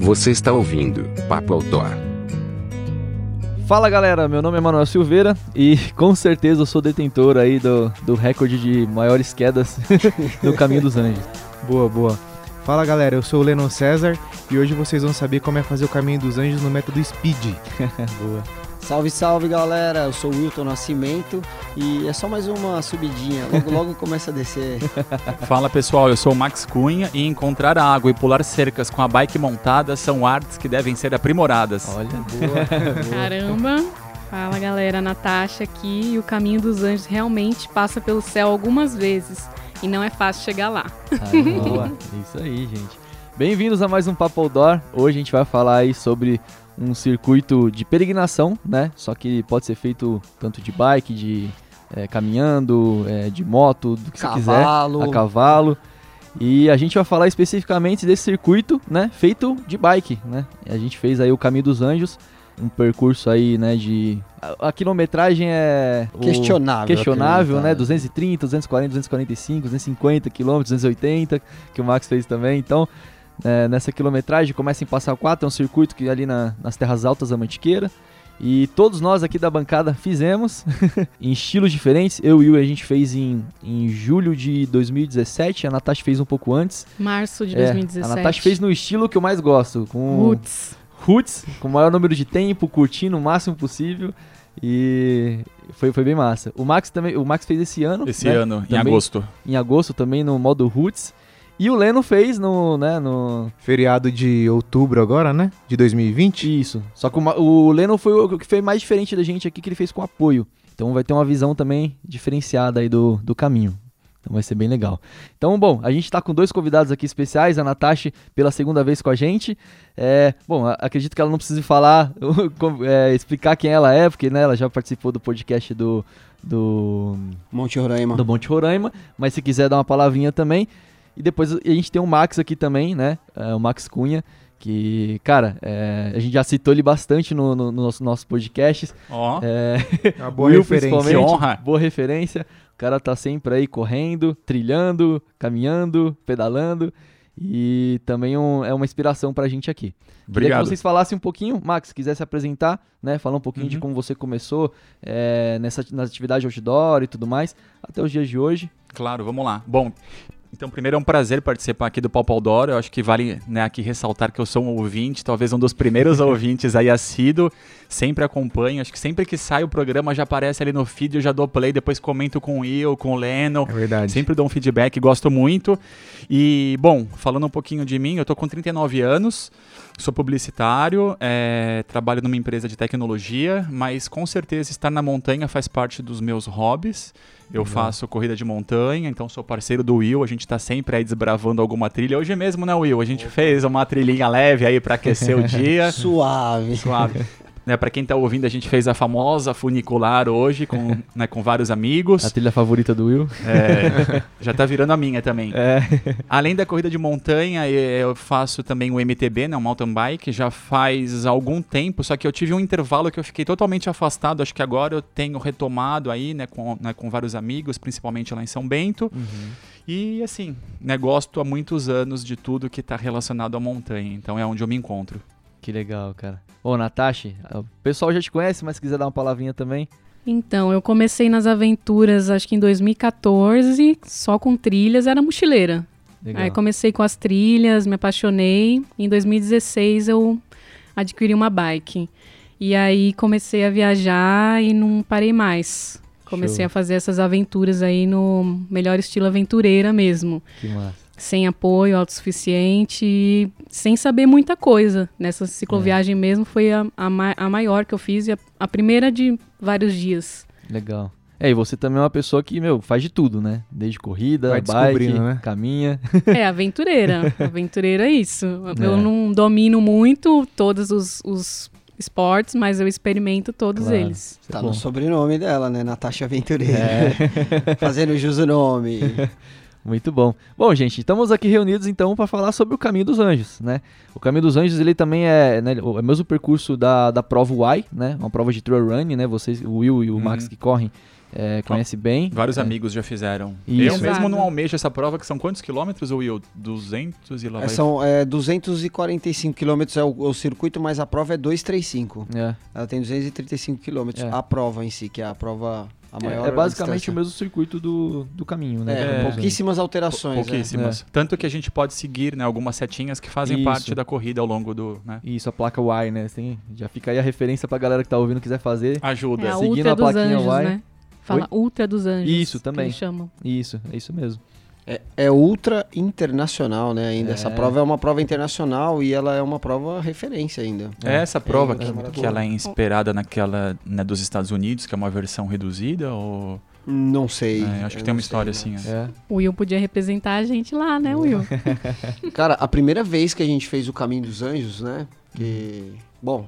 Você está ouvindo Papo Outdoor. Fala galera, meu nome é Manuel Silveira e com certeza eu sou detentor aí do, do recorde de maiores quedas no Caminho dos Anjos. Boa, boa. Fala galera, eu sou o Lennon César e hoje vocês vão saber como é fazer o Caminho dos Anjos no método Speed. Boa. Salve, salve galera, eu sou o Wilton Nascimento e é só mais uma subidinha, logo logo começa a descer. Fala pessoal, eu sou o Max Cunha e encontrar água e pular cercas com a bike montada são artes que devem ser aprimoradas. Olha, Boa. Caramba! Fala galera, Natasha aqui e o caminho dos anjos realmente passa pelo céu algumas vezes e não é fácil chegar lá. Boa. Isso aí, gente. Bem-vindos a mais um Papo Outdoor. Hoje a gente vai falar aí sobre um circuito de peregrinação, né? Só que pode ser feito tanto de bike, de é, caminhando, é, de moto, do que você quiser, Cavalo. a cavalo. E a gente vai falar especificamente desse circuito, né? Feito de bike, né? A gente fez aí o Caminho dos Anjos, um percurso aí, né? De a, a quilometragem é Questionável. questionável, né? acreditar. 230, 240, 245, 250 km, 280, que o Max fez também. Então, é, nessa quilometragem, começa em Passa Quatro, é um circuito que é ali na- nas terras altas da Mantiqueira. E todos nós aqui da bancada fizemos em estilos diferentes. Eu e o Will a gente fez em, em julho de 2017, a Natasha fez um pouco antes. Março de É, 2017. a Natasha fez no estilo que eu mais gosto, com Roots. roots, com o maior número de tempo, curtindo o máximo possível. E foi, foi bem massa. O Max também, o Max fez esse ano, Esse né? ano, em Também agosto. em agosto também no modo roots. E o Leno fez no, né, no Feriado de outubro agora, né? De 2020. isso. Só que o, o Leno foi o que foi mais diferente da gente aqui que ele fez com apoio. Então vai ter uma visão também diferenciada aí do, do caminho. Então vai ser bem legal. Então, bom, a gente tá com dois convidados aqui especiais, a Natasha pela segunda vez com a gente. É, bom, a- acredito que ela não precise falar, com- é, explicar quem ela é, porque né, ela já participou do podcast do, do, Monte Roraima. do Monte Roraima, mas se quiser dar uma palavrinha também. E depois a gente tem o Max aqui também, né? É, o Max Cunha, que, cara, é, a gente já citou ele bastante no, no, no nosso, nossos podcasts. Ó, É, Uma boa Will, referência. honra. Boa referência. O cara tá sempre aí correndo, trilhando, caminhando, pedalando. E também um- é uma inspiração pra gente aqui. Queria que obrigado. vocês falassem um pouquinho, Max, se quiser se apresentar, né? Falar um pouquinho de Uhum. como você começou é, nessa, na atividade outdoor e tudo mais, até os dias de hoje. Claro, vamos lá. Bom, então primeiro é um prazer participar aqui do Papo Outdoor. Eu acho que vale né, aqui ressaltar que eu sou um ouvinte, talvez um dos primeiros ouvintes aí assíduo. Sempre acompanho. Acho que sempre que sai o programa já aparece ali no feed, eu já dou play, depois comento com o Will, com o Leno. É verdade. Sempre dou um feedback, gosto muito. E, bom, falando um pouquinho de mim, eu tô com 39 anos, sou publicitário, é, trabalho numa empresa de tecnologia, mas com certeza estar na montanha faz parte dos meus hobbies. Eu faço corrida de montanha, então sou parceiro do Will, a gente tá sempre aí desbravando alguma trilha. Hoje mesmo, né, Will? A gente fez uma trilhinha leve aí para aquecer o dia. Suave. Suave. Né, para quem tá ouvindo, a gente fez a famosa funicular hoje com, né, com vários amigos. A trilha favorita do Will. É, já tá virando a minha também. É. Além da corrida de montanha, eh, eu faço também o MTB, né, o mountain bike, já faz algum tempo, só que eu tive um intervalo que eu fiquei totalmente afastado, acho que agora eu tenho retomado aí, né, com, né, com vários amigos, principalmente lá em São Bento. E assim, né, gosto há muitos anos de tudo que está relacionado à montanha, então é onde eu me encontro. Que legal, cara. Ô, Natasha, o pessoal já te conhece, mas se quiser dar uma palavrinha também. Então, eu comecei nas aventuras, acho que em 2014, só com trilhas, era mochileira. Legal. Aí comecei com as trilhas, me apaixonei. Em 2016 eu adquiri uma bike. E aí comecei a viajar e não parei mais. Comecei Show. a fazer essas aventuras aí no melhor estilo aventureira mesmo. Que massa. Sem apoio, autossuficiente e sem saber muita coisa. Nessa cicloviagem mesmo foi a, a, ma- a maior que eu fiz e a, a primeira de vários dias. Legal. É, e você também é uma pessoa que, meu, faz de tudo, né? Desde corrida, Vai bike, né? caminha. É, aventureira. aventureira é isso. É. Eu não domino muito todos os, os esportes, mas eu experimento todos Claro. eles. É Tá bom. no sobrenome dela, né? Natasha Aventureira. É. Fazendo jus o nome. Muito bom. Bom, gente, estamos aqui reunidos então para falar sobre o Caminho dos Anjos, né? O Caminho dos Anjos, ele também é, né, o é o mesmo percurso da, da prova Y, né? Uma prova de trail run, né? Vocês, o Will e o Uhum. Max que correm, é, conhece bem. Vários É. amigos já fizeram. Isso. Eu mesmo Exato. não almejo essa prova, que são quantos quilômetros, Will? 200 e lá É, vai... são é, 245 quilômetros é o, o circuito, mas a prova é 235. É, Ela tem 235 quilômetros. É. A prova em si, que é a prova a É, maior. é basicamente distância. o mesmo circuito do, do caminho, né? É, pouquíssimas alterações. é. Pouquíssimas. Tanto que a gente pode seguir né, algumas setinhas que fazem Isso. parte da corrida ao longo do... Né? Isso, a placa Y, né? Tem, já fica aí a referência pra galera que tá ouvindo quiser fazer. Ajuda. É a Seguindo a plaquinha Anjos, Y. né? Fala Ultra dos Anjos. Isso, que também. eles chamam. Isso, é isso mesmo. É, é ultra internacional, né? Ainda. Essa É. prova é uma prova internacional e ela é uma prova referência ainda. É essa prova É, que, é que boa. ela é inspirada naquela né, dos Estados Unidos, que é uma versão reduzida? Ou... Não sei. É, acho que tem uma história sei, assim. é. É. O Will podia representar a gente lá, né, Will? Cara, a primeira vez que a gente fez o Caminho dos Anjos, né? Que. Bom,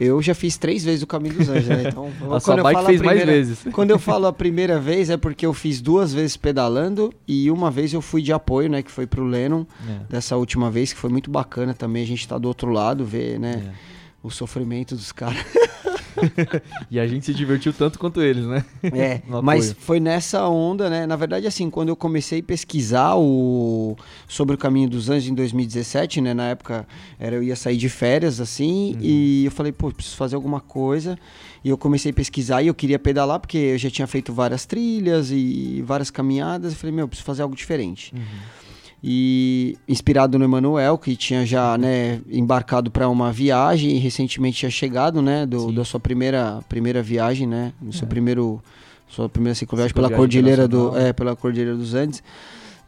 eu já fiz três vezes o Caminho dos Anjos, né? Então, A sua eu falo a fez mais primeira- vezes. Quando eu falo a primeira vez é porque eu fiz duas vezes pedalando e uma vez eu fui de apoio, né? Que foi pro Lennon, É. dessa última vez, que foi muito bacana também. A gente tá do outro lado, ver, né? É. O sofrimento dos caras. E a gente se divertiu tanto quanto eles, né? É, mas foi nessa onda, né? Na verdade, assim, quando eu comecei a pesquisar o, sobre o Caminho dos Anjos em 2017, né? Na época era, eu ia sair de férias, assim, e eu falei, pô, preciso fazer alguma coisa. E eu comecei a pesquisar e eu queria pedalar, porque eu já tinha feito várias trilhas e várias caminhadas. Eu falei, meu, preciso fazer algo diferente. E inspirado no Emanuel, que tinha já né, embarcado para uma viagem e recentemente tinha chegado, né, do, da sua primeira, primeira viagem, né, no seu É. primeiro, sua primeira cicloviagem pela cordilheira do, é, pela cordilheira dos Andes.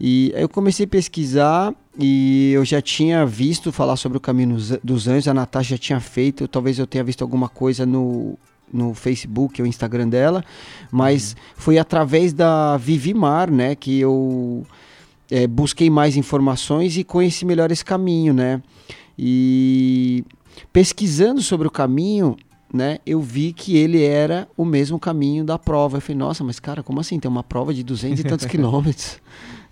E aí eu comecei a pesquisar e eu já tinha visto falar sobre o caminho dos- Anjos, a Natasha já tinha feito, talvez eu tenha visto alguma coisa no no Facebook ou Instagram dela, mas foi através da Vivimar, né, que eu é, busquei mais informações e conheci melhor esse caminho, né? E pesquisando sobre o caminho, né, eu vi que ele era o mesmo caminho da prova. Eu falei, nossa, mas cara, como assim? Tem uma prova de 200 e tantos quilômetros,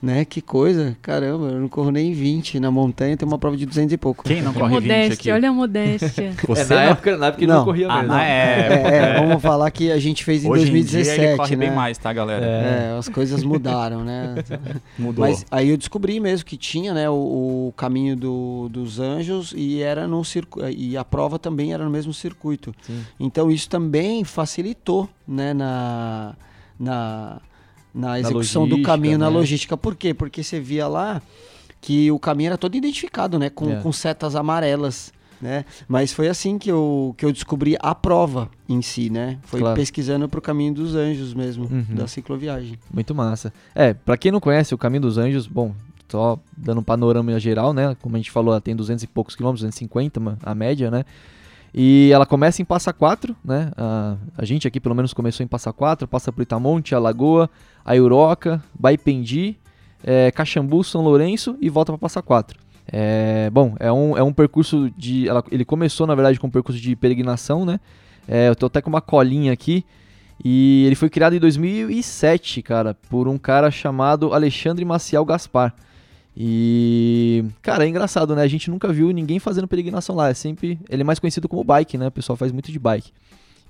né? Que coisa, caramba, eu não corro nem 20 na montanha, tem uma prova de 200 e pouco. Quem não Que corre 20 aqui? modéstia, olha a modéstia. Você é, na, não? época, na época ele Não. não corria Ah, mesmo. na época. É, é, vamos falar que a gente fez em Hoje em 2017, dia ele corre né? bem mais, tá, galera? É, as coisas mudaram, né? Mudou. Mas aí eu descobri mesmo que tinha, né, o, o caminho do- dos anjos e era no circuito e a prova também era no mesmo circuito. Sim. Então isso também facilitou, né, na na, na execução do logística, caminho, na né? logística. Por quê? Porque você via lá que o caminho era todo identificado, né, com, É. com setas amarelas. Né? Mas foi assim que eu, que eu descobri a prova em si, né? Foi Claro. pesquisando pro caminho dos anjos mesmo, Uhum. da cicloviagem. Muito massa. É, pra quem não conhece o Caminho dos Anjos, bom, só dando um panorama geral, né? Como a gente falou, ela tem 200 e poucos quilômetros, 250 ma- a média, né? E ela começa em Passa Quatro, né? A, a gente aqui pelo menos começou em Passa Quatro, passa por Itamonte, Alagoa, a Baipendi, é, Caxambu, São Lourenço e volta para Passa Quatro. É, bom, é um, é um percurso de. ela- ele começou, na verdade, com um percurso de peregrinação, né? É, eu tô até com uma colinha aqui. E ele foi criado em 2007, cara, por um cara chamado Alexandre Maciel Gaspar. E, cara, é engraçado, né? A gente nunca viu ninguém fazendo peregrinação lá. É sempre. Ele é mais conhecido como bike, né? O pessoal faz muito de bike.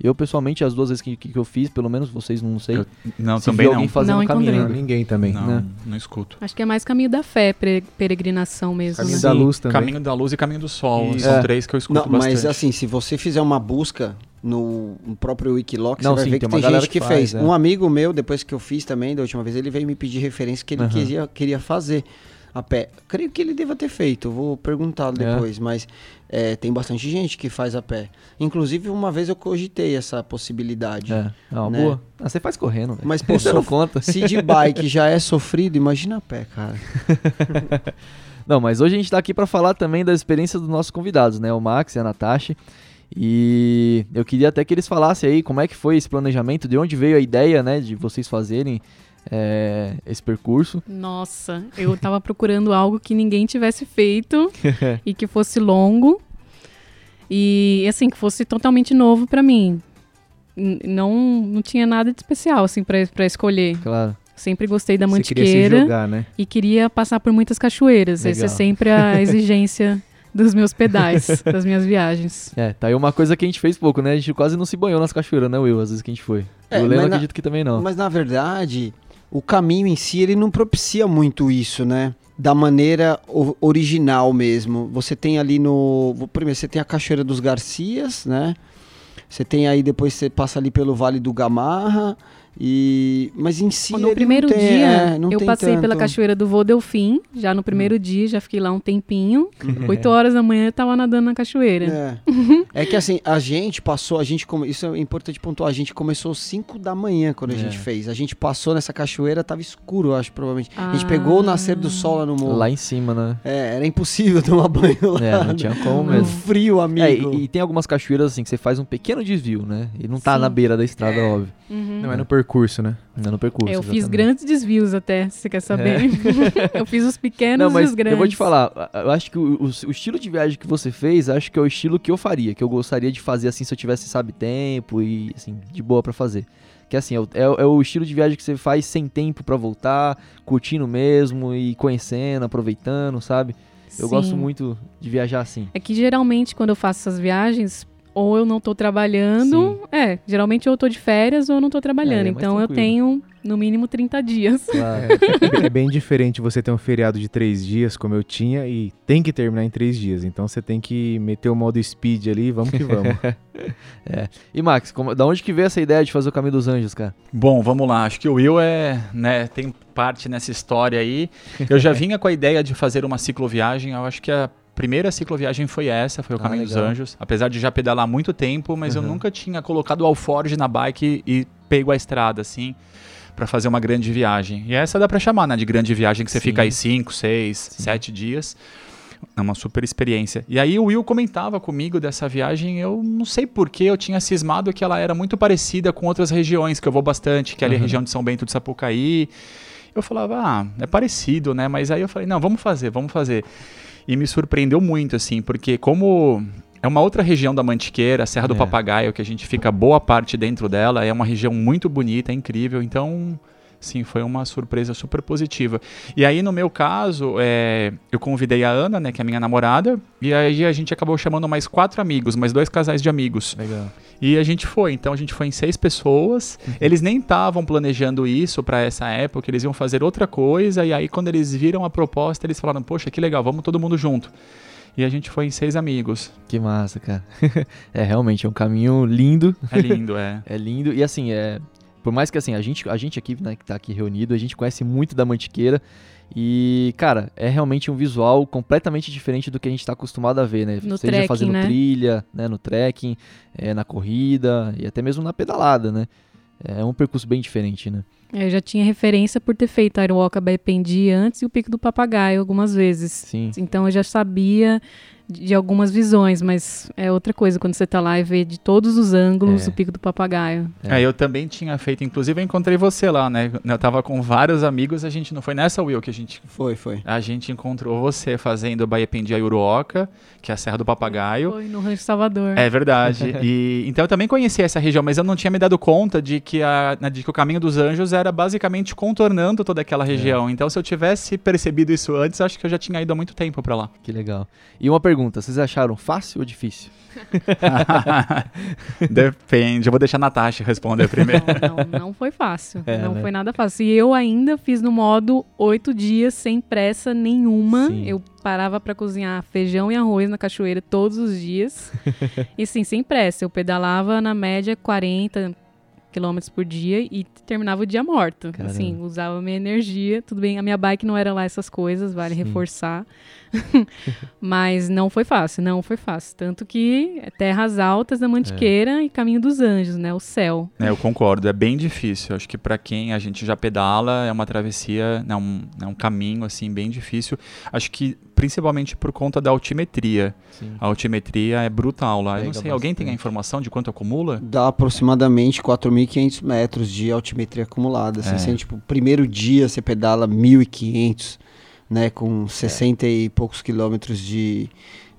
Eu, pessoalmente, as duas vezes que, que eu fiz, pelo menos vocês não sei. Eu- não, se também viu não. alguém fazendo Não o caminho ainda. Ninguém também. Não, né? não escuto. Acho que é mais caminho da fé, peregrinação mesmo, Caminho né? da luz também. Caminho da Luz e Caminho do Sol. Isso. São É. três que eu escuto Não, bastante. mas assim, se você fizer uma busca no, no próprio Wikiloc, Não, você vai sim, ver tem que uma tem gente que que, faz, fez. é. Um amigo meu, depois que eu fiz também, da última vez, ele veio me pedir referência que ele Aham. queria, queria fazer a pé. Creio que ele deva ter feito, vou perguntá-lo É. depois, mas é, tem bastante gente que faz a pé. Inclusive, uma vez eu cogitei essa possibilidade. É, é uma Né? boa. Ah, você faz correndo. Mas, pô, você não conta. se de bike já é sofrido, imagina a pé, cara. Não, mas hoje a gente tá aqui para falar também da experiência dos nossos convidados, né? O Max e a Natasha. E eu queria até que eles falassem aí como é que foi esse planejamento, de onde veio a ideia, né, de vocês fazerem é, esse percurso. Nossa, eu tava procurando algo que ninguém tivesse feito e que fosse longo e assim que fosse totalmente novo pra mim. Não, não tinha nada de especial assim para para escolher. Claro. Sempre gostei da Você queria se mantiqueira jogar, né? e queria passar por muitas cachoeiras. Essa é Legal. sempre a exigência dos meus pedais, das minhas viagens. É, tá aí uma coisa que a gente fez pouco, né? A gente quase não se banhou nas cachoeiras, né, Will? Às vezes que a gente foi. É, o acredito que também não. Mas na verdade, o caminho em si ele não propicia muito isso, né? Da maneira original mesmo. Você tem ali no. Primeiro, você tem a Cachoeira dos Garcias, né? Você tem aí, depois você passa ali pelo Vale do Gamarra. E... Mas em si. no ele primeiro não tem, dia, é, não eu tem passei pela tanto. cachoeira do Vodelfim, já no primeiro dia, já fiquei lá um tempinho. Uhum. 8 horas da manhã eu tava nadando na cachoeira. É. é que assim, a gente passou, a gente isso é importante pontuar, a gente começou 5 da manhã quando a É. gente fez. A gente passou nessa cachoeira, tava escuro, eu acho, provavelmente. A gente Ah. pegou o nascer do sol lá no morro. Lá em cima, né? É, era impossível tomar banho lá. É, não tinha como No mesmo. frio, amigo. É, e, e tem algumas cachoeiras assim que você faz um pequeno desvio, né? E não tá Sim. na beira da estrada, óbvio. Uhum. Não é no percurso, né? Não no percurso. eu fiz exatamente. grandes desvios até, se você quer saber. eu fiz os pequenos Não, e os grandes. eu vou te falar, eu acho que o, o- o estilo de viagem que você fez, acho que é o estilo que eu faria, que eu gostaria de fazer assim se eu tivesse, sabe, tempo e assim, de boa pra fazer. Que assim, é, o- é o- é o estilo de viagem que você faz sem tempo pra voltar, curtindo mesmo e conhecendo, aproveitando, sabe? Eu Sim. gosto muito de viajar assim. É que geralmente quando eu faço essas viagens, ou eu não tô trabalhando. É, geralmente eu tô de férias ou eu não tô trabalhando. É, é então eu tranquilo. tenho no mínimo 30 dias. Claro. É bem diferente você ter um feriado de três dias, como eu tinha, e tem que terminar em três dias. Então você tem que meter o modo speed ali, vamos que vamos. E Max, como, da onde que veio essa ideia de fazer o Caminho dos Anjos, cara? Bom, vamos lá. Acho que o Will é, né, tem parte nessa história aí. Eu já vinha com a ideia de fazer uma cicloviagem. Eu acho que a primeira cicloviagem foi essa, foi o Ah, Caminho dos. Anjos. Apesar de já pedalar há muito tempo, mas eu Uhum. nunca tinha colocado o alforge na bike e pego a estrada, assim, pra fazer uma grande viagem. E essa dá pra chamar, né, de grande viagem, que você Sim. fica aí 5, 6, 7 dias. É uma super experiência. E aí o Will comentava comigo dessa viagem, eu não sei porquê, eu tinha cismado que ela era muito parecida com outras regiões que eu vou bastante, que é ali a Uhum. região de São Bento de Sapucaí. Eu falava, ah, é parecido, né? Mas aí eu falei, não, vamos fazer, vamos fazer. E me surpreendeu muito, assim, porque como é uma outra região da Mantiqueira, a Serra do É. Papagaio, que a gente fica boa parte dentro dela, é uma região muito bonita, é incrível, então... Sim, foi uma surpresa super positiva. E aí, no meu caso, é, eu convidei a Ana, né, que é a minha namorada, e aí a gente acabou chamando mais quatro amigos, mais dois casais de amigos. Legal. E a gente foi, então a gente foi em seis pessoas. Eles nem estavam planejando isso para essa época, eles iam fazer outra coisa. E aí, quando eles viram a proposta, eles falaram: Poxa, que legal, vamos todo mundo junto. E a gente foi em seis amigos. Que massa, cara. é realmente é um caminho lindo. É lindo, é. É lindo. E assim, é. Por mais que assim, a gente, a gente aqui, né, que tá aqui reunido, a gente conhece muito da Mantiqueira. E, cara, é realmente um visual completamente diferente do que a gente tá acostumado a ver, né? No Seja trekking, fazendo né? trilha, né? No trekking, é, na corrida e até mesmo na pedalada, né? É um percurso bem diferente, né? Eu já tinha referência por ter feito a Aerowalk Pendi antes e o Pico do Papagaio algumas vezes. Sim. Então eu já sabia de algumas visões, mas é outra coisa quando você tá lá e vê de todos os ângulos É. o Pico do Papagaio. É. É, eu também tinha feito, inclusive eu encontrei você lá, né? Eu tava com vários amigos, a gente não foi nessa Will que a gente Foi, foi. a gente encontrou você fazendo Baiapendi a Uruoca, que é a Serra do Papagaio. Foi no Rancho Salvador. É verdade. E, então eu também conhecia essa região, mas eu não tinha me dado conta de que, a, né, de que o Caminho dos Anjos era basicamente contornando toda aquela região. Então se eu tivesse percebido isso antes, acho que eu já tinha ido há muito tempo pra lá. Que legal. E uma pergunta, vocês acharam fácil ou difícil? Depende. Eu vou deixar a Natasha responder primeiro. Não, não, não foi fácil. É, não né? foi nada fácil. E eu ainda fiz no modo oito dias sem pressa nenhuma. Sim. Eu parava pra cozinhar feijão e arroz na cachoeira todos os dias. e sim, sem pressa. Eu pedalava na média 40 quilômetros por dia e terminava o dia morto. Caramba. Assim, usava minha energia. Tudo bem, a minha bike não era lá essas coisas, vale Sim. reforçar. Mas não foi fácil, não foi fácil. Tanto que é terras altas da Mantiqueira e Caminho dos Anjos, né? O céu. É, eu concordo, é bem difícil. Acho que pra quem a gente já pedala, é uma travessia, é um, é um caminho assim bem difícil. Acho que principalmente por conta da altimetria. Sim. A altimetria é brutal lá. Eu não sei, alguém tem a bastante. informação de quanto acumula? Dá aproximadamente 4.500 metros de altimetria acumulada. Assim, É. sendo, tipo, primeiro dia você pedala 1.500, né? Com 60 e poucos quilômetros de,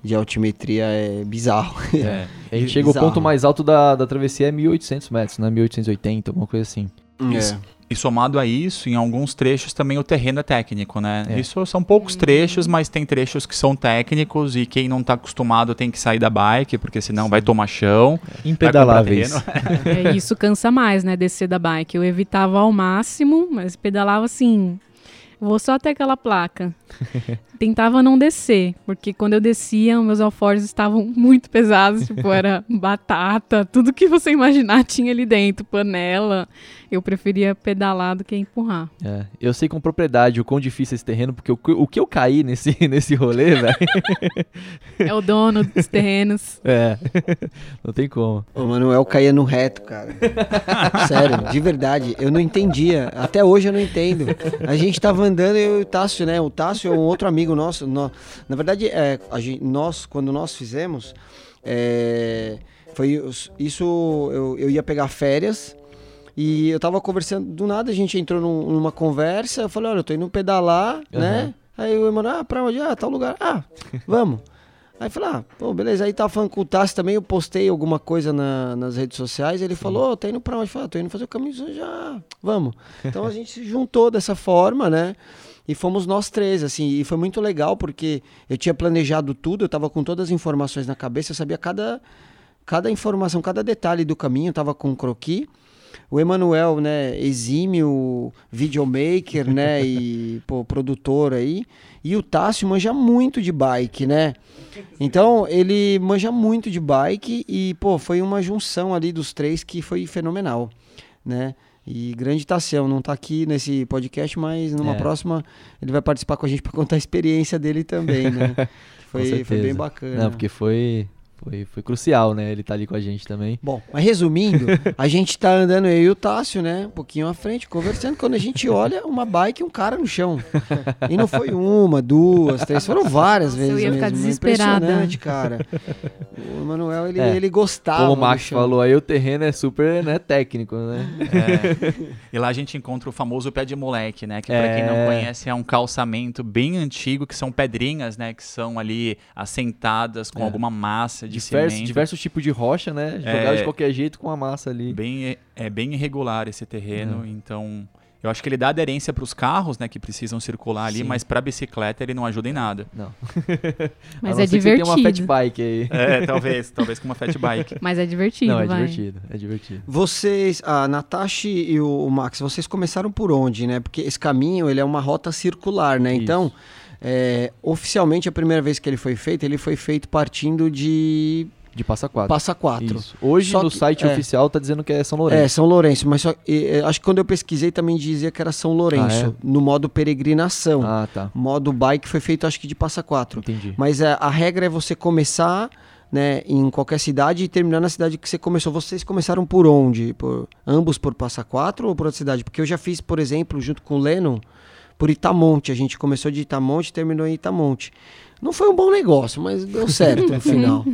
de altimetria, é bizarro. É. A gente chega ao Bizarro. ponto mais alto da, da travessia é 1800 metros, né? 1880, alguma coisa assim. Isso. E somado a isso, em alguns trechos também o terreno é técnico, né? É. Isso são poucos trechos, mas tem trechos que são técnicos e quem não tá acostumado tem que sair da bike, porque senão vai tomar chão. Impedaláveis. vai comprar terreno. É, isso cansa mais, né? Descer da bike. Eu evitava ao máximo, mas pedalava assim. Vou só até aquela placa. Tentava não descer, porque quando eu descia, meus alforjes estavam muito pesados. Tipo, era batata, tudo que você imaginar tinha ali dentro, panela. Eu preferia pedalar do que empurrar. É, eu sei com propriedade o quão difícil é esse terreno, porque o, que- o que eu caí nesse, nesse rolê, velho, É o dono dos terrenos. é, não tem como. O Manuel caía no reto, cara. Sério, de verdade. Eu não entendia. Até hoje eu não entendo. A gente tava andando, eu e o Tássio, né? O Tássio é um outro amigo nosso. na verdade, é, gente- nós, quando nós fizemos, é, foi isso. Eu, eu ia pegar férias. E eu tava conversando, do nada a gente entrou num- numa conversa, eu falei, olha, eu tô indo pedalar, né? Aí o Emanuel, ah, pra onde? Ah, tal lugar. Ah, vamos. Aí falei, ah, pô, beleza. Aí tava falando com o Tassi também, eu postei alguma coisa na- nas redes sociais, ele falou, ô, tá indo pra onde? Eu falei, ah, tô indo fazer o caminho já, vamos. Então a gente se juntou dessa forma, né? E fomos nós três, assim, e foi muito legal, porque eu tinha planejado tudo, eu tava com todas as informações na cabeça, eu sabia cada, cada informação, cada detalhe do caminho, eu tava com um croquis. O Emanuel, né, exímio videomaker, né, e pô, produtor aí. E o Tássio manja muito de bike, né? Então, ele manja muito de bike e, pô, foi uma junção ali dos três que foi fenomenal, né? E grande Tassião, não tá aqui nesse podcast, mas numa É. próxima ele vai participar com a gente para contar a experiência dele também, né? Foi, foi bem bacana. Não, porque foi, foi, foi crucial, né? Ele tá ali com a gente também. Bom, mas resumindo, a gente tá andando eu e o Tássio, né? Um pouquinho à frente, conversando. Quando a gente olha, uma bike e um cara no chão. E não foi uma, duas, três, foram várias Nossa, vezes. eu ia mesmo. ficar desesperada. Impressionante, cara. O Emanuel, ele, É, ele gostava. Como o do Max falou aí, o terreno é super né, técnico, né? É. E lá a gente encontra o famoso pé de moleque, né? Que pra quem não É. conhece é um calçamento bem antigo, que são pedrinhas, né? Que são ali assentadas com É. alguma massa de Diversos, cimento. diversos tipos de rocha, né? Jogados É. de qualquer jeito com a massa ali. Bem, é bem irregular esse terreno, Hum. então eu acho que ele dá aderência para os carros, né, que precisam circular ali, Sim. mas para bicicleta ele não ajuda em nada. Não. Mas A não é ser que você tenha uma fat divertido. bike aí. É, talvez, talvez com uma fat bike. Mas é divertido, Não, é vai. divertido, é divertido. Vocês, a Natasha e o Max, vocês começaram por onde, né? Porque esse caminho, ele é uma rota circular, né? Então, é, oficialmente, a primeira vez que ele foi feito, ele foi feito partindo de De Passa Quatro. Passa Quatro. Isso. Hoje Só no que- site é. oficial tá dizendo que é São É, Lourenço. São Lourenço, mas só, é, acho que quando eu pesquisei também dizia que era São Lourenço, Ah, no modo peregrinação. Ah, tá. Modo bike foi feito acho que de Passa Quatro. Entendi. Mas é, a regra é você começar né, em qualquer cidade e terminar na cidade que você começou. Vocês começaram por onde? Por, ambos por Passa Quatro ou por outra cidade? Porque eu já fiz, por exemplo, junto com o Leno, por Itamonte. A gente começou de Itamonte e terminou em Itamonte. Não foi um bom negócio, mas deu certo no final.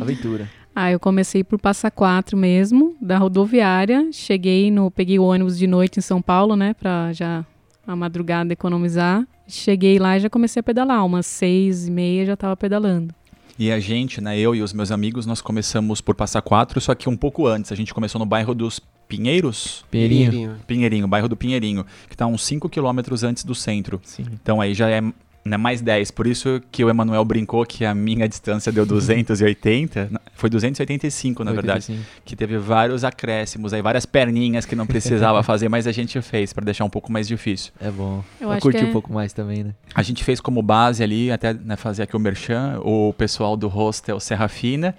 Aventura. Ah, eu comecei por Passa Quatro mesmo, da rodoviária. Cheguei no. Peguei o ônibus de noite em São Paulo, né? Pra já a madrugada economizar. Cheguei lá e já comecei a pedalar. Umas seis e meia já tava pedalando. E a gente, né, eu e os meus amigos, nós começamos por Passa Quatro, só que um pouco antes. A gente começou no bairro dos Pinheiros, Pinheirinho. Pinheirinho, bairro do Pinheirinho, que está uns 5 quilômetros antes do centro. Sim. Então aí já é né, mais 10. Por isso que o Emanuel brincou que a minha distância deu 280. Não, Foi 285, na verdade. 85. Que teve vários acréscimos aí, várias perninhas que não precisava fazer, mas a gente fez para deixar um pouco mais difícil. É bom. Eu curtir que é- um pouco mais também, né? A gente fez como base ali, até né, fazer aqui o merchan, o pessoal do hostel Serra Fina,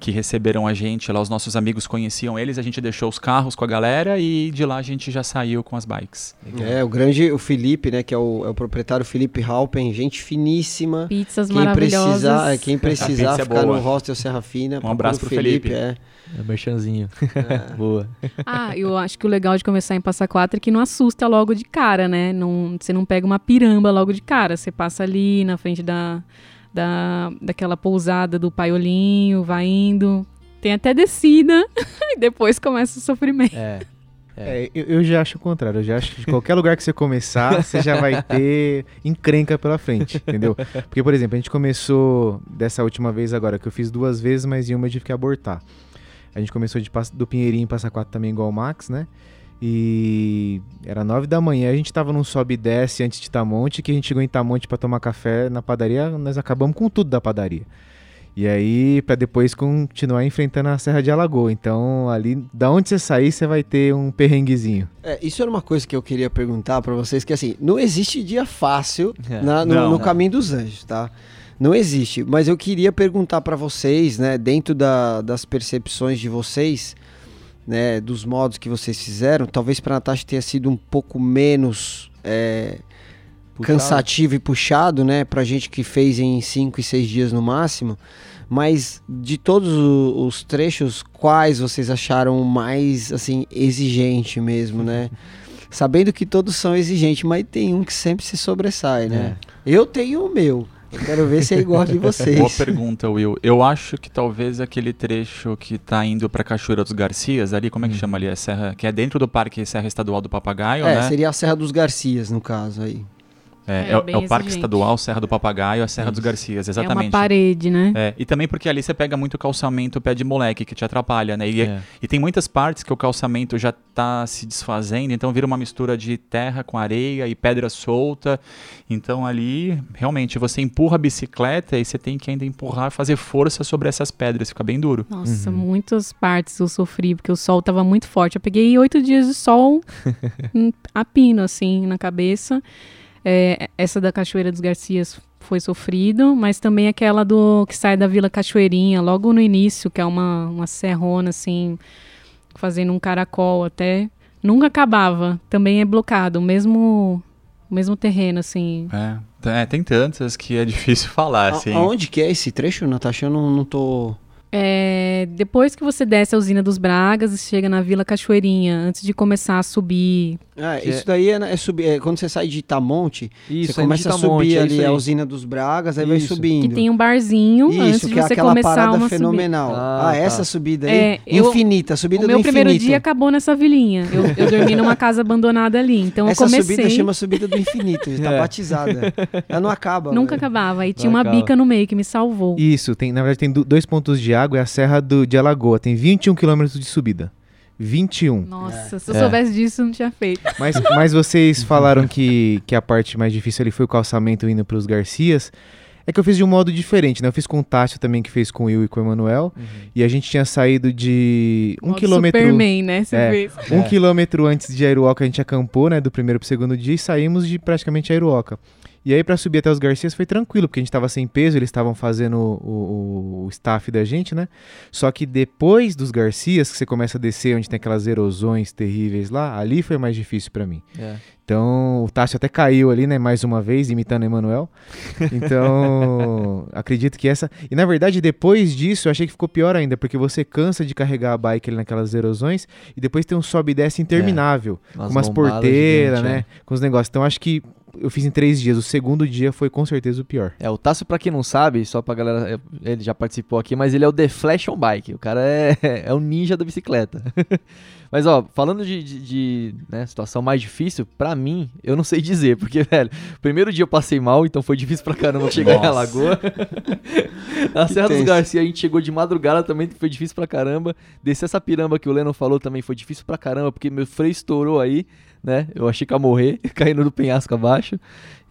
que receberam a gente lá, os nossos amigos conheciam eles, a gente deixou os carros com a galera e de lá a gente já saiu com as bikes. É, o grande, o Felipe, né, que é o, é o proprietário Felipe Halpen, gente finíssima. Pizzas Quem maravilhosas. precisar, é, quem precisar é ficar boa. no hostel Serra Fina, procura abraço o pro Felipe. É. É merchanzinho. É. Boa. Ah, eu acho que o legal de começar em Passa Quatro é que não assusta logo de cara, né? Não, você não pega uma piramba logo de cara. Você passa ali na frente da, da, daquela pousada do paiolinho, vai indo. Tem até descida e depois começa o sofrimento. É. É, eu, eu já acho o contrário. Eu já acho que de qualquer lugar que você começar, você já vai ter encrenca pela frente, entendeu? Porque, por exemplo, a gente começou dessa última vez agora, que eu fiz duas vezes, mas em uma eu tive que abortar. A gente começou de, do Pinheirinho em Passa Quatro também igual o Max, né? E era nove da manhã, a gente tava num sobe e desce antes de Itamonte, que a gente chegou em Itamonte para tomar café na padaria, nós acabamos com tudo da padaria. E aí, para depois continuar enfrentando a Serra de Alagoa. Então, ali, da onde você sair, você vai ter um perrenguezinho. É, isso era uma coisa que eu queria perguntar para vocês, que assim, não existe dia fácil É. na- no, Não. no caminho dos anjos, tá? Não existe. Mas eu queria perguntar para vocês, né, dentro da- das percepções de vocês, né, dos modos que vocês fizeram, talvez para Natasha tenha sido um pouco menos é, cansativo e puxado, né, pra gente que fez em 5 e 6 dias no máximo. Mas de todos os trechos, quais vocês acharam mais assim exigente mesmo, né? Sabendo que todos são exigentes, mas tem um que sempre se sobressai, né? Eu tenho o meu. Eu quero ver se é igual de vocês. Boa pergunta, Will. Eu acho que talvez aquele trecho que tá indo pra Cachoeira dos Garcias, ali, como é que chama ali? É Serra, que é dentro do Parque Serra Estadual do Papagaio, É, né? seria a Serra dos Garcias, no caso aí. É, É, é é o Parque exigente. Estadual Serra do Papagaio, a Serra dos Isso. Garcias, É uma exatamente. parede, né? É, e também porque ali você pega muito calçamento pé de moleque, que te atrapalha, né? E, É. e tem muitas partes que o calçamento já tá se desfazendo, então vira uma mistura de terra com areia e pedra solta. Então ali, realmente, você empurra a bicicleta e você tem que ainda empurrar, fazer força sobre essas pedras, fica bem duro. Nossa, muitas partes eu sofri, porque o sol tava muito forte. Eu peguei oito dias de sol a pino, assim, na cabeça. É, essa da Cachoeira dos Garcias foi sofrido, mas também aquela do que sai da Vila Cachoeirinha, logo no início, que é uma, uma serrona, assim, fazendo um caracol até. Nunca acabava. Também é blocado, o mesmo, o mesmo terreno, assim. É, é, tem tantas que é difícil falar, A- assim. Aonde que é esse trecho, Natasha? Eu não, não tô. É, depois que você desce a usina dos Bragas e chega na Vila Cachoeirinha, antes de começar a subir. Ah, isso daí é, é subir. é quando você sai de Itamonte, Isso, você começa a subir é ali a usina dos Bragas, aí vai Isso. subindo. Que tem um barzinho Isso, antes que de é você aquela começar parada uma fenomenal. Ah, Ah, tá. essa subida aí, É, eu- infinita, subida subida. O meu do primeiro infinito. dia acabou nessa vilinha. Eu, eu dormi numa casa abandonada ali. Então Essa eu comecei. subida chama subida do infinito, tá É. batizada. Ela não acaba. Nunca velho. acabava. E tinha Não uma acaba. bica no meio que me salvou. Isso, tem, na verdade tem do- dois pontos de água, é a Serra do, de Alagoa, tem 21 quilômetros de subida. 21. Nossa, se eu É. soubesse disso, não tinha feito. Mas, mas vocês falaram que, que a parte mais difícil ali foi o calçamento indo pros Garcias. É que eu fiz de um modo diferente, né? Eu fiz com o Tássio também, que fez com o Will e com o Emanuel. E a gente tinha saído de um Modo quilômetro. Superman, né? Você É. fez. Um quilômetro antes de Airuoca a gente acampou, né? Do primeiro pro segundo dia e saímos de praticamente Airuoca. E aí pra subir até os Garcias foi tranquilo, porque a gente tava sem peso, eles estavam fazendo o, o- o staff da gente, né? Só que depois dos Garcias, que você começa a descer onde tem aquelas erosões terríveis lá, ali foi mais difícil pra mim. É. Então, o Tássio até caiu ali, né, mais uma vez, imitando o Emanuel. Então, acredito que essa. E na verdade, depois disso, eu achei que ficou pior ainda, porque você cansa de carregar a bike ali naquelas erosões e depois tem um sobe e desce interminável. Umas com umas porteiras, né? Com os negócios. Então, acho que eu fiz em três dias. O segundo dia foi com certeza o pior. É, o Tássio, pra quem não sabe, só pra galera, é, ele já participou aqui, mas ele é o The Flash on Bike. O cara é, é o ninja da bicicleta. mas, ó, falando de, de- de, né, situação mais difícil, pra mim, eu não sei dizer, porque, velho, primeiro dia eu passei mal, então foi difícil pra caramba chegar em Nossa. Alagoa. Na Que Serra dos. Garcia a gente chegou de madrugada também, foi difícil pra caramba. Descer essa piramba que o Lennon falou também foi difícil pra caramba, porque meu freio estourou aí, né? Eu achei que ia morrer, caindo do penhasco abaixo.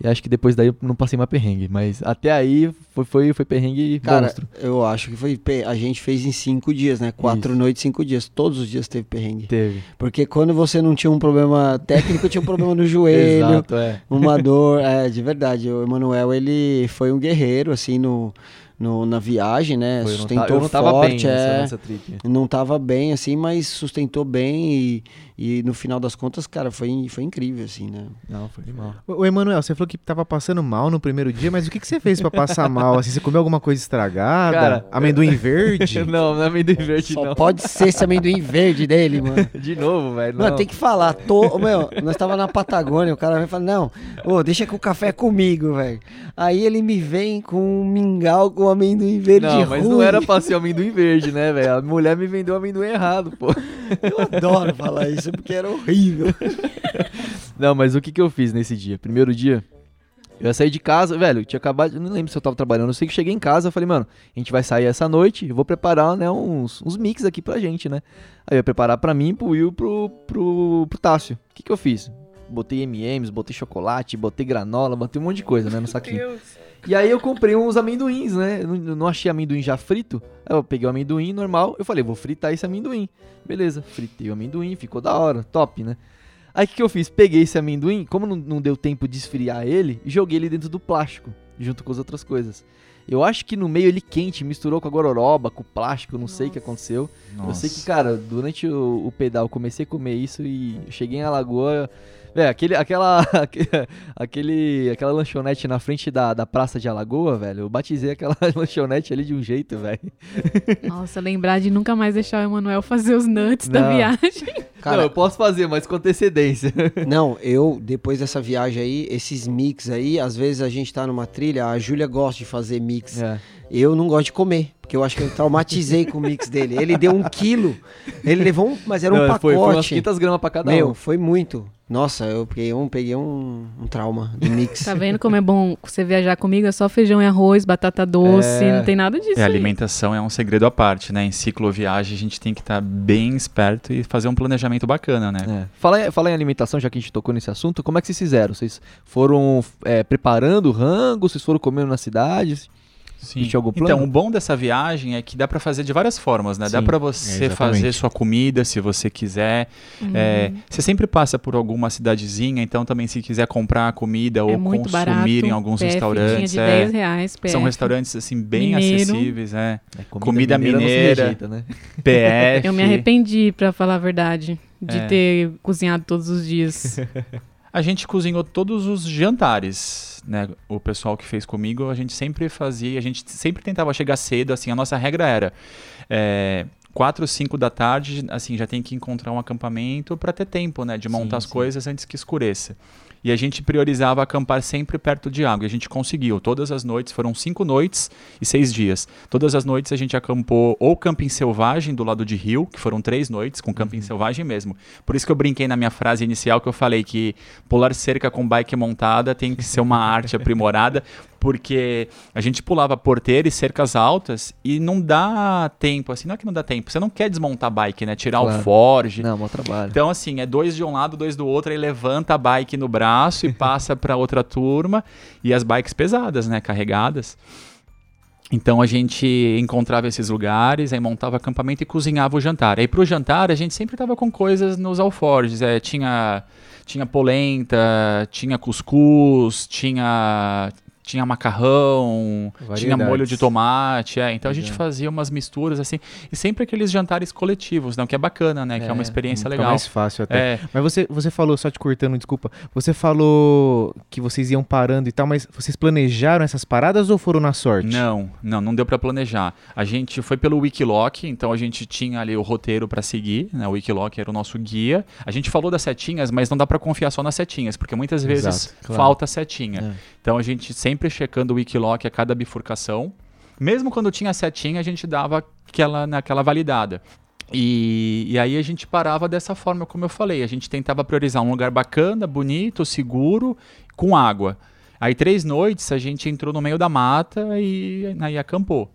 E acho que depois daí eu não passei mais perrengue. Mas até aí foi, foi, foi perrengue Cara, monstro. eu acho que foi. A gente fez em cinco dias, né? Quatro Isso. noites, cinco dias. Todos os dias teve perrengue. Teve. Porque quando você não tinha um problema técnico, tinha um problema no joelho, Exato, é. uma dor. É, de verdade. O Emanuel, ele foi um guerreiro, assim, no, no- na viagem, né? Foi, eu não sustentou eu não tava forte, bem nessa, é. nessa trip. Não tava bem, assim, mas sustentou bem e, e no final das contas, cara, foi, foi incrível, assim, né? Não, foi mal. Ô, ô, Emanuel, você falou que tava passando mal no primeiro dia, mas o que, que você fez pra passar mal? Assim, você comeu alguma coisa estragada? Cara, amendoim verde? não, não é amendoim verde, Só não. pode ser esse amendoim verde dele, mano. De novo, velho. Não, Não, tem que falar. Tô, meu, nós tava na Patagônia, o cara vai falar, não, ô, deixa que o café é comigo, velho. Aí ele me vem com um mingau com amendoim verde Não, mas não ruim. era pra ser amendoim verde, né, velho? A mulher me vendeu amendoim errado, pô. Eu adoro falar isso, porque era horrível. Não, mas o que, que eu fiz nesse dia? Primeiro dia, Eu ia sair de casa, velho, tinha acabado, eu não lembro se eu tava trabalhando, eu sei que cheguei em casa, eu falei, mano, a gente vai sair essa noite, eu vou preparar, né, uns, uns mix aqui pra gente, né. Aí eu ia preparar pra mim, pro Will, pro, pro, pro Tássio. O que que eu fiz? Botei M&M's, botei chocolate, botei granola, botei um monte de coisa, né, no saquinho. E aí eu comprei uns amendoins, né? Eu não, achei amendoim já frito. Aí eu peguei o amendoim normal, eu falei, vou fritar esse amendoim. Beleza, fritei o amendoim, ficou da hora, top, né? Aí o que, que eu fiz? Peguei esse amendoim, como não, não deu tempo de esfriar ele, joguei ele dentro do plástico, junto com as outras coisas. Eu acho que no meio ele quente, misturou com a gororoba, com o plástico, não sei o que aconteceu. Eu sei que, cara, durante o, o pedal eu comecei a comer isso e cheguei em Alagoa. Véi, aquele, aquela, aquele, aquela lanchonete na frente da, da praça de Alagoa, velho. Eu batizei aquela lanchonete ali de um jeito, velho. Nossa, lembrar de nunca mais deixar o Emanuel fazer os nuts da Não. viagem. Não, Cara, eu posso fazer, mas com antecedência. Não, eu, depois dessa viagem aí, esses mix aí, às vezes a gente tá numa trilha, a Júlia gosta de fazer mix. É. Eu não gosto de comer, porque eu acho que eu traumatizei com o mix dele. Ele deu um quilo, ele levou um, mas era um Não, pacote. foi, foi umas 500 gramas pra cada Meu, um. foi muito. Nossa, eu peguei um, peguei um, um trauma do mix. Tá vendo como é bom você viajar comigo? É só feijão e arroz, batata doce, É. não tem nada disso. É, a aí. alimentação é um segredo à parte, né? Em cicloviagem a gente tem que estar bem esperto e fazer um planejamento bacana, né? É. Fala, em- fala em alimentação, já que a gente tocou nesse assunto, como é que vocês fizeram? Vocês foram é, preparando o rango? Vocês foram comendo na cidade? Sim. Algum Então, plano? o bom dessa viagem é que dá pra fazer de várias formas, né? Dá Sim, pra é, você exatamente. fazer sua comida se você quiser. Uhum. É, você sempre passa por alguma cidadezinha, então também se quiser comprar comida é ou muito consumir barato. em alguns PF restaurantes. De é. 10 reais, PF. São restaurantes assim bem Mineiro. acessíveis, é. É, Comida não se mineira. rejeita, né? PF. Eu me arrependi, pra falar a verdade, de É. ter cozinhado todos os dias. A gente cozinhou todos os jantares, né? O pessoal que fez comigo, a gente sempre fazia, a gente sempre tentava chegar cedo, assim, a nossa regra era é, 4, 5 da tarde, assim, já tem que encontrar um acampamento para ter tempo, né? De montar Sim, as sim. coisas antes que escureça. E a gente priorizava acampar sempre perto de água. E a gente conseguiu. Todas as noites, foram cinco noites e seis dias. Todas as noites a gente acampou ou camping selvagem do lado de rio, que foram três noites com Uhum. camping selvagem mesmo. Por isso que eu brinquei na minha frase inicial que eu falei que pular cerca com bike montada tem que ser uma arte aprimorada, porque a gente pulava porteira e cercas altas e não dá tempo, assim, não é que não dá tempo, você não quer desmontar a bike, né? Tirar Claro. o forge. Não, mau trabalho. Então, assim, é dois de um lado, dois do outro, aí levanta a bike no braço e passa para outra turma. E as bikes pesadas, né? Carregadas. Então a gente encontrava esses lugares, aí montava acampamento e cozinhava o jantar. Aí pro jantar a gente sempre tava com coisas nos alforjes. É, tinha, tinha polenta, tinha cuscuz, tinha, tinha macarrão, tinha Variedades. molho de tomate. É. Então a gente Legal. fazia umas misturas assim. E sempre aqueles jantares coletivos, né? O que é bacana, né? que é uma É, experiência legal. mais fácil até. É, Mas você, você falou, só te cortando, desculpa. Você falou que vocês iam parando e tal, mas vocês planejaram essas paradas ou foram na sorte? Não, não, não deu pra planejar. A gente foi pelo Wikiloc, então a gente tinha ali o roteiro pra seguir, né? O Wikiloc era o nosso guia. A gente falou das setinhas, mas não dá pra confiar só nas setinhas, porque muitas vezes Exato, claro. falta setinha. É. Então a gente sempre checando o Wikiloc a cada bifurcação. Mesmo quando tinha setinha, a gente dava aquela naquela validada. E, e aí a gente parava dessa forma, como eu falei. A gente tentava priorizar um lugar bacana, bonito, seguro, com água. Aí três noites a gente entrou no meio da mata e aí acampou.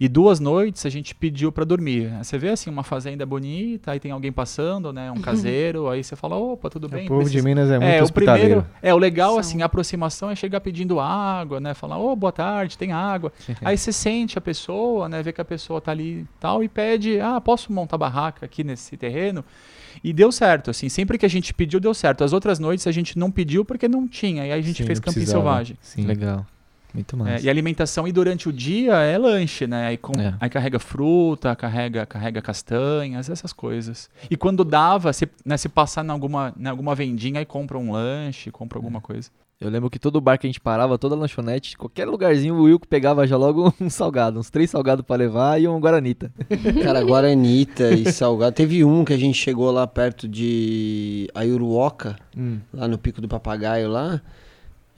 E duas noites a gente pediu para dormir. Você vê assim uma fazenda bonita, aí tem alguém passando, né, um caseiro, aí você fala, opa, tudo bem? O povo de Minas é muito é, o hospitaleiro. primeiro, é, o legal, São. assim, a aproximação é chegar pedindo água, né? Falar, ô, boa tarde, tem água. Aí você sente a pessoa, né? Vê que a pessoa tá ali e tal, e pede, ah, posso montar barraca aqui nesse terreno? E deu certo, assim, sempre que a gente pediu, deu certo. As outras noites a gente não pediu porque não tinha, e aí a gente Sim, fez camping selvagem. Sim. Legal. Muito É, massa. e alimentação, e durante o dia é lanche, né? Aí, com- É. aí carrega fruta, carrega, carrega castanhas, essas coisas. E quando dava, se, né, se passar em alguma, em alguma vendinha, aí compra um lanche, compra alguma coisa. Eu lembro que todo bar que a gente parava, toda lanchonete, qualquer lugarzinho, o Wilco pegava já logo um salgado, uns três salgados pra levar e um Guaranita. Cara, Guaranita e Salgado. Teve um que a gente chegou lá perto de Ayuruoca, Hum. lá no Pico do Papagaio lá.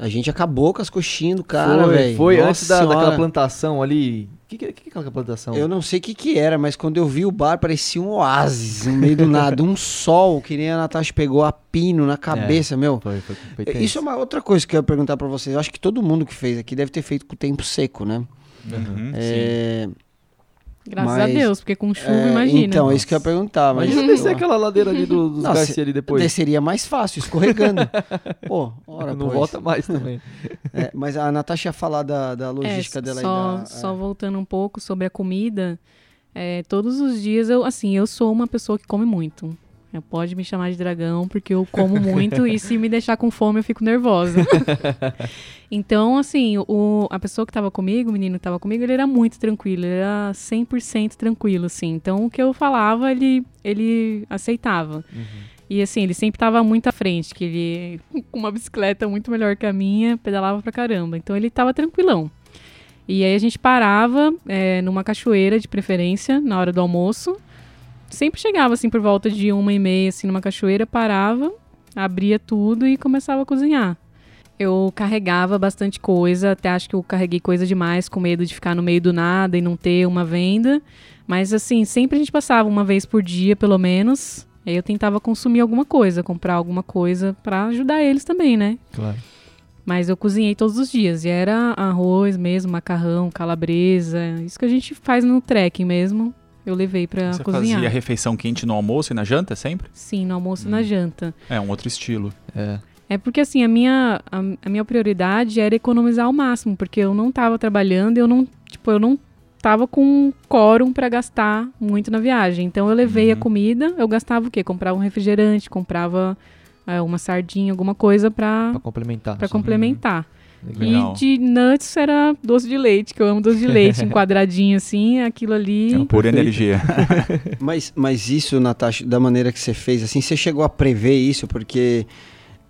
A gente acabou com as coxinhas do cara, foi, velho. foi Nossa antes da, daquela plantação ali. O que, que, que que é aquela plantação? Eu não sei o que que era, mas quando eu vi o bar, parecia um oásis no meio do nada. Um sol, que nem a Natasha pegou a pino na cabeça, meu. Foi, foi, foi É. Isso é uma outra coisa que eu ia perguntar pra vocês. Eu acho que todo mundo que fez aqui deve ter feito com o tempo seco, né? Uhum, É, Graças Mas- a Deus, porque com chuva, é, imagina. Então, é isso que eu ia perguntar. Mas Imagina descer aquela ladeira ali do, dos Não, Garcia ali depois. Desceria mais fácil, escorregando. Pô, ora, não pois. volta mais também. É, mas a Natasha ia falar da, da logística É, dela só, aí. Da, só é. voltando um pouco sobre a comida, é, todos os dias eu, assim, eu sou uma pessoa que come muito. Pode me chamar de dragão porque eu como muito e se me deixar com fome eu fico nervosa. então, assim, o, a pessoa que tava comigo, o menino que tava comigo, ele era muito tranquilo, ele era 100% tranquilo, assim. Então, o que eu falava, ele, ele aceitava. E assim, ele sempre tava muito à frente, que ele, com uma bicicleta muito melhor que a minha, pedalava pra caramba. Então ele tava tranquilão. E aí a gente parava é, numa cachoeira, de preferência, na hora do almoço. Sempre chegava, assim, por volta de uma e meia, assim, numa cachoeira, parava, abria tudo e começava a cozinhar. Eu carregava bastante coisa, até acho que eu carreguei coisa demais, com medo de ficar no meio do nada e não ter uma venda. Mas, assim, sempre a gente passava uma vez por dia, pelo menos. Aí eu tentava consumir alguma coisa, comprar alguma coisa pra ajudar eles também, né? Claro. Mas eu cozinhei todos os dias. E era arroz mesmo, macarrão, calabresa. Isso que a gente faz no trekking mesmo. Eu levei pra Você cozinhar. fazia refeição quente no almoço e na janta sempre? Sim, no almoço e Hum. na janta. É um outro estilo. É. É porque assim, a minha, a, a minha prioridade era economizar ao máximo, porque eu não tava trabalhando, eu não, tipo, eu não tava com quórum pra gastar muito na viagem. Então eu levei a Uhum. comida, eu gastava o quê? Comprava um refrigerante, comprava é, uma sardinha, alguma coisa pra, Pra complementar. pra só. complementar. Legal. E de nuts era doce de leite, que eu amo doce de leite, em quadradinho assim, aquilo ali. É um pura energia. Mas, mas isso, Natasha, da maneira que você fez, assim, você chegou a prever isso? Porque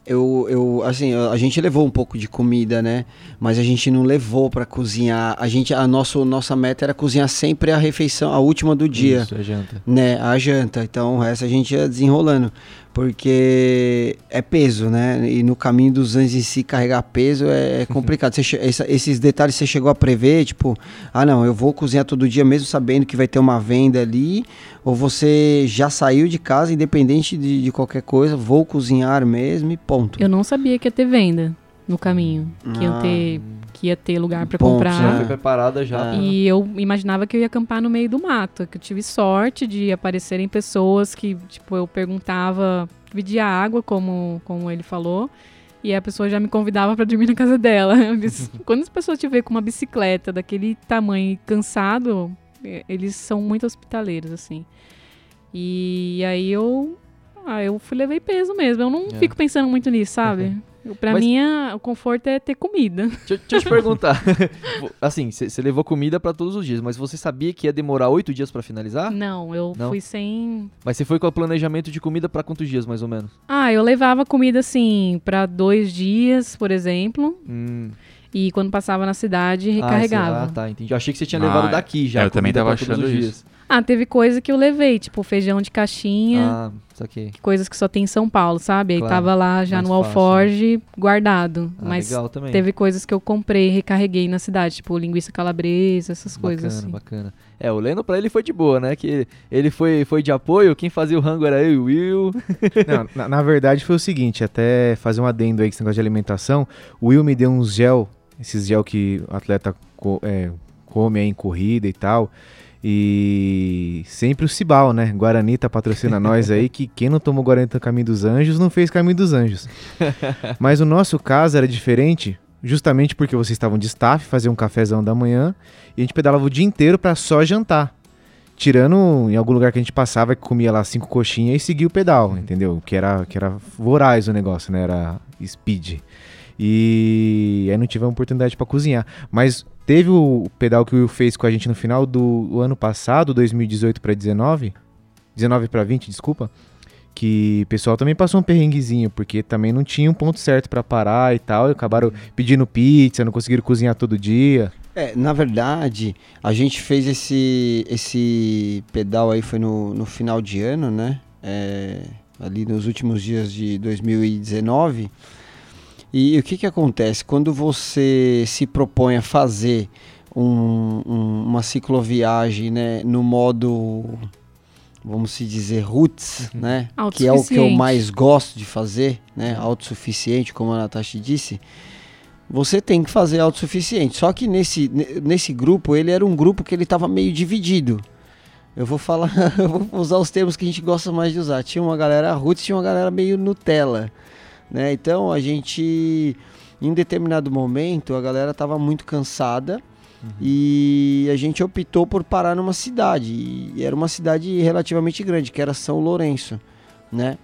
eu, eu assim, a gente levou um pouco de comida, né? Mas a gente não levou pra cozinhar. A gente, a nosso, nossa meta era cozinhar sempre a refeição, a última do dia. Isso, é janta. né, a janta. Então o resto a gente ia desenrolando. Porque é peso, né? E no caminho dos anos em si, carregar peso é, é complicado. Você esses detalhes você chegou a prever, tipo, ah não, eu vou cozinhar todo dia mesmo sabendo que vai ter uma venda ali, ou você já saiu de casa, independente de, de qualquer coisa, vou cozinhar mesmo e ponto. Eu não sabia que ia ter venda no caminho, que, ia Ah. ter, que ia ter lugar Ponto, comprar. Já Ah. foi preparada já. E eu imaginava que eu ia acampar no meio do mato, que eu tive sorte de aparecerem pessoas que, tipo, eu perguntava, pedia água, como, como ele falou, e a pessoa já me convidava pra dormir na casa dela. Disse, Quando as pessoas te veem com uma bicicleta daquele tamanho cansado, eles são muito hospitaleiros, assim. E aí eu, ah, eu fui levei peso mesmo. Eu não É. fico pensando muito nisso, sabe? Eu- Pra Mas- mim, a- o conforto é ter comida. Deixa, deixa eu te perguntar. assim, você levou comida pra todos os dias, mas você sabia que ia demorar oito dias pra finalizar? Não, eu Não? fui sem Mas você foi com o planejamento de comida pra quantos dias, mais ou menos? Ah, eu levava comida assim pra dois dias, por exemplo, Hum. e quando passava na cidade Ah, recarregava. Ah, tá, entendi. Eu achei que você tinha Ah, levado daqui já. é, eu também comida tava achando os isso. Ah, teve coisa que eu levei, tipo feijão de caixinha, Ah, saquei. coisas que só tem em São Paulo, sabe? Aí Claro, tava lá já no fácil, alforge guardado, Ah, mas legal também. teve coisas que eu comprei e recarreguei na cidade, tipo linguiça calabresa, essas coisas Bacana, assim. bacana. É, o Leno pra ele foi de boa, né? Que ele foi, foi de apoio, quem fazia o rango era eu e o Will. Não, na, na verdade foi o seguinte, até fazer um adendo aí com esse negócio de alimentação, o Will me deu uns gel, esses gel que o atleta co- é, come aí em corrida e tal, e sempre o Cibal, né? Guarani tá patrocina nós aí, que quem não tomou Guarani no Caminho dos Anjos não fez Caminho dos Anjos. Mas o nosso caso era diferente, justamente porque vocês estavam de staff, faziam um cafezão da manhã, e a gente pedalava o dia inteiro pra só jantar. Tirando em algum lugar que a gente passava que comia lá cinco coxinhas e seguia o pedal, entendeu? Que era, que era voraz o negócio, né? Era speed. E aí não tive a oportunidade pra cozinhar. Mas teve o pedal que o Will fez com a gente no final do ano passado, 2018 pra 19, 19 pra 20, desculpa. Que o pessoal também passou um perrenguezinho, porque também não tinha um ponto certo pra parar e tal. E acabaram pedindo pizza, não conseguiram cozinhar todo dia. É, na verdade, a gente fez esse, esse pedal aí foi no, no final de ano, né? É, ali nos últimos dias de 2019. E, o que, que acontece? Quando você se propõe a fazer um, um, uma cicloviagem né, no modo, vamos se dizer, roots, Uhum. né? Que é o que eu mais gosto de fazer, né? Autossuficiente, como a Natasha disse. Você tem que fazer autossuficiente. Só que nesse, ne- nesse grupo, ele era um grupo que ele estava meio dividido. Eu vou falar, eu vou usar os termos que a gente gosta mais de usar. Tinha uma galera roots, tinha uma galera meio Nutella, né? Então a gente, em determinado momento, a galera estava muito cansada e a gente optou por parar numa cidade. E era uma cidade relativamente grande, que era São Lourenço, né?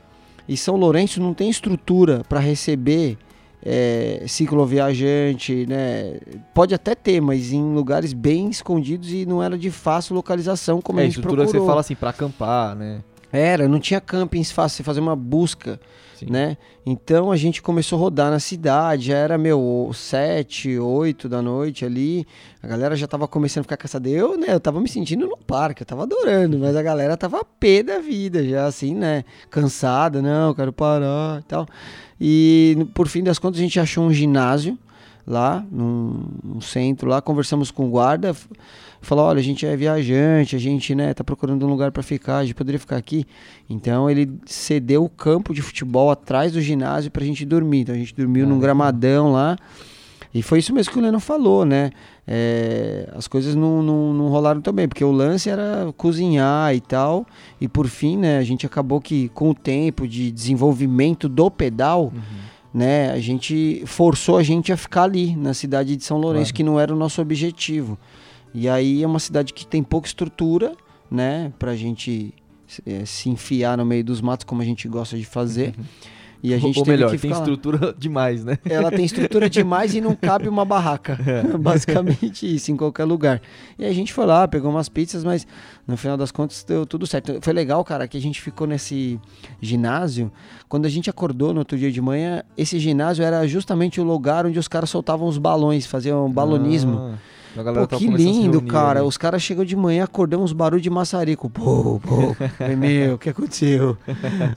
E São Lourenço não tem estrutura para receber é, cicloviajante, né? Pode até ter, mas em lugares bem escondidos e não era de fácil localização, como é, a gente estrutura procurou. você fala assim, pra acampar, né? Era, não tinha campings fácil, você fazer uma busca, Né? Então a gente começou a rodar na cidade, já era, meu, sete, oito da noite ali, a galera já tava começando a ficar cansada. Eu, né, eu tava me sentindo no parque, eu tava adorando, mas a galera tava pé da vida, já assim, né, cansada, não, quero parar e tal. E por fim das contas a gente achou um ginásio lá, num, num centro lá, conversamos com o guarda, falou, olha, a gente é viajante, a gente, né, tá procurando um lugar para ficar, a gente poderia ficar aqui. Então ele cedeu o campo de futebol atrás do ginásio pra gente dormir. Então a gente dormiu Ah, num gramadão lá. E foi isso mesmo que o Leno falou, né? É, as coisas não, não, não rolaram também, porque o lance era cozinhar e tal. E por fim, né, a gente acabou que com o tempo de desenvolvimento do pedal, né, a gente forçou a gente a ficar ali na cidade de São Lourenço, Claro. que não era o nosso objetivo. E aí é uma cidade que tem pouca estrutura, né, pra gente eh, se enfiar no meio dos matos como a gente gosta de fazer. E a gente Ou melhor, que tem lá. estrutura demais, né? Ela tem estrutura demais e não cabe uma barraca. É. Basicamente isso, em qualquer lugar. E a gente foi lá, pegou umas pizzas, mas no final das contas deu tudo certo. Foi legal, cara, que a gente ficou nesse ginásio. Quando a gente acordou no outro dia de manhã, esse ginásio era justamente o lugar onde os caras soltavam os balões, faziam balonismo. Ah, Pô, que lindo, reunir cara. ali. Os caras chegam de manhã, acordamos uns barulhos de maçarico. Pô, pô. Meu, o que aconteceu?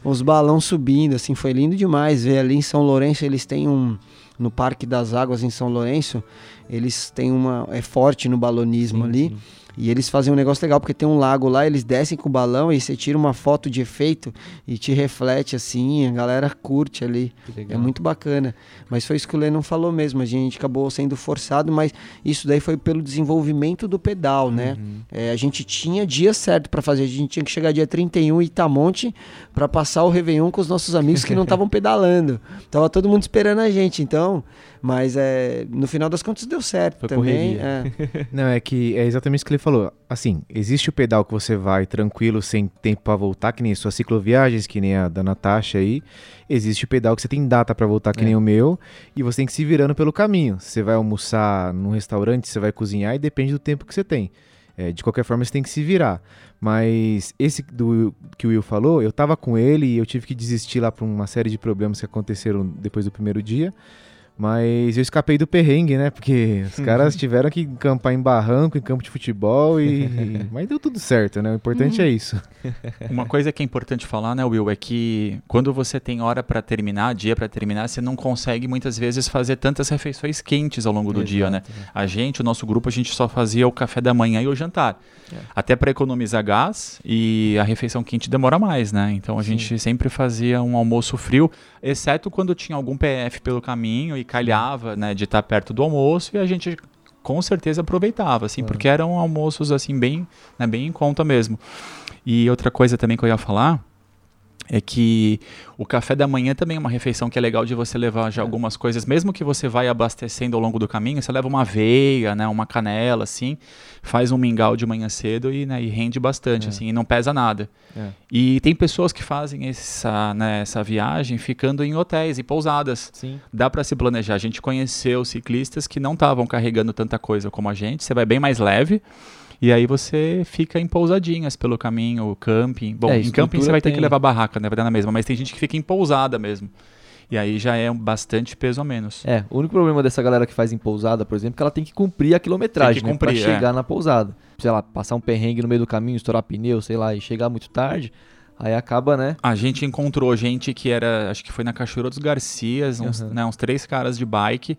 Os balões subindo, assim, foi lindo demais ver ali em São Lourenço. Eles têm um. No Parque das Águas em São Lourenço, eles têm uma. É forte no balonismo Sim, ali. sim. E eles fazem um negócio legal, porque tem um lago lá, eles descem com o balão e você tira uma foto de efeito e te reflete assim, a galera curte ali. É muito bacana. Mas foi isso que o Lennon falou mesmo. A gente acabou sendo forçado, mas isso daí foi pelo desenvolvimento do pedal, né? Uhum. É, a gente tinha dia certo para fazer. A gente tinha que chegar dia 31 em Itamonte para passar o Réveillon com os nossos amigos que não estavam pedalando. Tava todo mundo esperando a gente, então. Mas é, no final das contas deu certo Foi também. é. Não, é que é exatamente isso que ele falou. Assim, existe o pedal que você vai tranquilo, sem tempo pra voltar, que nem as suas cicloviagens, que nem a da Natasha aí. Existe o pedal que você tem data pra voltar, que É. nem o meu, e você tem que se virando pelo caminho. Você vai almoçar num restaurante, você vai cozinhar e depende do tempo que você tem. É, de qualquer forma, você tem que se virar. Mas esse do que o Will falou, eu tava com ele e eu tive que desistir lá por uma série de problemas que aconteceram depois do primeiro dia. Mas eu escapei do perrengue, né? Porque os caras tiveram que acampar em barranco, em campo de futebol e. Mas deu tudo certo, né? O importante é isso. Uma coisa que é importante falar, né, Will, é que quando você tem hora pra terminar, dia pra terminar, você não consegue muitas vezes fazer tantas refeições quentes ao longo do dia, né? Exato, né? A gente, o nosso grupo, a gente só fazia o café da manhã e o jantar. É. Até para economizar gás e a refeição quente demora mais, né? Então a Sim. gente sempre fazia um almoço frio, exceto quando tinha algum PF pelo caminho e calhava, né, de estar perto do almoço e a gente com certeza aproveitava, assim, Claro. porque eram almoços assim bem, né, bem em conta mesmo. E outra coisa também que eu ia falar é que o café da manhã também é uma refeição que é legal de você levar já algumas coisas, mesmo que você vai abastecendo ao longo do caminho, você leva uma aveia, né, uma canela, assim, faz um mingau de manhã cedo e, né, e rende bastante, É. assim, e não pesa nada. É. E tem pessoas que fazem essa, né, essa viagem ficando em hotéis e pousadas. Sim. Dá para se planejar. A gente conheceu ciclistas que não estavam carregando tanta coisa como a gente. Você vai bem mais leve. E aí você fica em pousadinhas pelo caminho, camping. Bom, É, em camping você vai ter que tem. levar barraca, né? Vai dar na mesma. Mas tem gente que fica em pousada mesmo. E aí já é um bastante peso a menos. É, o único problema dessa galera que faz em pousada, por exemplo, é que ela tem que cumprir a quilometragem, Tem né, cumprir, é. chegar na pousada. Sei lá, passar um perrengue no meio do caminho, estourar pneu, sei lá, e chegar muito tarde, Aí acaba, né? A gente encontrou gente que era, acho que foi na Cachoeira dos Garcias, uns, Uhum. né, uns três caras de bike.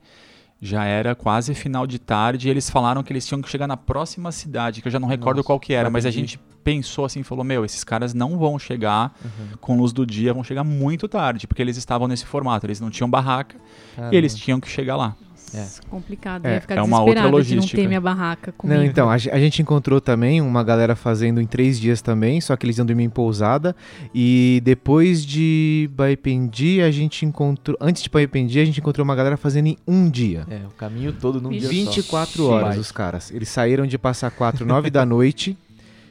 Já era quase final de tarde e eles falaram que eles tinham que chegar na próxima cidade, que eu já não recordo Nossa, qual que era, mas a gente pensou assim, falou, meu, esses caras não vão chegar Uhum. com luz do dia, vão chegar muito tarde, porque eles estavam nesse formato, eles não tinham barraca Caramba. e eles tinham que chegar lá. É. Complicado. É, ia ficar é uma outra de não logística. ter minha barraca comigo. Não, então, a, a gente encontrou também uma galera fazendo em três dias também, só que eles iam dormir em pousada. E depois de Baipendi, a gente encontrou. Antes de Baipendi, a gente encontrou uma galera fazendo em um dia. É, o caminho todo num dia só. 24 horas os caras. Eles saíram de Passa Quatro 9 da noite,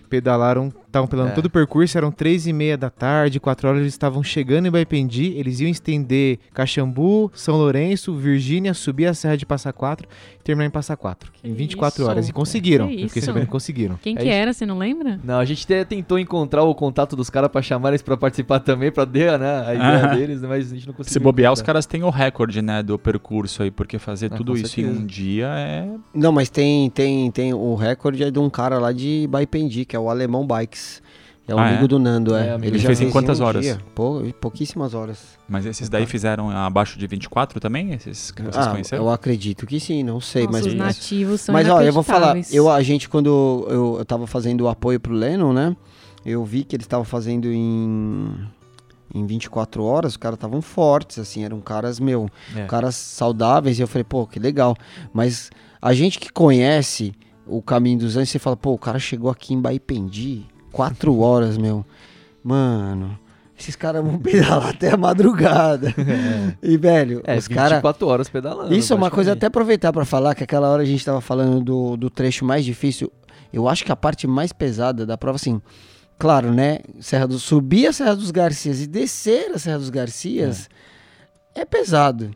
pedalaram, estavam pedalando É. todo o percurso, eram 3 e meia da tarde, 4 horas eles estavam chegando em Baipendi, eles iam estender Caxambu, São Lourenço, Virgínia, subir a Serra de Passa Quatro e terminar em Passa Quatro. Que em 24 isso? horas. E conseguiram. Que Eu fiquei isso? sabendo que conseguiram. Quem É que isso. era, você não lembra? Não, a gente até tentou encontrar o contato dos caras pra chamar eles pra participar também, pra dar né, a ideia Ah. deles, mas a gente não conseguiu. Se bobear, os encontrar. caras têm o recorde, né, do percurso aí, porque fazer Ah, tudo isso em certeza. um dia é Não, mas tem, tem, tem o recorde é de um cara lá de Baipendi, que é o Alemão Bikes. É o Ah, amigo é? do Nando, é. É, amigo Ele fez em quantas um horas? dia. Pô, pouquíssimas horas. Mas esses daí fizeram abaixo de 24 também? Esses que vocês ah, conheceram? eu acredito que sim, não sei, Nossa, mas os nativos são Mas ó, eu vou falar, eu, a gente quando eu, eu tava fazendo o apoio pro Lennon, né? Eu vi que eles estavam fazendo em, em 24 horas, os caras estavam fortes, assim, eram caras, meu, É. caras saudáveis, e eu falei, pô, que legal. Mas a gente que conhece o caminho dos anos, você fala, pô, o cara chegou aqui em Baipendi, 4 horas, meu. Mano, esses caras vão pedalar até a madrugada. E, velho, É, os caras. 24 horas pedalando. Isso é uma coisa até aproveitar pra falar que aquela hora a gente tava falando do, do trecho mais difícil. Eu acho que a parte mais pesada da prova, assim, claro, né? Serra do, subir a Serra dos Garcias e descer a Serra dos Garcias é, pesado.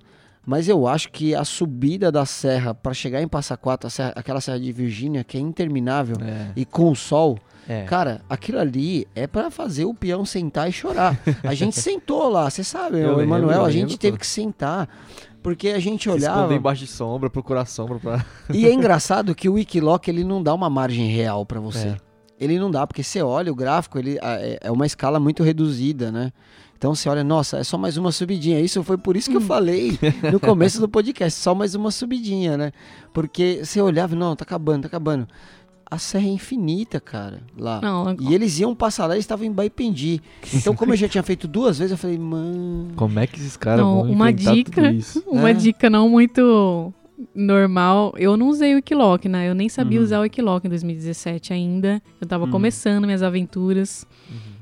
Mas eu acho que a subida da serra pra chegar em Passa Quatro, serra- aquela serra de Virgínia, que é interminável, É, e com o sol, é. cara, aquilo ali é pra fazer o peão sentar e chorar. A gente sentou lá, você sabe, Eu o Emanuel, a gente teve que sentar. Porque a gente Se olhava. esconder embaixo de sombra, procurar sombra pra... E é engraçado que o Wikiloc ele não dá uma margem real pra você. É. Ele não dá, porque você olha o gráfico, ele é é uma escala muito reduzida, né? Então você olha, nossa, é só mais uma subidinha. Isso foi por isso que eu falei no começo do podcast, só mais uma subidinha, né? Porque você olhava, e, não, tá acabando, tá acabando. A serra é infinita, cara, lá. Não, E eles iam passar lá, eles estavam em Baipendi. Então, como eu já tinha feito duas vezes, eu falei, mano. Como é que esses caras Não, vão uma dica- tudo isso? Uma É. dica não muito normal. Eu não usei o Wikiloc, né? Eu nem sabia Uhum. usar o Wikiloc em 2017 ainda. Eu tava Uhum. começando minhas aventuras.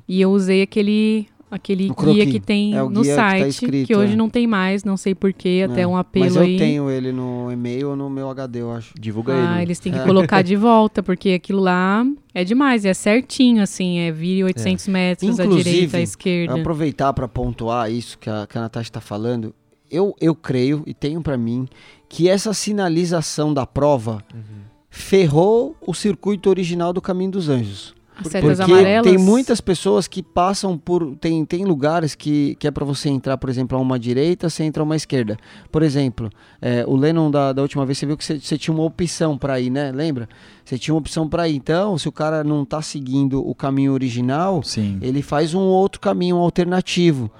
E eu usei aquele aquele guia que tem É o no guia que tá site, que, escrito, hoje é. não tem mais, não sei porquê, até É. um apelo Mas eu aí. tenho ele no e-mail ou no meu HD, eu acho. Divulga Ah, ele. eles têm que É. colocar de volta, porque aquilo lá é demais, é certinho, assim, é vire 800 metros à Inclusive, direita, à esquerda. Aproveitar para pontuar isso que a, que a Natasha está falando, eu, eu creio e tenho para mim que essa sinalização da prova Uhum. ferrou o circuito original do Caminho dos Anjos. As setas Porque amarelas. tem muitas pessoas que passam por. Tem, tem lugares que, que é para você entrar, por exemplo, a uma direita, você entra a uma esquerda. Por exemplo, é, o Lennon da, da última vez você viu que você, você tinha uma opção para ir, né? Lembra? Você tinha uma opção para ir. Então, se o cara não tá seguindo o caminho original, Sim. ele faz um outro caminho um alternativo.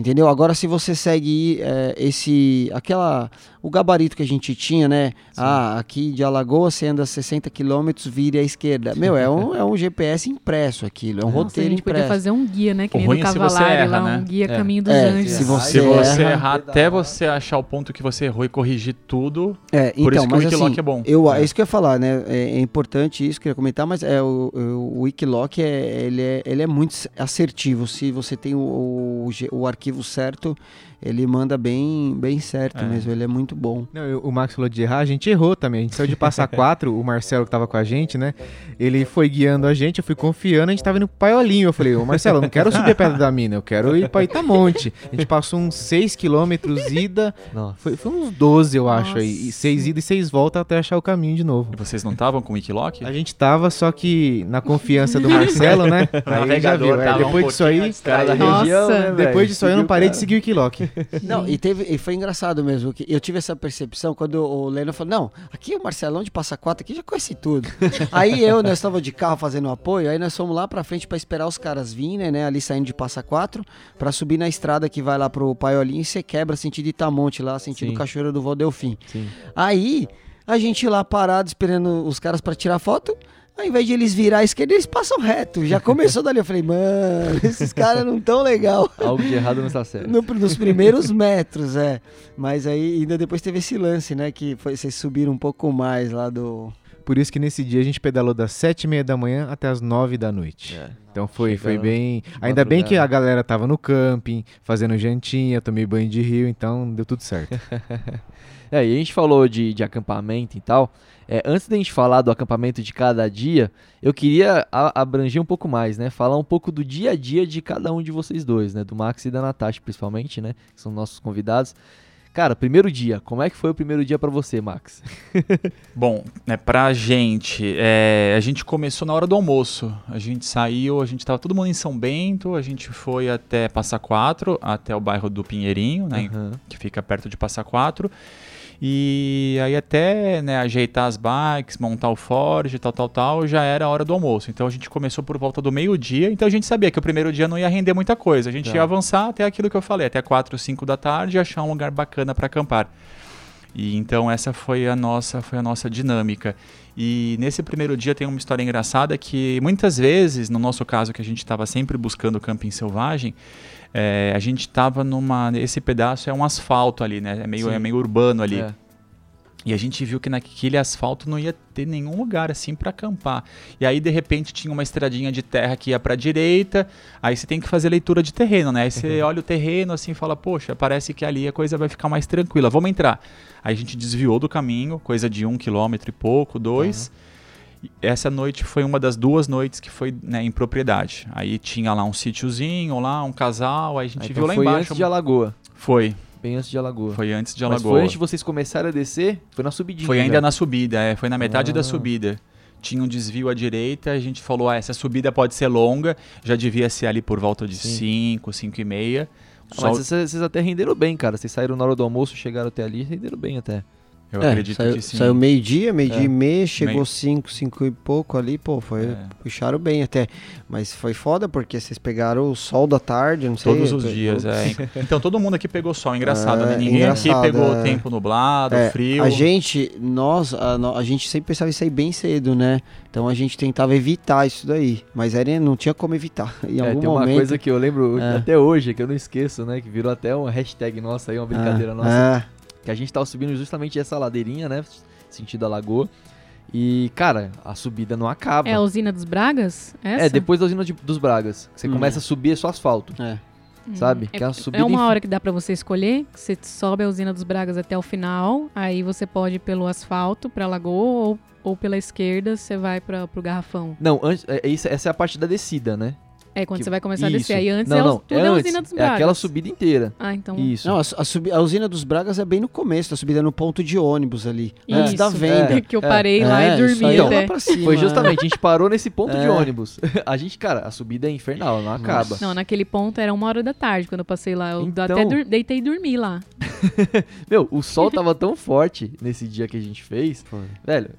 Entendeu? Agora, se você segue é, esse. aquela. O gabarito que a gente tinha, né? Ah, aqui de Alagoas você anda 60 quilômetros, vire à esquerda. Meu, é um, é um GPS impresso aquilo, é um Nossa, a roteiro gente podia impresso. fazer um guia, né? Que O nem ruim do é se você Cavalário, erra, lá, né? um guia É. Caminho dos É, Anjos. se você Se você erra, errar até você achar o ponto que você errou e corrigir tudo, É, Por então, isso que o Wikiloc assim, é bom. Eu, É. é isso que eu ia falar, né? É, é importante isso que eu ia comentar, mas é, o, o, Wikiloc é, ele é, ele é muito assertivo. Se você tem o, o, o arquivo certo, ele manda bem, bem certo É. mesmo. Ele é muito bom. Não, eu- o Max falou de errar, a gente errou também. A gente saiu de passar quatro, o Marcelo que tava com a gente, né? Ele foi guiando a gente, eu fui confiando, a gente tava indo pro Paiolinho. Eu falei, ô Marcelo, eu não quero subir a Pedra da Mina, eu quero ir pra Itamonte. A gente passou uns 6 quilômetros ida, Nossa. foi, foi uns 12, eu acho, aí. E Nossa. 6 ida e 6 volta até achar o caminho de novo. e vocês não estavam com o Wikiloc? A gente tava, só que na confiança do Marcelo, né? Aí já viu. É, depois disso aí, Cara da Nossa. região, né, depois disso aí eu não parei de cara. seguir o Wikiloc. Não, e, teve, e foi engraçado mesmo. que Eu tive essa percepção quando o Leno falou: Não, aqui o Marcelão de Passa Quatro aqui já conhece tudo. aí eu, nós estávamos de carro fazendo apoio, aí nós fomos lá pra frente pra esperar os caras virem, né? Ali saindo de Passa Quatro, pra subir na estrada que vai lá pro Paiolinho e você quebra sentido Itamonte lá, sentido Sim. Cachoeira do Valdelfim. Aí, a gente lá parado esperando os caras pra tirar foto. Ao invés de eles virar à esquerda, eles passam reto. Já começou dali. Eu falei, mano, esses caras não tão legal. Algo de errado não está certo. No- nos primeiros metros, é. Mas aí ainda depois teve esse lance, né? Que foi, vocês subiram um pouco mais lá do. Por isso que nesse dia a gente pedalou das sete e meia da manhã até as nove da noite. É. Então foi, foi bem. Ainda bem que a galera tava no camping, fazendo jantinha, tomei banho de rio, então deu tudo certo. É, e a gente falou de, de acampamento e tal. É, antes da gente falar do acampamento de cada dia, eu queria a- abranger um pouco mais, né? Falar um pouco do dia a dia de cada um de vocês dois, né? Do Max e da Natasha, principalmente, né? Que são nossos convidados. Cara, primeiro dia, como é que foi o primeiro dia pra você, Max? Bom, né, pra gente, é, a gente começou na hora do almoço. A gente saiu, a gente tava todo mundo em São Bento, a gente foi até Passa Quatro, até o bairro do Pinheirinho, né, Aham. que fica perto de Passa Quatro. E aí até né, ajeitar as bikes, montar o Ford, tal, tal, tal, já era a hora do almoço. Então a gente começou por volta do meio-dia, então a gente sabia que o primeiro dia não ia render muita coisa. A gente Tá. ia avançar até aquilo que eu falei, até 4, 5 da tarde e achar um lugar bacana para acampar. E então essa foi a nossa, foi a nossa dinâmica. E nesse primeiro dia tem uma história engraçada que muitas vezes, no nosso caso que a gente estava sempre buscando camping selvagem, é, a gente estava numa, esse pedaço é um asfalto ali, né? É meio, Sim. é meio urbano ali. É. E a gente viu que naquele asfalto não ia ter nenhum lugar assim para acampar. E aí de repente tinha uma estradinha de terra que ia para direita. Aí você tem que fazer leitura de terreno, né? Aí você olha o terreno assim e fala: "Poxa, parece que ali a coisa vai ficar mais tranquila. Vamos entrar". Aí a gente desviou do caminho, coisa de um quilômetro e pouco, dois. E Essa noite foi uma das duas noites que foi né, em propriedade. Aí tinha lá um sítiozinho, lá um casal, aí a gente Ah, viu então lá foi embaixo. antes de Alagoa. Foi, Bem antes de Alagoa. foi antes de Mas Alagoa. foi antes de vocês começarem a descer? Foi na subidinha. Foi ainda já. na subida, é, foi na metade Ah. da subida. Tinha um desvio à direita, a gente falou, ah, essa subida pode ser longa, já devia ser ali por volta de Sim. 5, 5 e meia. Ah, mas vocês, vocês até renderam bem, cara. Vocês saíram na hora do almoço, chegaram até ali, renderam bem até. Eu É, acredito saiu, que sim. Saiu meio-dia, meio-dia É. e meia, chegou Meio- cinco, cinco e pouco ali, pô, foi. É. Puxaram bem até. Mas foi foda porque vocês pegaram o sol da tarde, não sei. Todos os dias, é. Então todo mundo aqui pegou sol, engraçado, né? É, Ninguém engraçado, aqui pegou é. tempo nublado, É, frio. A gente, nós, a, a gente sempre pensava em sair bem cedo, né? Então a gente tentava evitar isso daí. Mas era, não tinha como evitar. Em É, algum tem uma momento. coisa que eu lembro É. até hoje, que eu não esqueço, né? Que virou até uma hashtag nossa aí, uma brincadeira Ah, nossa. Que a gente tava subindo justamente essa ladeirinha, né? Sentido a lagoa. E, cara, a subida não acaba. É a usina dos Bragas? Essa? É, depois da usina de- dos Bragas. que Você Hum. começa a subir é só asfalto, é. Hum. sabe? É, que é uma subida é uma hora que dá pra você escolher. Você sobe a usina dos Bragas até o final. Aí você pode ir pelo asfalto pra lagoa ou, ou pela esquerda você vai pra, pro garrafão. Não, antes, é, isso- essa é a parte da descida, né? É quando Que- você vai começar a Isso. descer. Aí antes não, é, não, tudo é é a antes. usina dos É Bragas. aquela subida inteira. Ah, então. Isso. Não, a, a subi- a usina dos Bragas é bem no começo, a subida é no ponto de ônibus ali. Antes da venda. que eu É. parei lá É, e isso dormi aí, Então, até. lá pra cima. Foi justamente, a gente parou nesse ponto de É. ônibus. A gente, cara, a subida é infernal, não acaba. Não, naquele ponto era uma hora da tarde quando eu passei lá. Eu Então- até dur- deitei e dormi lá. Meu, o sol tava tão forte nesse dia que a gente fez. Foi. Velho,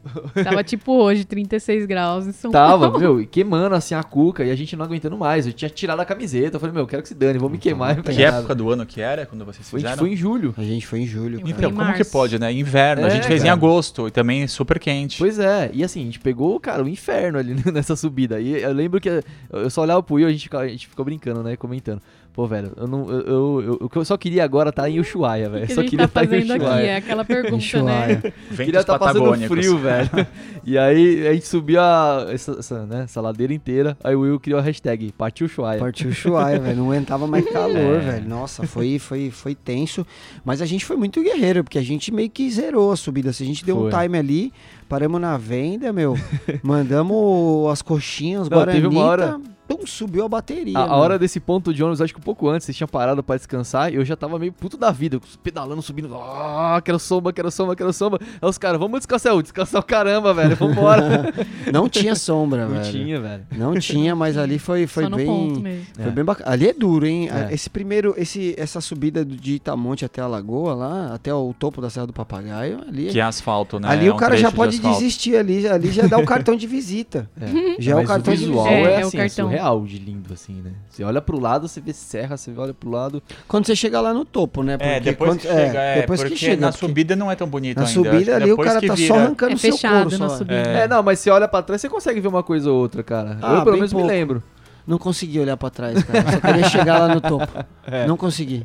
Tava tipo hoje, 36 graus em São Paulo. tava, meu, e queimando assim a cuca e a gente não aguentando mais. Eu tinha tirado a camiseta. Eu falei, meu, eu quero que se dane, vou me queimar. e não Que época do ano que era, quando vocês Foi, fizeram? foi em julho. A gente foi em julho. Cara. Então, Em como que pode, né? Inverno. a É, gente fez em cara. agosto e também super quente. Pois é, e assim, a gente pegou, cara, o inferno ali nessa subida. E eu lembro que eu só olhava pro Will, a gente, ficava- a gente ficou brincando, né, comentando. Pô, velho, eu não, eu, eu, eu- o que eu só queria agora tá em Ushuaia, velho. que Só queria tá tá em fazendo aqui? Ushuaia. É aquela pergunta, Ushuaia. né? Queria estar passando patagônicos. frio, velho. E aí a gente subiu a, essa, essa, né, essa ladeira inteira. Aí o Will criou a hashtag Partiu Ushuaia. Partiu Chuaia, velho. Não aguentava mais calor, É. velho. Nossa, foi, foi, foi tenso. Mas a gente foi muito guerreiro, porque a gente meio que zerou a subida. Se a gente deu um Foi. time ali, paramos na venda, meu. Mandamos as coxinhas, Não, Guaranita. teve uma hora- tum, subiu a bateria. A, a hora desse ponto de ônibus, acho que um pouco antes, vocês tinham parado pra descansar e eu já tava meio puto da vida, pedalando, subindo. Ah, quero samba, quero samba, quero samba. Aí os caras, vamos descansar. Eu, descansar o caramba, velho, vambora. Não tinha sombra, Não velho. tinha, velho. Não tinha, mas ali foi, foi bem. Foi É. bem bacana. Ali é duro, hein? É. Esse primeiro, esse, essa subida de Itamonte até a Lagoa, lá, até o topo da Serra do Papagaio, ali. Que é asfalto, né? ali É o um cara já trecho de pode asfalto. desistir ali, ali já dá o cartão de visita. É. Já é o Mas cartão o de visual visita. é, É, é o assim, cartão. É surreal de lindo, assim, né? Você olha pro lado, você vê serra, você olha pro lado. Quando você chega lá no topo, né? É, Porque depois quando- que chega, é, depois porque que chega. na porque subida não é tão bonito na ainda. Subida ali o cara tá vira- só arrancando É o seu fechado couro. na Só. subida. É. não, mas você olha pra trás, você consegue ver uma coisa ou outra, cara. Ah, eu pelo menos pouco. me lembro. Não consegui olhar pra trás, cara. Eu Só queria chegar lá no topo. É. Não consegui.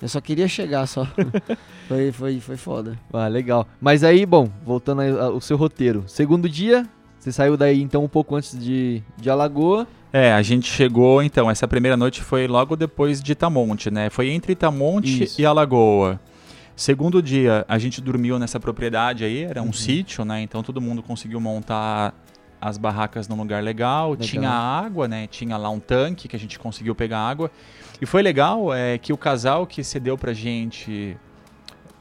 Eu só queria chegar só. Foi, foi, foi foda. Ah, legal. Mas aí, bom, voltando aí ao seu roteiro. Segundo dia, você saiu daí então um pouco antes de, de Alagoa. É, a gente chegou, então, essa primeira noite foi logo depois de Itamonte, né? Foi entre Itamonte Isso. e Alagoa. Segundo dia, a gente dormiu nessa propriedade aí, era um Uhum. sítio, né? Então todo mundo conseguiu montar as barracas num lugar legal, Legal. tinha água, né? Tinha lá um tanque que a gente conseguiu pegar água. E foi legal é que o casal que cedeu pra gente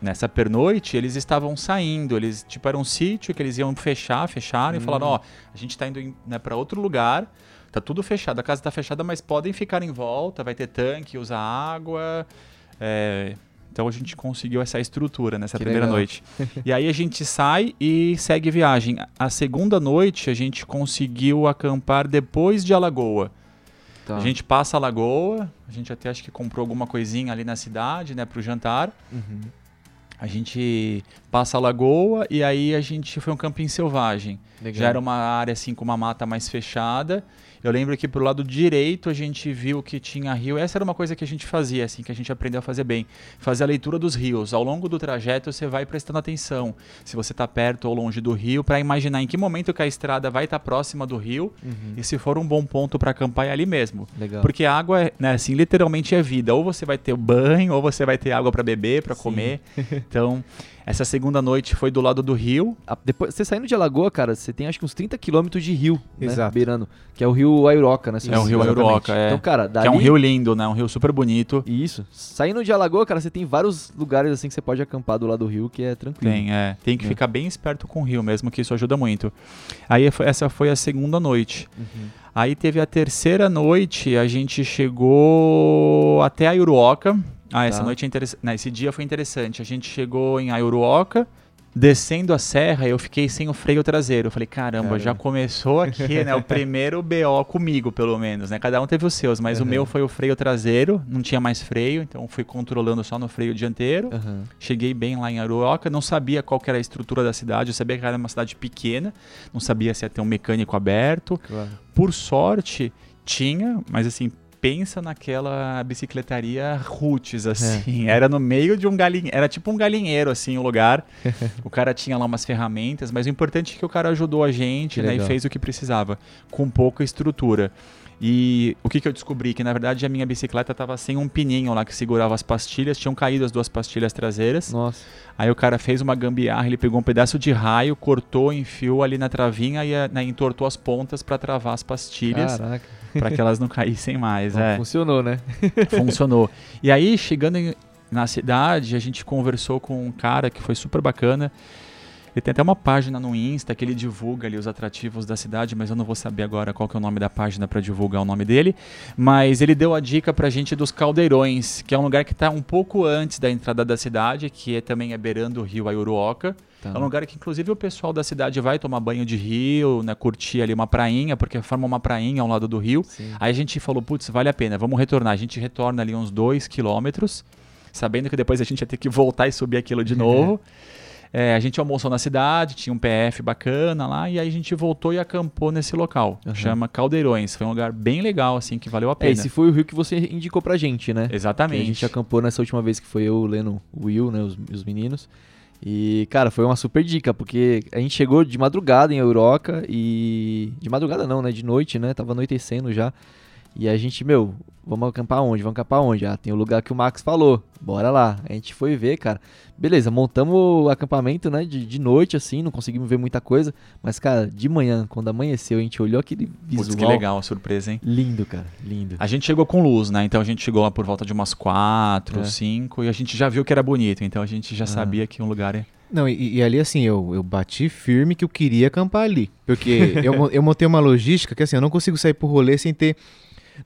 nessa pernoite, eles estavam saindo, eles tipo era um sítio que eles iam fechar, fecharam e Hum. falaram, ó, a gente tá indo né, para outro lugar, tá tudo fechado, a casa tá fechada, mas podem ficar em volta, vai ter tanque, usar água, é, então a gente conseguiu essa estrutura nessa Que primeira legal. noite. e aí a gente sai e segue viagem. A segunda noite a gente conseguiu acampar depois de Alagoa. Tá. A gente passa a Lagoa, a gente até acho que comprou alguma coisinha ali na cidade, né, pro jantar. Uhum. A gente passa a Lagoa e aí a gente foi um camping selvagem. Legal. Já era uma área assim com uma mata mais fechada. Eu lembro que pro lado direito a gente viu que tinha rio. Essa era uma coisa que a gente fazia, assim, que a gente aprendeu a fazer bem. Fazer a leitura dos rios. Ao longo do trajeto você vai prestando atenção. Se você está perto ou longe do rio, para imaginar em que momento que a estrada vai estar próxima do rio Uhum. e se for um bom ponto para acampar é ali mesmo. Legal. Porque a água, é, né, assim, literalmente é vida. Ou você vai ter banho, ou você vai ter água para beber, para comer. Então, essa segunda noite foi do lado do rio. Ah, depois, você saindo de Alagoa, cara, você tem acho que uns 30 quilômetros de rio, né? Exato. Beirando. Que é o rio Airoca, né? É não o rio. Airoca, é. Então, cara, dali... Que é um rio lindo, né? Um rio super bonito. Isso. Saindo de Alagoa, cara, você tem vários lugares assim que você pode acampar do lado do rio, que é tranquilo. Tem, é. Tem que É. ficar bem esperto com o rio mesmo, que isso ajuda muito. Aí foi- essa foi a segunda noite. Uhum. Aí teve a terceira noite, a gente chegou até a Iuruoca. Ah, essa Tá. noite é interessante. Esse dia foi interessante. A gente chegou em Aiuruoca, descendo a serra, eu fiquei sem o freio traseiro. Eu falei, caramba, já começou aqui, né? O primeiro BO comigo, pelo menos, né? Cada um teve os seus, mas o Uhum. meu foi o freio traseiro, não tinha mais freio, então fui controlando só no freio dianteiro. Aham. Cheguei bem lá em Aruoca, não sabia qual era a estrutura da cidade, eu sabia que era uma cidade pequena, não sabia se ia ter um mecânico aberto. Claro. Por sorte, tinha, mas assim, pensa naquela bicicletaria roots, assim. Era no meio de um galinheiro, era tipo um galinheiro, assim, o lugar. o cara tinha lá umas ferramentas, mas o importante é que o cara ajudou a gente, Que né, e fez o que precisava, com pouca estrutura. E o que, que eu descobri? Que na verdade a minha bicicleta estava sem um pininho lá que segurava as pastilhas, tinham caído as duas pastilhas traseiras. Nossa. Aí o cara fez uma gambiarra, ele pegou um pedaço de raio, cortou, enfiou ali na travinha e né, entortou as pontas para travar as pastilhas, Caraca. para que elas não caíssem mais. Bom, é, Funcionou, né? funcionou. E aí, chegando em- na cidade, a gente conversou com um cara que foi super bacana. Ele tem até uma página no Insta que ele divulga ali os atrativos da cidade, mas eu não vou saber agora qual que é o nome da página para divulgar o nome dele. Mas ele deu a dica pra gente dos Caldeirões, que é um lugar que está um pouco antes da entrada da cidade, que é, também é beirando o rio Aiuruoca. Tá. É um lugar que, inclusive, o pessoal da cidade vai tomar banho de rio, né, curtir ali uma prainha, porque forma uma prainha ao lado do rio. Sim. Aí a gente falou, putz, vale a pena, vamos retornar. A gente retorna ali uns dois quilômetros, sabendo que depois a gente ia ter que voltar e subir aquilo de novo. É, a gente almoçou na cidade, tinha um PF bacana lá, e aí a gente voltou e acampou nesse local. Aham. Chama Caldeirões. Foi um lugar bem legal, assim, que valeu a É, pena. esse foi o rio que você indicou pra gente, né? Que Exatamente. a gente acampou nessa última vez que foi eu, o Leno, o Will, né? Os, os meninos. E, cara, foi uma super dica, porque a gente chegou de madrugada em Euroca e. De madrugada não, né? De noite, né? Tava anoitecendo já. E a gente, meu, vamos acampar onde? Vamos acampar onde? Ah, tem o lugar que o Max falou. Bora lá. A gente foi ver, cara. Beleza, montamos o acampamento, né? De, de noite, assim, não conseguimos ver muita coisa. Mas, cara, de manhã, quando amanheceu, a gente olhou aquele visual. Putz, que legal a surpresa, hein? Lindo, cara. Lindo. A gente chegou com luz, né? Então a gente chegou lá por volta de umas quatro, É. cinco, e a gente já viu que era bonito. Então a gente já Ah. sabia que um lugar é. Não, e, e ali assim, eu, eu bati firme que eu queria acampar ali. Porque eu, eu montei uma logística que assim, eu não consigo sair pro rolê sem ter.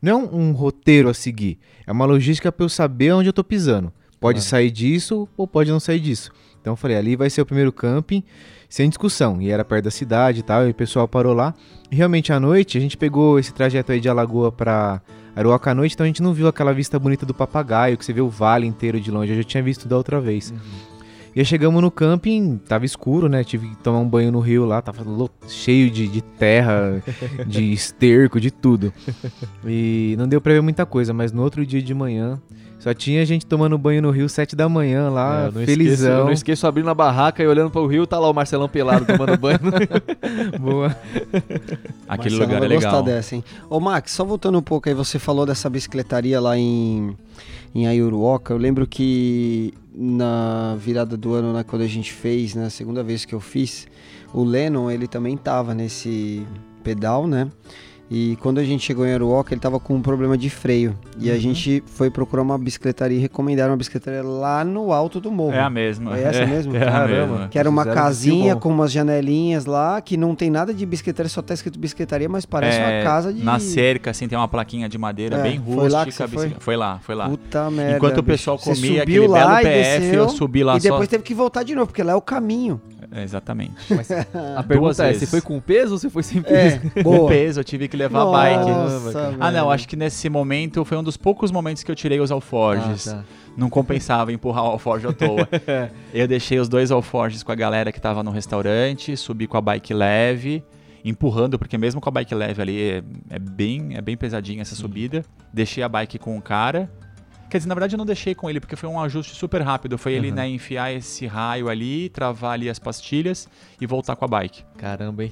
Não é um, um roteiro a seguir. É uma logística pra eu saber onde eu tô pisando. Pode sair disso ou pode não sair disso. Então eu falei, ali vai ser o primeiro camping, sem discussão. E era perto da cidade e tal, e o pessoal parou lá. E realmente à noite, a gente pegou esse trajeto aí de Alagoa pra Aruoca à noite, então a gente não viu aquela vista bonita do papagaio, que você vê o vale inteiro de longe. Eu já tinha visto da outra vez. E aí chegamos no camping, tava escuro, né? Tive que tomar um banho no rio lá, tava cheio de, de terra, de esterco, de tudo. E não deu pra ver muita coisa, mas no outro dia de manhã só tinha gente tomando banho no rio sete da manhã lá, É, não esqueço, felizão. eu não esqueço abrindo a barraca e olhando pro rio, tá lá o Marcelão pelado tomando banho. Boa. Aquele Marcelo lugar é vai gostar legal. dessa, hein? Ô, Max, só voltando um pouco aí, você falou dessa bicicletaria lá em, em Ayuruoca. Eu lembro que na virada do ano, né, quando a gente fez, na segunda vez que eu fiz, o Lennon, ele também tava nesse pedal, né? E quando a gente chegou em Aruoca, ele tava com um problema de freio. E Uhum. a gente foi procurar uma bicicletaria e recomendaram uma bicicletaria lá no alto do morro. É a mesma. É essa mesmo? É, a Caramba. mesma. Que era uma Fizeram casinha com umas janelinhas lá, que não tem nada de bicicletaria, só tá escrito bicicletaria, mas parece É, uma casa de. Na cerca, assim, tem uma plaquinha de madeira É, bem foi rústica. lá que você foi? Foi lá, foi lá. Puta merda. Enquanto o pessoal comia aquele belo PF, desceu, eu subi lá E depois só. teve que voltar de novo, porque lá é o caminho. É, Exatamente. A pergunta é, vezes. você foi com peso ou você foi sem peso? É, Com peso, eu tive que levar a bike. Nossa, Ah, não, acho que nesse momento foi um dos poucos momentos que eu tirei os alforjes. Ah, tá. Não compensava empurrar o alforje à toa. eu deixei os dois alforjes com a galera que tava no restaurante, subi com a bike leve, empurrando, porque mesmo com a bike leve ali é, é bem, é bem pesadinha essa subida. Deixei a bike com o cara. Quer dizer, na verdade eu não deixei com ele, porque foi um ajuste super rápido. Foi ele, Uhum. né, enfiar esse raio ali, travar ali as pastilhas e voltar com a bike. Caramba, hein?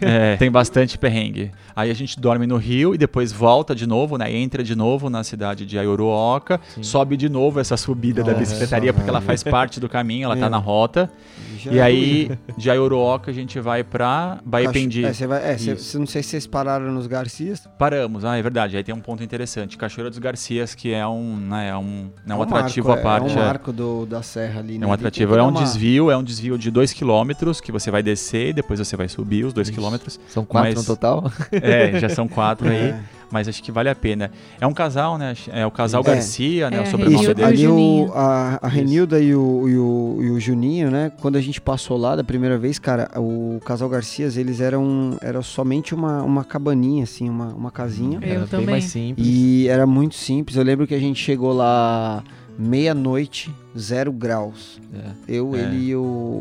É, tem bastante perrengue. Aí a gente dorme no Rio e depois volta de novo, né? Entra de novo na cidade de Ayuruoca, sobe de novo essa subida da Nossa, bicicletaria, porque ela faz parte do caminho, ela tá É. na rota. Já E é aí, de Ayuruoca, a gente vai pra Baipendi. Cacho- É, você vai, é, Isso. você- não sei se vocês pararam nos Garcias. Paramos, ah, é verdade. Aí tem um ponto interessante. Cachoeira dos Garcias, que é um, né, é um, é um É atrativo marco, à parte. É, é um marco do, da serra ali. É né? um atrativo, é um uma- desvio, é um desvio de 2 km que você vai descer e depois você vai subir os 2 Ixi. km. São quatro Mas- no total? É, já são quatro aí, É. mas acho que vale a pena. É um casal, né? É o casal É. Garcia, né? É, o sobrenome Isso, dele. ali o a, a Renilda e o, e, o, e o Juninho, né? Quando a gente passou lá da primeira vez, cara, o casal Garcias, eles eram era somente uma, uma cabaninha, assim, uma, uma casinha. Eu Era bem também. mais simples. E era muito simples. Eu lembro que a gente chegou lá meia-noite, zero graus. É. Eu, É. ele e o,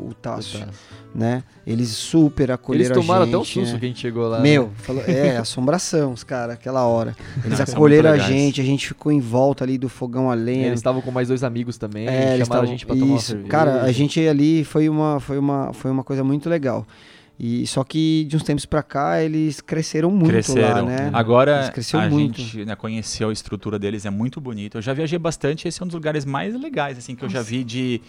o Tássio, Tá. né? Eles super Eles acolheram tomaram a gente. até um susto né? que a gente chegou lá. Meu, né? falou, é, assombração, os caras, aquela hora. Eles São acolheram a gente, a gente ficou em volta ali do fogão a lenha. Eles estavam com mais dois amigos também, É, chamaram eles a tavam- gente pra tomar uma isso. cerveja. Cara, a gente ali foi uma, foi uma, foi uma coisa muito legal. E só que de uns tempos pra cá eles cresceram muito Cresceram. lá, né? Agora a muito. gente né, conheceu a estrutura deles, é muito bonito. Eu já viajei bastante, esse é um dos lugares mais legais assim que eu já Nossa. vi de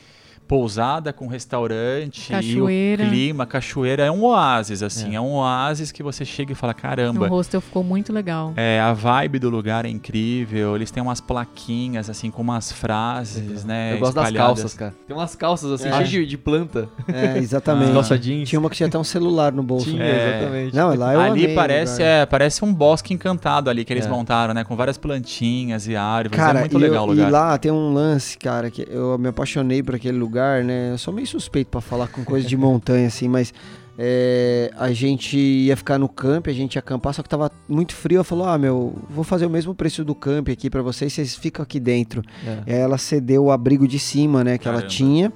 pousada com restaurante Cachoeira. e o clima, cachoeira é um oásis assim, é, um oásis que você chega e fala O caramba. hostel ficou muito legal. É, a vibe do lugar é incrível. Eles têm umas plaquinhas, assim, com umas frases, né? Eu gosto das calças, cara. Tem umas calças assim, É. cheias de, planta. É, exatamente. Calça jeans. Tinha uma que tinha até um celular no bolso. Tinha, É. exatamente. Não, lá eu ali amei o parece, é, parece um bosque encantado ali que eles É. montaram, né? Com várias plantinhas e árvores. Cara, é muito e, legal eu- o lugar. e lá tem um lance, cara, que eu me apaixonei por aquele lugar, né? Eu sou meio suspeito pra falar com coisa de montanha, assim, mas é, a gente ia ficar no camp, a gente ia acampar, só que tava muito frio. Ela falou: Ah, meu, vou fazer o mesmo preço do camp aqui pra vocês, vocês ficam aqui dentro. É. E aí ela cedeu o abrigo de cima, né, que ela Caramba. tinha.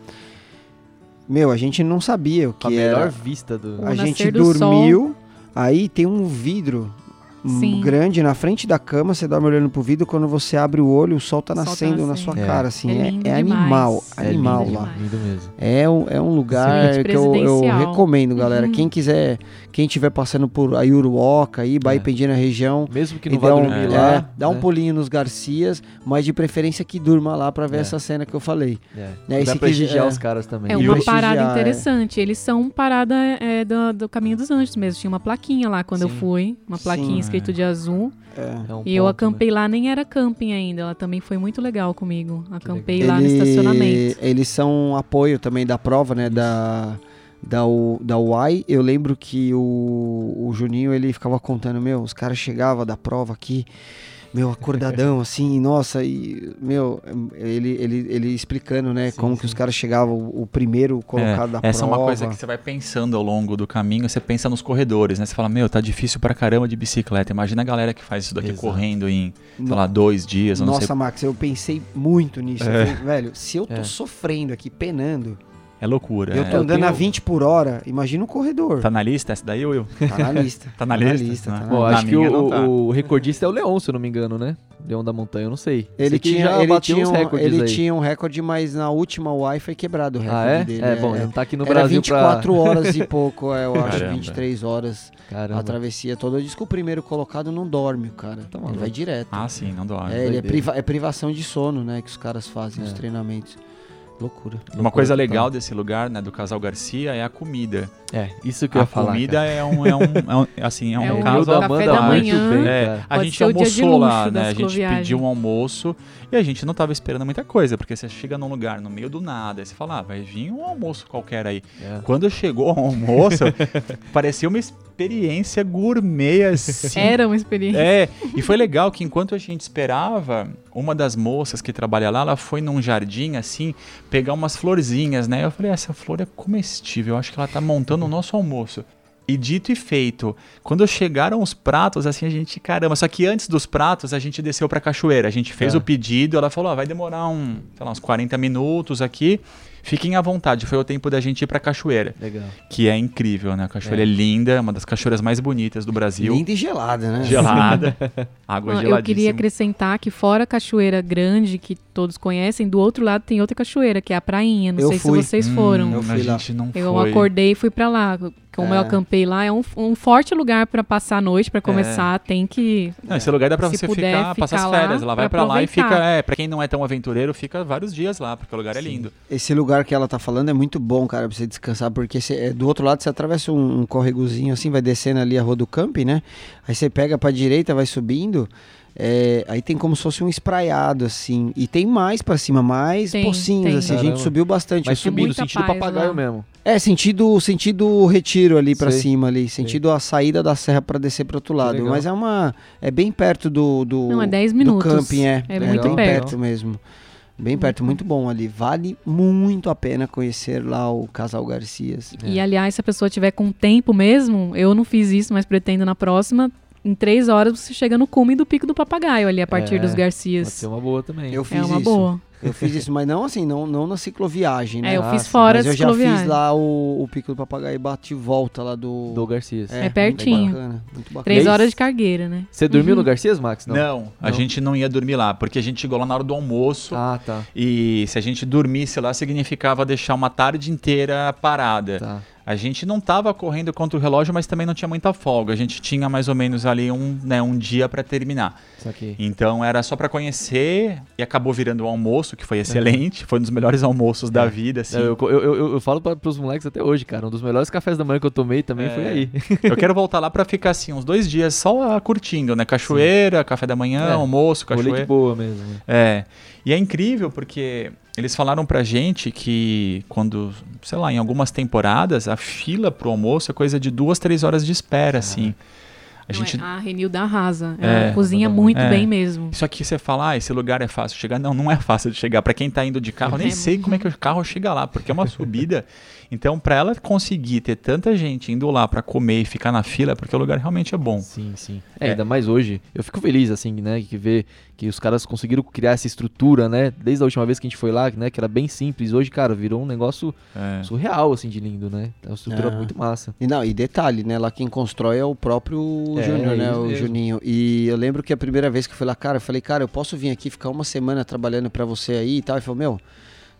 Meu, a gente não sabia o Com a que melhor era. vista do. O A gente do dormiu, aí tem um vidro Sim. grande na frente da cama, você dorme olhando pro vidro, quando você abre o olho, o sol tá O sol tá nascendo na nascendo. sua É. cara, assim. É É, é animal, É animal lindo lá. Lindo mesmo. É um, é um lugar Suíte que eu, eu recomendo, galera. Uhum. Quem quiser, quem estiver passando por Ayuruoca, aí, Baipendi na região, Mesmo que não vá dá um, dormir é, lá. dá um né? pulinho nos Garcias, mas de preferência que durma lá pra ver É. essa cena que eu falei. É. É, e Dá prestigiar é. os caras também. É E uma parada é. interessante. Eles são parada é, do, do Caminho dos Anjos mesmo. Tinha uma plaquinha lá quando eu Sim. fui. Uma plaquinha Sim. Escrito de azul. É. É um E eu ponto, acampei lá, nem era camping ainda. Ela também foi muito legal comigo. Acampei Ele- lá no estacionamento. Eles são apoio também da prova, né? Da, da, U- da UAI. Eu lembro que o, o Juninho, ele ficava contando, meu, os caras chegavam da prova aqui, meu, acordadão, assim, nossa, e, meu, ele, ele, ele explicando, né, Sim, como sim. que os caras chegavam, o, primeiro colocado da essa prova. é uma coisa que você vai pensando ao longo do caminho, você pensa nos corredores, né? Você fala, meu, tá difícil pra caramba de bicicleta. Imagina a galera que faz isso daqui Exato. correndo em, sei No- lá, dois dias, Nossa, sei. Max, eu pensei muito nisso. É. falei, velho, se eu tô É. sofrendo aqui, penando, É loucura. eu é. tô andando tenho- a 20 por hora, imagina um corredor. Tá na lista essa daí, Will? Tá na lista. Tá na lista, né? tá na Bom, Na acho que o, tá. o recordista é o Leon, se eu não me engano, né? Leon da Montanha, eu não sei. Ele Sei tinha, já ele, tinha um, recordes ele aí. tinha um recorde, mas na última Wi foi quebrado o recorde Ah, é? dele. É, bom, ele não tá aqui no Era Brasil 24 horas e pouco, é, eu acho, Caramba. 23 horas. Caramba. A travessia toda. Diz que o primeiro colocado não dorme, o cara. Tá ele vai direto. Ah, sim, não dói. é, ele é, priva- é privação de sono, né, que os caras fazem, os É. treinamentos. Loucura. Uma coisa legal total. desse lugar, né, do Casal Garcia, é a comida. É, isso que eu a ia falar. comida cara. é um, é um, é um- assim, é um É o caso da Amanda da muito manhã. bem, É, a gente almoçou lá, né? A gente cicloviagem. pediu um almoço e a gente não tava esperando muita coisa, porque você chega num lugar no meio do nada, aí você fala, ah, vai vir um almoço qualquer aí. É. Quando chegou o almoço, parecia uma experiência gourmet, assim. Era uma experiência. É, e foi legal que enquanto a gente esperava, uma das moças que trabalha lá, ela foi num jardim assim, pegar umas florzinhas, né? Eu falei, essa flor é comestível, eu acho que ela tá montando o nosso almoço. E dito e feito, quando chegaram os pratos, assim, a gente, caramba, só que antes dos pratos, a gente desceu pra cachoeira. A gente fez Tá. o pedido, ela falou, ó, vai demorar um, sei lá, uns 40 minutos aqui. Fiquem à vontade, foi o tempo da gente ir pra cachoeira, Legal. que é incrível, né? A cachoeira é, É. linda, uma das cachoeiras mais bonitas do Brasil. Linda e gelada, né? Gelada, água geladíssima. eu queria acrescentar que fora a cachoeira grande, que todos conhecem, do outro lado tem outra cachoeira, que é a Prainha. Não Eu sei fui. se vocês Hum, foram. Eu a fui lá. gente não Eu foi. acordei e fui pra lá. Como É. eu acampei lá, é um, um forte lugar pra passar a noite, pra começar. Tem que. Não, esse lugar dá pra Se você puder ficar, passar as ficar férias. Lá vai pra pra lá e fica. É, pra quem não é tão aventureiro, fica vários dias lá, porque o lugar é lindo. Esse lugar que ela tá falando é muito bom, cara, pra você descansar, porque você- é, do outro lado você atravessa um, um corregozinho assim, vai descendo ali a rua do camping, né? Aí você pega pra direita, vai subindo, é, aí tem como se fosse um espraiado, assim. E tem mais pra cima, mais Tem, pocinhos, tem. assim. A gente Caramba. subiu bastante. Mas Eu subi- subindo, muita sentido paz papagaio lá. mesmo. É, sentido, sentido retiro ali pra Sei. cima ali, sentido a saída da serra pra descer pro outro lado. Mas é uma é bem perto do do Não, é 10 do minutos. camping, é. É muito bem perto. perto mesmo. Bem perto, muito bom ali. Vale muito a pena conhecer lá o Casal Garcias. E aliás, se a pessoa tiver com tempo mesmo, eu não fiz isso, mas pretendo na próxima. Em três horas você chega no cume do Pico do Papagaio ali a partir É, dos Pode Garcias. ser uma boa também. Eu fiz É uma isso. boa. Eu fiz isso, mas não assim, não, não na cicloviagem, né? É, eu Ah, fiz sim. fora mas a eu já fiz cicloviagem. lá o, o Pico do Papagaio e bati volta lá do. Do Garcias. É pertinho. Muito bacana, muito bacana. Três E horas de cargueira, né? Você dormiu Uhum. no Garcias, Max? Não, a Não? gente não ia dormir lá, porque a gente chegou lá na hora do almoço. Ah, tá. E se a gente dormisse lá, significava deixar uma tarde inteira parada. Tá. A gente não tava correndo contra o relógio, mas também não tinha muita folga. A gente tinha mais ou menos ali um, né, um dia para terminar. Isso aqui. Então era só para conhecer e acabou virando o almoço, que foi excelente. Foi um dos melhores almoços da vida, assim. É. Eu, eu, eu, eu- falo pra, pros moleques até hoje, cara. Um dos melhores cafés da manhã que eu tomei também É. foi aí. Eu quero voltar lá para ficar assim uns dois dias só curtindo, né? Cachoeira, café da manhã, É, almoço, Rolê cachoeira. de boa mesmo. né? É. E é incrível porque eles falaram pra gente que quando, sei lá, em algumas temporadas, a fila pro almoço é coisa de duas, três horas de espera, assim. A Não, gente. é, a Renilda arrasa. É. Ela cozinha muito É. bem mesmo. Isso aqui você fala, ah, esse lugar é fácil de chegar. Não, não é fácil de chegar. Pra quem tá indo de carro, eu nem É sei como é que o carro chega lá, porque é uma subida. Então, para ela conseguir ter tanta gente indo lá para comer e ficar na fila, é porque o lugar realmente é bom. Sim, sim. É, ainda mais hoje. Eu fico feliz, assim, né? Que ver que os caras conseguiram criar essa estrutura, né? Desde a última vez que a gente foi lá, né? Que era bem simples. Hoje, cara, virou um negócio É. surreal, assim, de lindo, né? É uma estrutura Ah. muito massa. E não, e detalhe, né? Lá quem constrói é o próprio É, Júnior, é né? O mesmo. Juninho. E eu lembro que a primeira vez que eu fui lá, cara, eu falei, cara, eu posso vir aqui ficar uma semana trabalhando pra você aí e tal. Ele falou, meu,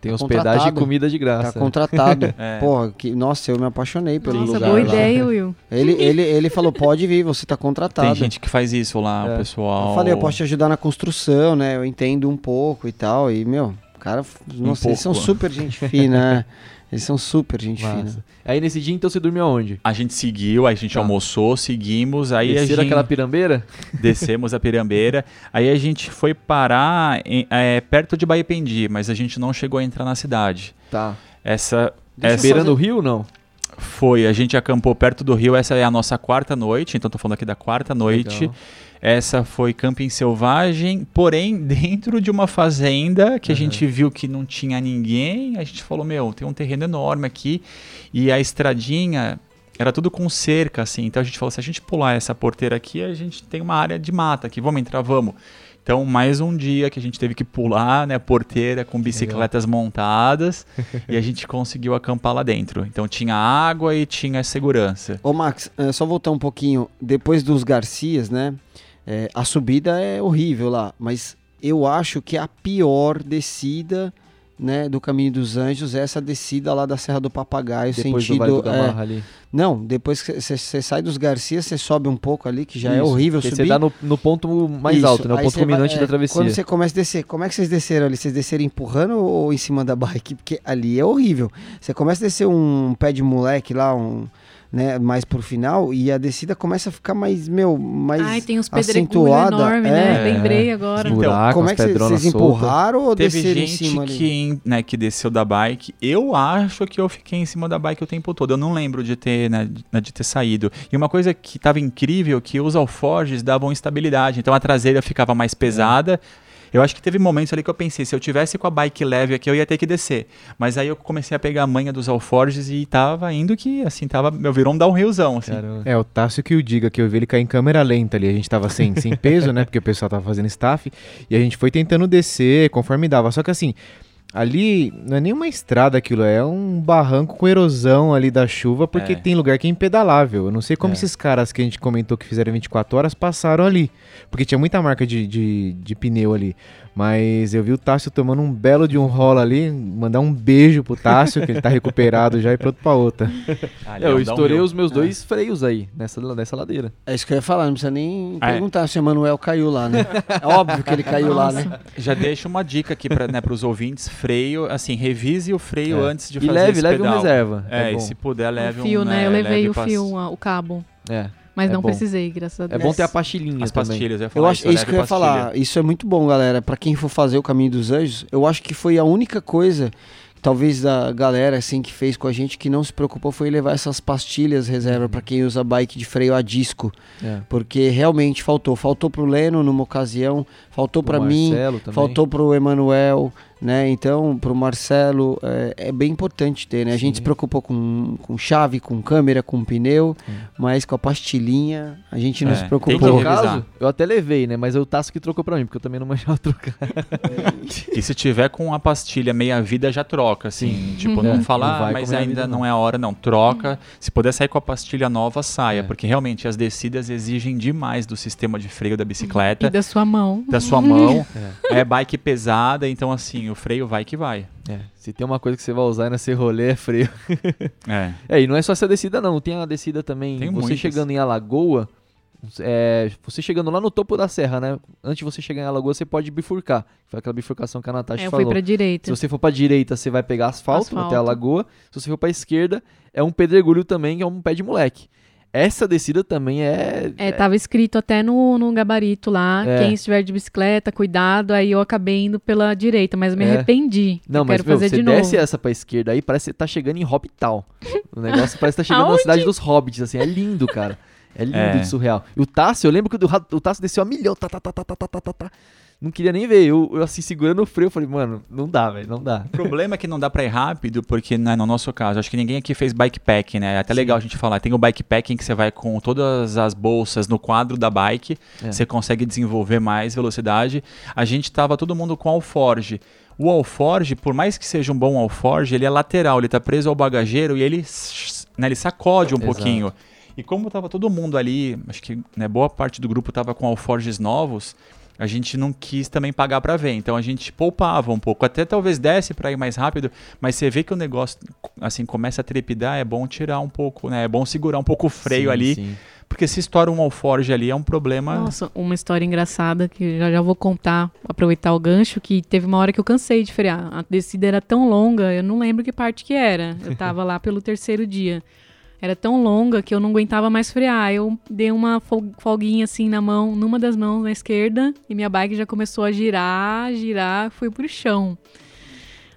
Tem Tá hospedagem e comida de graça. tá contratado. É. Porra, que, nossa, eu me apaixonei pelo Nossa, lugar boa lá. ideia, Will. Ele, ele, ele falou, pode vir, você tá contratado. Tem gente que faz isso lá, É. o pessoal. Eu falei, eu posso te ajudar na construção, né? Eu entendo um pouco e tal. E, meu, cara, nossa, eles são pouco. super gente fina, né? Eles são super gente Massa. fina. Aí nesse dia, então, você dormiu aonde? A gente seguiu, aí a gente Tá. almoçou, seguimos, aí a Desceram gente aquela pirambeira? descemos a Pirambeira, aí a gente foi parar em- é, perto de Baipendi, mas a gente não chegou a entrar na cidade. Tá. Essa, Deixa essa Beirando o rio, não? foi, a gente acampou perto do rio, essa é a nossa quarta noite, então tô falando aqui da quarta noite. Legal. Essa foi camping selvagem, porém dentro de uma fazenda que a Uhum. gente viu que não tinha ninguém. A gente falou: Meu, tem um terreno enorme aqui e a estradinha era tudo com cerca, assim. Então a gente falou: Se a gente pular essa porteira aqui, a gente tem uma área de mata aqui, vamos entrar, vamos. Então, mais um dia que a gente teve que pular, né, a porteira com bicicletas montadas e a gente conseguiu acampar lá dentro. Então, tinha água e tinha segurança. Ô, Max, é, só voltar um pouquinho. Depois dos Garcias, né? É, a subida é horrível lá, mas eu acho que a pior descida né, do Caminho dos Anjos é essa descida lá da Serra do Papagaio, Depois sentido. do Vale do é, ali. não, depois que você sai dos Garcias, você sobe um pouco ali, que já é Isso, horrível porque subir. Você dá no, no ponto mais Isso, alto, né? O ponto culminante é, da travessia. Quando você começa a descer, como é que vocês desceram ali? Vocês desceram empurrando ou em cima da bike? Porque ali é horrível. Você começa a descer um pé de moleque lá, um, né, mais pro final, e a descida começa a ficar mais, meu, mais Ai, tem uns pedregulhos acentuada. enormes, é. né? Lembrei agora. Então, Buracos, Como é que vocês- empurraram ou Teve desceram em gente cima ali? que, né, que desceu da bike. Eu acho que eu fiquei em cima da bike o tempo todo. Eu não lembro de ter, né, de- né, de ter saído. E uma coisa que estava incrível que os alforjes davam estabilidade. Então a traseira ficava mais pesada. Eu acho que teve momentos ali que eu pensei, se eu tivesse com a bike leve aqui, eu ia ter que descer. Mas aí eu comecei a pegar a manha dos alforjes e tava indo que, assim, tava, meu, virou um downhillzão, assim. Caramba. É, o Tássio que o diga, que eu vi ele cair em câmera lenta ali. A gente tava sem, sem peso, né? Porque o pessoal tava fazendo staff. E a gente foi tentando descer conforme dava. Só que assim, ali não é nenhuma estrada aquilo, é um barranco com erosão ali da chuva, porque É. tem lugar que é impedalável. Eu não sei como É. esses caras que a gente comentou que fizeram 24 horas passaram ali. Porque tinha muita marca de, de, de pneu ali. Mas eu vi o Tássio tomando um belo de um rola ali. Mandar um beijo pro Tássio, que ele tá recuperado já e pronto pra outra. É, é eu um estourei downhill. os meus dois freios aí, nessa, nessa ladeira. É isso que eu ia falar, não precisa nem Ah, é. perguntar se o Emanuel caiu lá, né? É óbvio que ele caiu lá, né? Já deixo uma dica aqui para né, os ouvintes: freio, assim, revise o freio É. antes de E fazer leve, esse leve um pedal. reserva. É, bom. e se puder, leve o fio, um. né? Eu levei leve o fio, a- o cabo. É. Mas É não bom. precisei, graças a É Deus. bom ter a pastilhinha As também. pastilhas, eu ia Eu acho, isso que eu ia pastilha. falar. Isso é muito bom, galera. Pra quem for fazer o Caminho dos Anjos, eu acho que foi a única coisa, talvez da galera assim que fez com a gente que não se preocupou foi levar essas pastilhas reserva pra quem usa bike de freio a disco, É. porque realmente faltou. Faltou pro Leno numa ocasião, faltou O pra mim, Marcelo também. faltou pro Emanuel, né? Então, pro Marcelo, é, é bem importante ter, né? A gente Sim. se preocupou com, com chave, com câmera, com pneu, Sim. mas com a pastilhinha a gente não É, se tem preocupou. que No caso, eu até levei, né? Mas eu Tasso que trocou pra mim, porque eu também não manjava trocar. E se tiver com a pastilha meia vida, já troca, assim. Tipo, É, não não falar, vai mas ainda não. não. é a hora, não. Troca. Se puder sair com a pastilha nova, saia. É. Porque realmente as descidas exigem demais do sistema de freio da E bicicleta, da sua mão. da sua mão. É bike pesada, então assim, o freio vai que vai. É, se tem uma coisa que você vai usar nesse rolê é freio. É. É, e não é só essa descida não, tem a descida também, Tem você muitas. chegando em Alagoa, é, você chegando lá no topo da serra, né? Antes de você chegar em Alagoa, você pode bifurcar. Foi aquela bifurcação que a Natasha É, eu fui falou. pra Se direita. você for pra direita, você vai pegar asfalto, Asfalto. até a lagoa. Se você for pra esquerda, é um pedregulho também, que é um pé de moleque. Essa descida também é, é. É, tava escrito até no, no gabarito lá. É. Quem estiver de bicicleta, cuidado. Aí eu acabei indo pela direita, mas me é. arrependi. Não, mas quero meu, fazer você de desce essa pra esquerda aí, parece que tá chegando em Hobbital. O negócio parece que tá chegando na cidade dos hobbits, assim. É lindo, cara. É lindo é. surreal. E o Tássio, eu lembro que o, o Tássio desceu a milhão. Tá, tá, tá, tá, tá, tá, tá, tá não queria nem ver. Eu, eu, assim, segurando o freio, eu falei, mano, não dá, velho, não dá. O problema é que não dá pra ir rápido, porque né, no nosso caso, acho que ninguém aqui fez bikepacking, né? É até Sim. legal a gente falar. Tem o bikepacking que você vai com todas as bolsas no quadro da bike, É. você consegue desenvolver mais velocidade. A gente tava todo mundo com alforge. O alforge, por mais que seja um bom alforge, ele é lateral, ele tá preso ao bagageiro e ele, né, ele sacode um Exato. pouquinho. E como tava todo mundo ali, acho que né, boa parte do grupo tava com alforges novos, a gente não quis também pagar para ver. Então a gente poupava um pouco, até talvez desse para ir mais rápido, mas você vê que o negócio assim começa a trepidar, é bom tirar um pouco, né? É bom segurar um pouco o freio Sim, ali, sim. porque se estoura um alforge ali é um problema. Nossa, uma história engraçada que já já vou contar, aproveitar o gancho, que teve uma hora que eu cansei de frear. A descida era tão longa, eu não lembro que parte que era. Eu tava lá pelo terceiro dia. Era tão longa que eu não aguentava mais frear. Eu dei uma fol- folguinha assim na mão, numa das mãos na esquerda, e minha bike já começou a girar, girar, fui pro chão.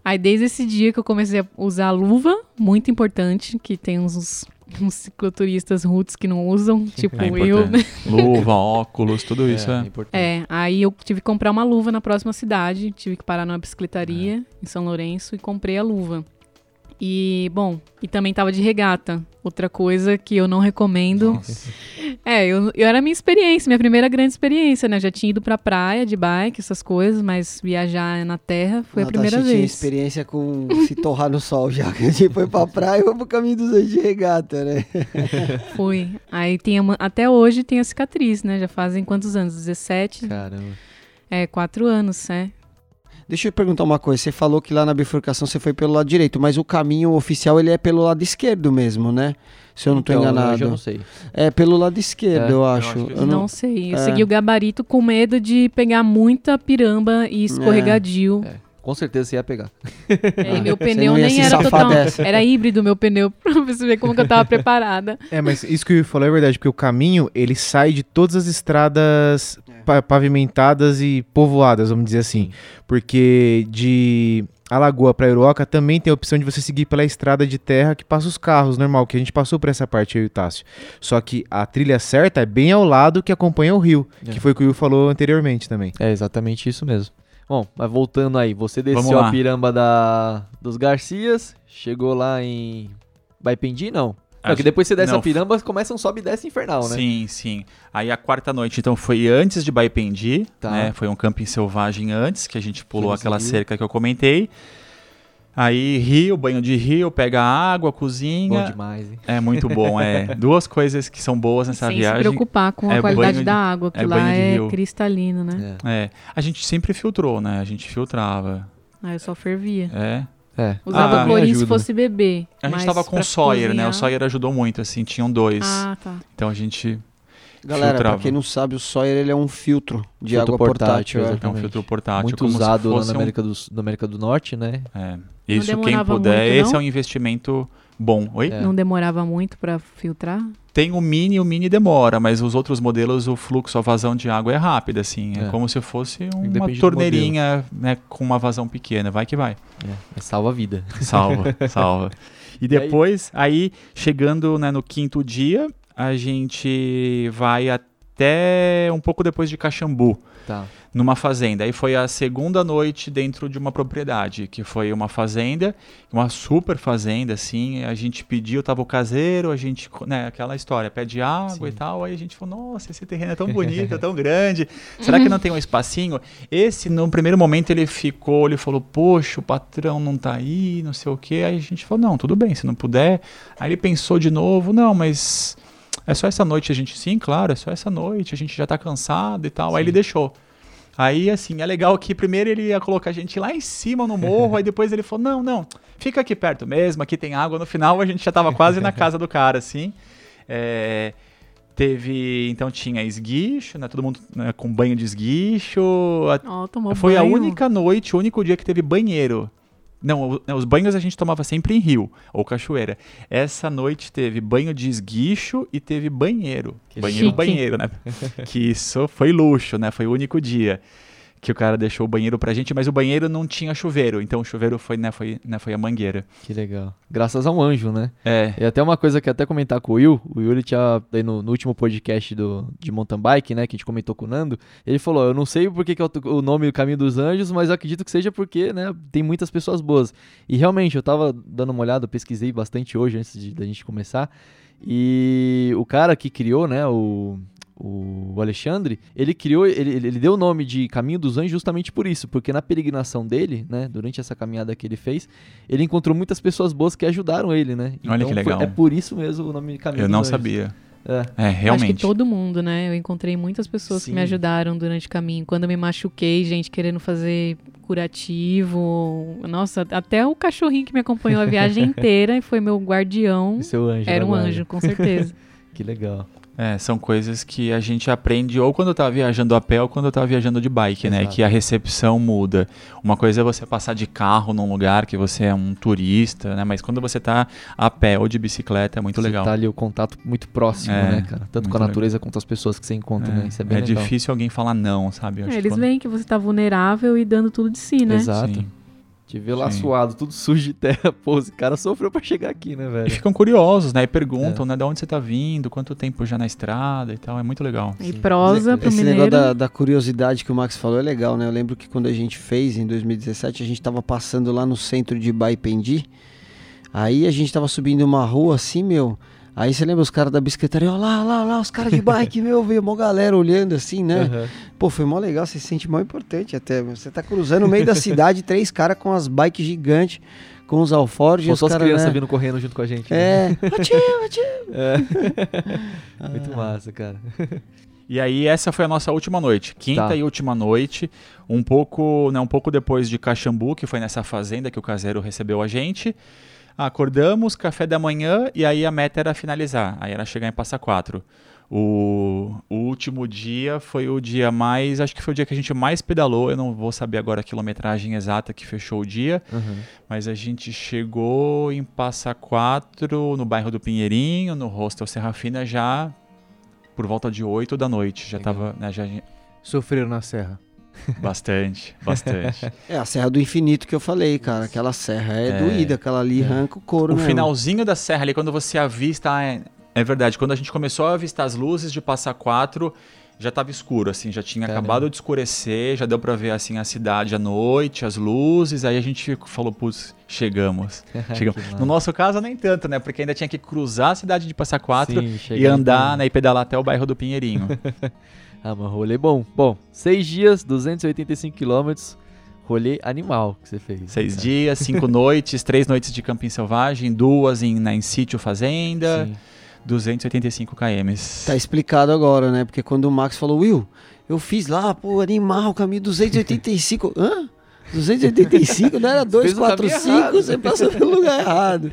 Aí desde esse dia que eu comecei a usar luva, muito importante, que tem uns, uns cicloturistas roots que não usam, tipo É eu. Luva, óculos, tudo isso é, é. importante. é, aí eu tive que comprar uma luva na próxima cidade, tive que parar numa bicicletaria em São Lourenço e comprei a luva. E, bom, e também tava de regata. Outra coisa que eu não recomendo. É, eu, eu era a minha experiência, minha primeira grande experiência, né? Eu já tinha ido pra praia de bike, essas coisas, mas viajar na terra foi a Natasha primeira tinha vez. experiência com se torrar no sol já. Que a gente foi pra praia e foi pro caminho dos anos de regata, né? Fui. Aí tem uma- até hoje tem a cicatriz, né? Já fazem quantos anos? 17? Caramba. É, quatro anos, é. Deixa eu perguntar uma coisa. Você falou que lá na bifurcação você foi pelo lado direito, mas o caminho oficial ele é pelo lado esquerdo mesmo, né? Se eu não tô Então, enganado. Eu não sei. É pelo lado esquerdo, É, eu eu acho. acho que Eu não, não... sei. Eu é. segui o gabarito com medo de pegar muita piramba e escorregadio. É, com certeza você ia pegar. É, e meu pneu nem era total. dessa. Era híbrido meu pneu, pra você ver como que eu tava preparada. É, mas isso que o Will falou é verdade, porque o caminho, ele sai de todas as estradas É. pavimentadas e povoadas, vamos dizer assim. Porque de Alagoa para Iroca também tem a opção de você seguir pela estrada de terra que passa os carros, normal, que a gente passou por essa parte e o Tássio. Só que a trilha certa é bem ao lado que acompanha o rio, É. que foi o que o Will falou anteriormente também. É exatamente isso mesmo. Bom, mas voltando aí, você desceu a piramba da, dos Garcias, chegou lá em Baipendi, não. Não, Acho- que depois você desce não, a piramba, começa um sobe e desce infernal, né? Sim, sim. Aí a quarta noite, então, foi antes de Baipendi, Tá. né? Foi um camping selvagem antes, que a gente pulou aquela cerca que eu comentei. Aí rio, banho de rio, pega água, cozinha. Bom demais, hein? É muito bom, é. Duas coisas que são boas nessa Sem viagem. se preocupar com a é qualidade de- da água, que é lá é rio. cristalino, né? É. É. A gente sempre filtrou, né? A gente filtrava. Aí eu só fervia. É. É. Usava Ah, clorinho se fosse bebê. A gente tava com o Sawyer, né? O cozinhar- Sawyer ajudou muito, assim, tinham dois. Ah, tá. Então a gente Galera, Filtrava. pra quem não sabe, o Sawyer ele é um filtro de Filtro água portátil, portátil. é. é um filtro portátil. Muito como se usado lá na um- América, do, na América do Norte, né? É. Isso, quem puder, muito, esse é um investimento bom. Oi? É. Não demorava muito pra filtrar? Tem o Mini, o Mini demora, mas os outros modelos, o fluxo, a vazão de água é rápida, assim. É, É. como se fosse uma Depende torneirinha né, com uma vazão pequena. Vai que vai. É, salva a vida. Salva, salva. E E aí? depois, aí, chegando né, no quinto dia, a gente vai até um pouco depois de Caxambu, Tá. numa fazenda. Aí foi a segunda noite dentro de uma propriedade, que foi uma fazenda, uma super fazenda, assim. A gente pediu, tava o caseiro, a gente, né, aquela história, pede água e Sim. tal. Aí a gente falou, nossa, esse terreno é tão bonito, é tão grande. Será que não tem um espacinho? Esse, no primeiro momento, ele ficou, ele falou, poxa, o patrão não tá aí, não sei o quê. Aí a gente falou, não, tudo bem, se não puder. Aí ele pensou de novo, não, mas é só essa noite a gente, sim, claro, é só essa noite, a gente já tá cansado e tal. Aí ele deixou. Aí, assim, é legal que primeiro ele ia colocar a gente lá em cima no morro, aí depois ele falou, não, não, fica aqui perto mesmo, aqui tem água. No final a gente já tava quase na casa do cara, assim. É, teve, então tinha esguicho, né, todo mundo né, com banho de esguicho. A- tomou foi a banho. única noite, o único dia que teve banheiro. Não, né, os banhos a gente tomava sempre em rio ou cachoeira. Essa noite teve banho de esguicho e teve banheiro. Que banheiro, chique. banheiro, né? que isso foi luxo, né? Foi o único dia. Que o cara deixou o banheiro pra gente, mas o banheiro não tinha chuveiro, então o chuveiro foi, né, foi, né, foi a mangueira. Que legal. Graças a um anjo, né? É, E até uma coisa que eu até comentar com o Will, o Will ele tinha, no, no último podcast do, de mountain bike, né, que a gente comentou com o Nando, ele falou, eu não sei por que, é o, o nome do Caminho dos Anjos, mas eu acredito que seja porque, né, tem muitas pessoas boas. E realmente, eu tava dando uma olhada, pesquisei bastante hoje antes de, da gente começar, e o cara que criou, né, o, o Alexandre, ele criou, ele, ele deu o nome de Caminho dos Anjos justamente por isso, porque na peregrinação dele, né, durante essa caminhada que ele fez, ele encontrou muitas pessoas boas que ajudaram ele, né? Olha que foi- legal. é por isso mesmo o nome Caminho eu dos não Anjos. sabia. É. É, Acho que realmente. todo mundo, né? Eu encontrei muitas pessoas que Sim. me ajudaram durante o caminho. Quando eu me machuquei, gente querendo fazer curativo. Nossa, até o cachorrinho que me acompanhou a viagem inteira e foi meu guardião. E seu anjo. Era um guarda. anjo, com certeza. Que legal. É, são coisas que a gente aprende ou quando tá viajando a pé ou quando tá viajando de bike, né? Exato. Que a recepção muda. Uma coisa é você passar de carro num lugar que você é um turista, né? Mas quando você tá a pé ou de bicicleta é muito Você legal. tá ali o contato muito próximo, É, né, cara? Tanto com a natureza quanto as pessoas que você encontra, né? Isso é bem é legal. difícil alguém falar não, sabe? Eu É, eles quando- veem que você tá vulnerável e dando tudo de si, né? Exato. Sim. Te ver lá Sim. suado, tudo sujo de terra. Pô, esse cara sofreu pra chegar aqui, né, E velho? ficam curiosos, né? E perguntam, É. né? De onde você tá vindo, quanto tempo já na estrada e tal. É muito legal. E Sim. prosa pro Esse mineiro. negócio da, da curiosidade que o Max falou é legal, né? Eu lembro que quando a gente fez em 2017, a gente tava passando lá no centro de Baipendi. Aí a gente tava subindo uma rua assim, meu. Aí você lembra os caras da bicicletaria, ó lá, lá, lá, os caras de bike, meu, veio uma galera olhando assim, né? Aham. Pô, foi mó legal, você se sente mó importante até. meu. Você tá cruzando no meio da cidade, três caras com as bikes gigantes, com os alforjes, Faltou os as crianças né? vindo correndo junto com a gente. né? É, atiu, atiu. Muito massa, cara. E aí essa foi a nossa última noite, quinta Tá. e última noite, um pouco, né, um pouco depois de Caxambu, que foi nessa fazenda que o caseiro recebeu a gente. Acordamos, café da manhã e aí a meta era finalizar, aí era chegar em Passa Quatro. O, o último dia foi o dia mais, acho que foi o dia que a gente mais pedalou, eu não vou saber agora a quilometragem exata que fechou o dia, Uhum. mas a gente chegou em Passa Quatro, no bairro do Pinheirinho, no hostel Serrafina já por volta de 8 da noite, já Legal. tava, né, já Sofreram na serra. bastante, bastante. É a Serra do Infinito que eu falei, cara. Aquela serra é, É. doída, aquela ali arranca o couro o mesmo. finalzinho da serra ali, quando você avista. ah, É, é verdade, quando a gente começou a avistar as luzes de Passa Quatro, já tava escuro, assim, já tinha Caramba. acabado de escurecer, já deu pra ver assim a cidade à noite, as luzes, aí a gente falou, putz, chegamos. chegamos. No nosso caso, nem tanto, né? Porque ainda tinha que cruzar a cidade de Passa Quatro Sim, e andar, né, e pedalar até o bairro do Pinheirinho. Ah, mas rolê bom. Bom, seis dias, 285 quilômetros. Rolê animal que você fez. Seis cara. dias, cinco noites, três noites de camping selvagem, duas em, na, em sítio fazenda, Sim. 285 km. Tá explicado agora, né? Porque quando o Max falou, Will, eu fiz lá, pô, animal, caminho 285. Hã? 285? Não era Fez o caminho 245? errado. Você passou pelo lugar errado.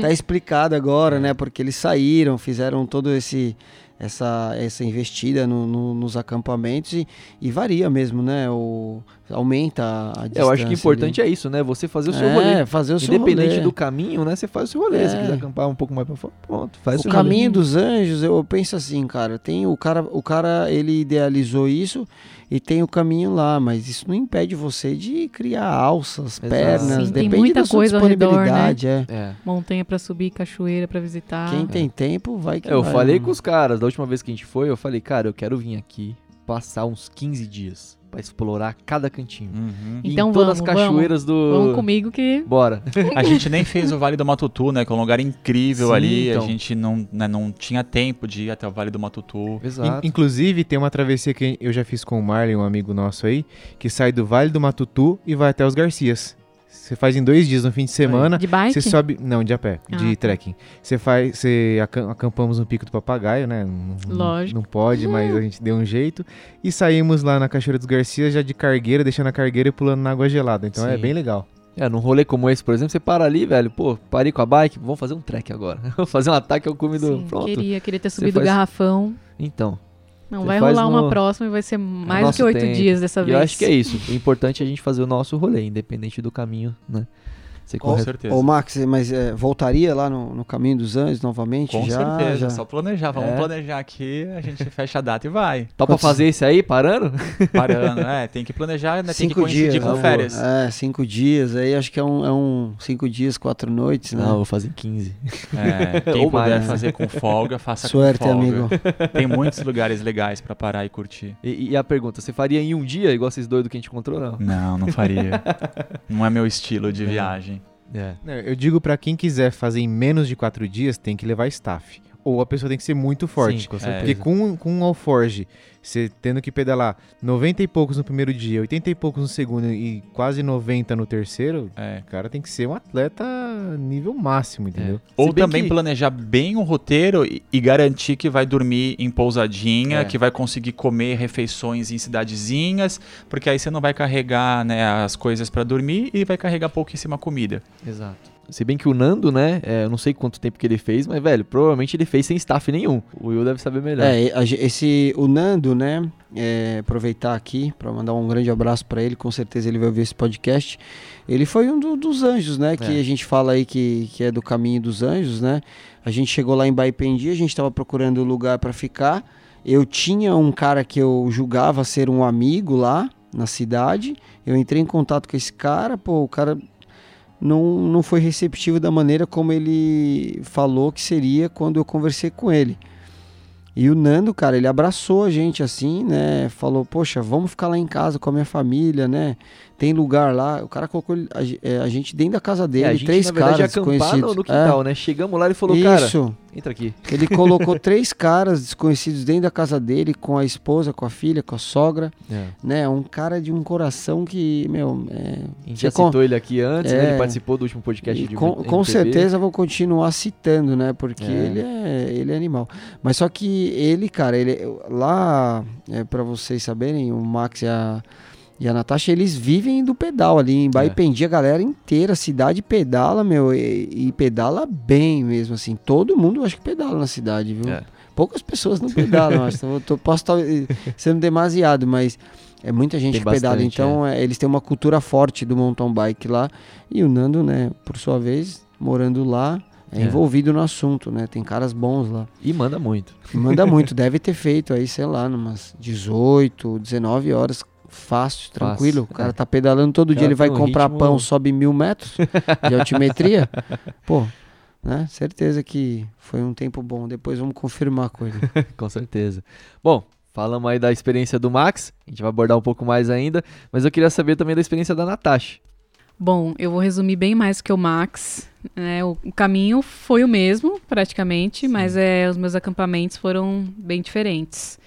tá explicado agora, né? Porque eles saíram, fizeram todo esse. Essa, essa investida no- no- nos acampamentos e, e varia mesmo, né? O, aumenta a distância. Eu acho que o importante é isso, né? Você fazer o seu é, rolê. fazer o seu Independente rolê. do caminho, né? Você faz o seu rolê. Se É. quiser acampar um pouco mais pra fora, pronto, faz o caminho rolê. dos anjos, eu penso assim, cara, tem o cara, o cara ele idealizou isso e tem o caminho lá, mas isso não impede você de criar alças, Exato. pernas, Sim, tem depende muita da sua coisa ao redor, disponibilidade, é. É. Montanha pra subir, cachoeira pra visitar. Quem tem tempo vai que É, Eu vai, falei né? com os caras, da última vez que a gente foi, eu falei, cara, eu quero vir aqui passar uns 15 dias pra explorar cada cantinho. Uhum. Então em todas vamos, as cachoeiras do. Vamos comigo que Bora. A gente nem fez o Vale do Matutu, né? Que é um lugar incrível Sim, ali. então. A gente não, né, não tinha tempo de ir até o Vale do Matutu. Exato. In- inclusive, tem uma travessia que eu já fiz com o Marley, um amigo nosso aí, que sai do Vale do Matutu e vai até os Garcias. Você faz em dois dias, no fim de semana. de bike. Você sobe. Não, de a pé, Ah, de tá. trekking. Você faz. Você acam- acampamos no Pico do Papagaio, né? Não- Lógico. Não pode, mas a gente deu um jeito. E saímos lá na Cachoeira dos Garcias já de cargueira, deixando a cargueira e pulando na água gelada. Então é Sim. bem legal. É, num rolê como esse, por exemplo, você para ali, velho, pô, parei com a bike, vamos fazer um trek agora. Vamos fazer um ataque ao cume do. Sim, Pronto. queria, queria ter subido o faz- garrafão. Então. Não, Você vai rolar uma no- próxima e vai ser mais do que oito dias dessa E vez. eu acho que é isso. O importante é a gente fazer o nosso rolê, independente do caminho, né? Você Com corre... certeza. Ô, Max, mas é, voltaria lá no, no Caminho dos Anjos novamente? Com já, certeza, já. só planejar. Vamos É. planejar aqui, a gente fecha a data e vai. Topa Quantos- fazer esse aí, parando? Parando, é, tem que planejar, né? Tem que Cinco coincidir dias. com né? férias. É, cinco dias. Aí acho que é um, é um cinco dias, quatro noites, né? Não, vou fazer 15. É, quem Ou puder mais. fazer com folga, faça Suerte, com folga. amigo. Tem muitos lugares legais pra parar e curtir. E, e a pergunta, você faria em um dia, igual esses doidos que a gente encontrou, não? Não, não faria. não é meu estilo de viagem. É. Não, eu digo pra quem quiser fazer em menos de quatro dias, tem que levar staff. Ou a pessoa tem que ser muito forte. Sim, com É. certeza. Porque com, com um alforge, você tendo que pedalar 90 e poucos no primeiro dia, 80 e poucos no segundo e quase 90 no terceiro, É. o cara tem que ser um atleta nível máximo, entendeu? Ou Se bem também que- planejar bem o roteiro e, e garantir que vai dormir em pousadinha, É. que vai conseguir comer refeições em cidadezinhas, porque aí você não vai carregar né, as coisas pra dormir e vai carregar pouquíssima comida. Exato. Se bem que o Nando, né, é, eu não sei quanto tempo que ele fez, mas, velho, provavelmente ele fez sem staff nenhum. O Will deve saber melhor. É, esse, o Nando, né? é, aproveitar aqui para mandar um grande abraço para ele, com certeza ele vai ouvir esse podcast. Ele foi um do- dos anjos, né? Que É. a gente fala aí que, que é do caminho dos anjos, né? A gente chegou lá em Baipendi, a gente estava procurando lugar para ficar. Eu tinha um cara que eu julgava ser um amigo lá na cidade. Eu entrei em contato com esse cara, pô, o cara não, não foi receptivo da maneira como ele falou que seria quando eu conversei com ele. E o Nando, cara, ele abraçou a gente assim, né? Falou, poxa, vamos ficar lá em casa com a minha família, né? Tem lugar lá. O cara colocou a, é, a gente dentro da casa dele, É, a gente, três na verdade, caras acampar desconhecidos. no, no quintal, né? Chegamos lá e ele falou, é, cara, Isso. entra aqui. Ele colocou três caras desconhecidos dentro da casa dele, com a esposa, com a filha, com a sogra, É. né? Um cara de um coração que, meu, é, A gente Você já citou ele aqui antes, né? É. Ele participou do último podcast E de com, com certeza vou continuar citando, né? Porque É. ele, é, ele é animal. Mas só que ele, cara, ele lá, é, para vocês saberem, o Max e a, e a Natasha, eles vivem do pedal ali. Em Baipendi, a galera inteira, a cidade pedala, meu, e, e pedala bem mesmo, assim. Todo mundo acho que pedala na cidade, viu? É. Poucas pessoas não pedalam, acho. Então, eu tô- posso estar sendo demasiado, mas é muita gente Tem que pedala. bastante, Então, é, eles têm uma cultura forte do mountain bike lá. E o Nando, né, por sua vez, morando lá, é, É. envolvido no assunto, né? Tem caras bons lá. E manda muito. Manda muito, deve ter feito aí, sei lá, numas 18, 19 horas. Fácil, tranquilo. O cara é. tá pedalando todo O dia, cara ele vai um comprar ritmo- pão, sobe mil metros de altimetria. Pô, né? Certeza que foi um tempo bom. Depois vamos confirmar com ele. Com certeza. Bom, falamos aí da experiência do Max, a gente vai abordar um pouco mais ainda, mas eu queria saber também da experiência da Natasha. Bom, eu vou resumir bem mais que o Max. né? o, o caminho foi o mesmo, praticamente, mas é, os meus acampamentos foram bem diferentes.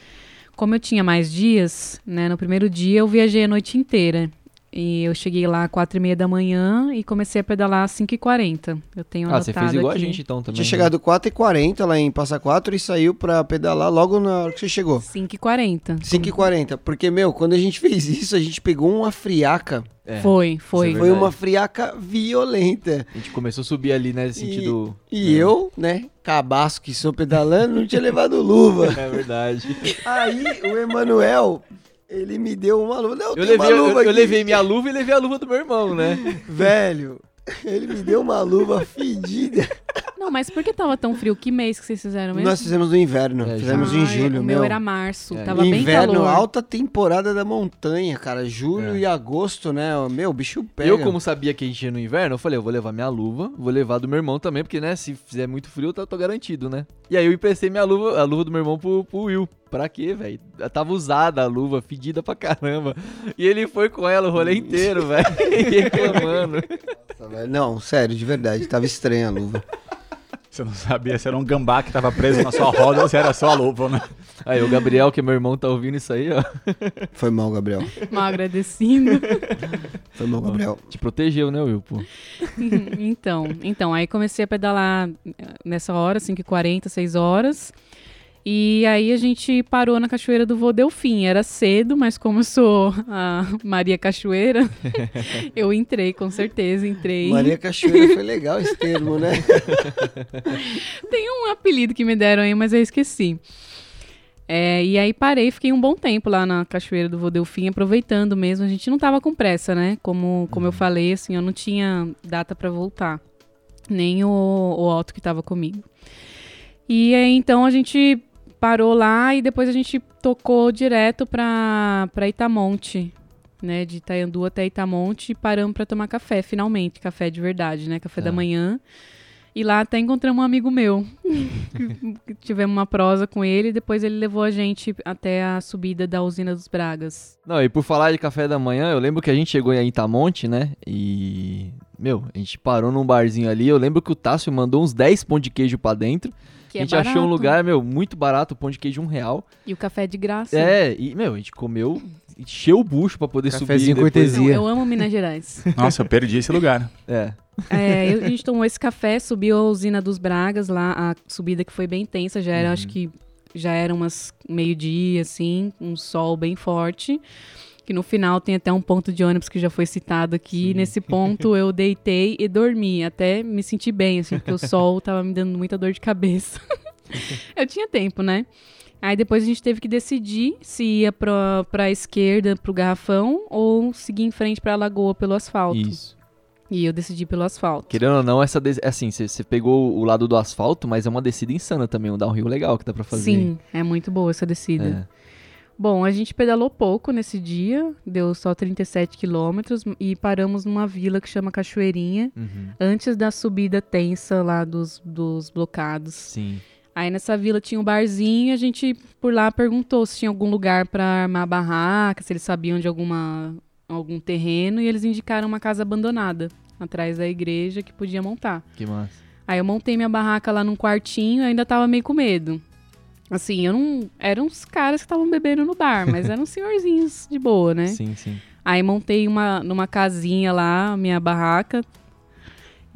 Como eu tinha mais dias, né, no primeiro dia eu viajei a noite inteira. E eu cheguei lá às quatro e meia da manhã e comecei a pedalar às 5h40. Eu tenho Ah, você fez igual a aqui. gente então também. Tinha né? chegado 4h40 lá em Passa Quatro e saiu pra pedalar logo na hora que você chegou. 5h40. 5h40. Porque, meu, quando a gente fez isso, a gente pegou uma friaca. É, Foi, foi. Isso é Foi uma friaca violenta. A gente começou a subir ali, né, nesse sentido... E eu, né, cabaço que sou pedalando, não tinha levado luva. É verdade. Aí o Emanuel, ele me deu uma luva. Não, Eu levei, uma eu, luva eu aqui. levei minha luva e levei a luva do meu irmão, né? Velho, ele me deu uma luva fedida. Não, mas por que tava tão frio? Que mês que vocês fizeram mesmo? Nós fizemos no inverno, É, fizemos em julho, O meu. meu era março, É. tava bem Inverno, calor. alta temporada da montanha, cara. Julho É. e agosto, né? Meu, o bicho pega. Eu, como sabia que a gente ia no inverno, eu falei, eu vou levar minha luva, vou levar do meu irmão também, porque, né, se fizer muito frio, eu tô, tô garantido, né? E aí eu emprestei minha luva, a luva do meu irmão pro, pro Will. Pra quê, velho? Tava usada a luva, fedida pra caramba. E ele foi com ela o rolê inteiro, velho, reclamando. Nossa, velho. Não, sério, de verdade. Tava estranha a luva. Você não sabia se era um gambá que tava preso na sua roda ou se era só a luva, né? Aí o Gabriel, que é meu irmão, tá ouvindo isso aí, ó. Foi mal, Gabriel. Mal agradecido. Foi mal, Gabriel. Te protegeu, né, Will, pô? então, então, aí comecei a pedalar eh, nessa hora, 5h40, 6 horas. E aí a gente parou na Cachoeira do Vô Delfim. Era cedo, mas como eu sou a Maria Cachoeira, eu entrei, com certeza, entrei. Maria Cachoeira foi legal esse termo, né? Tem um apelido que me deram aí, mas eu esqueci. É, e aí parei, fiquei um bom tempo lá na Cachoeira do Vodelfim, aproveitando mesmo. A gente não tava com pressa, né? Como, como eu falei, assim, eu não tinha data para voltar. Nem o, o Otto que tava comigo. E aí, então a gente parou lá e depois a gente tocou direto pra, pra Itamonte, né? De Itaiandu até Itamonte e paramos pra tomar café, finalmente. Café de verdade, né? Café da Tá. manhã. E lá até encontramos um amigo meu. Tivemos uma prosa com ele e depois ele levou a gente até a subida da usina dos Bragas. Não, e por falar de café da manhã, eu lembro que a gente chegou em Itamonte, né? E. Meu, a gente parou num barzinho ali. Eu lembro que o Tássio mandou uns 10 pão de queijo pra dentro. Que a é gente achou um lugar, meu, muito barato, pão de queijo um real. E o café de graça. É, e, meu, a gente comeu, encheu o bucho pra poder Cafezinho subir. depois. Não, cortesia. eu amo Minas Gerais. Nossa, eu perdi esse lugar. É, É, eu- a gente tomou esse café, subiu a usina dos Bragas lá, a subida que foi bem tensa, já era, acho que já era umas meio-dia, assim, um sol bem forte. Que no final tem até um ponto de ônibus que já foi citado aqui. Nesse ponto eu deitei e dormi, até me senti bem, assim, porque o sol tava me dando muita dor de cabeça. eu tinha tempo, né? Aí depois a gente teve que decidir se ia pra, pra esquerda, pro garrafão, ou seguir em frente pra lagoa pelo asfalto. isso. E eu decidi pelo asfalto. Querendo ou não, essa des- assim, você pegou o lado do asfalto, mas é uma descida insana também, um downhill legal que dá pra fazer. Sim, é muito boa essa descida. É. Bom, a gente pedalou pouco nesse dia, deu só 37 quilômetros e paramos numa vila que chama Cachoeirinha, Uhum. antes da subida tensa lá dos, dos blocados. Sim. Aí nessa vila tinha um barzinho, a gente por lá perguntou se tinha algum lugar para armar barraca, se eles sabiam de alguma algum terreno e eles indicaram uma casa abandonada atrás da igreja que podia montar. Que massa. Aí eu montei minha barraca lá num quartinho ainda tava meio com medo. Assim, eu não. Eram uns caras que estavam bebendo no bar, mas eram senhorzinhos de boa, né? Sim, sim. Aí montei uma, numa casinha lá, minha barraca.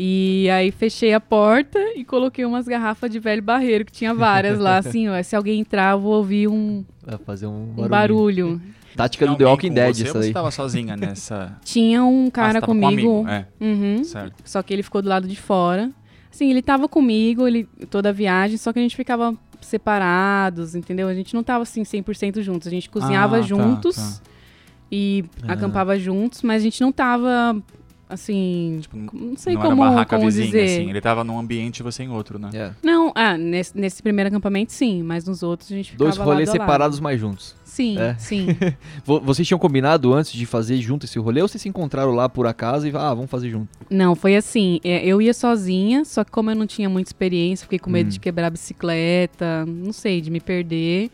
E aí fechei a porta e coloquei umas garrafas de velho barreiro, que tinha várias lá, assim, ó. Se alguém entrar, eu vou ouvir um, Vai fazer um um barulho. Tática do The Walking Dead, você, essa ou Você aí. tava sozinha nessa. Tinha um Ah, você cara tava com um comigo. amigo, É, Uhum. certo. Só que ele ficou do lado de fora. Assim, ele tava comigo ele, toda a viagem, só que a gente ficava separados, entendeu? A gente não tava assim 100% juntos. A gente cozinhava Ah, tá, juntos tá. e Ah. acampava juntos, mas a gente não tava assim, Tipo, não sei não como, era barraca como vizinha, dizer. assim. Ele tava num ambiente e você em outro, né? É. Não, ah, nesse, nesse primeiro acampamento sim, mas nos outros a gente ficava Dois rolês lado a lado. separados, mas juntos. Sim, É. sim. Vo- Vocês tinham combinado antes de fazer junto esse rolê ou vocês se encontraram lá por acaso e ah, vamos fazer junto? Não, foi assim. é, Eu ia sozinha, só que como eu não tinha muita experiência, fiquei com medo Hum. de quebrar a bicicleta, não sei, de me perder.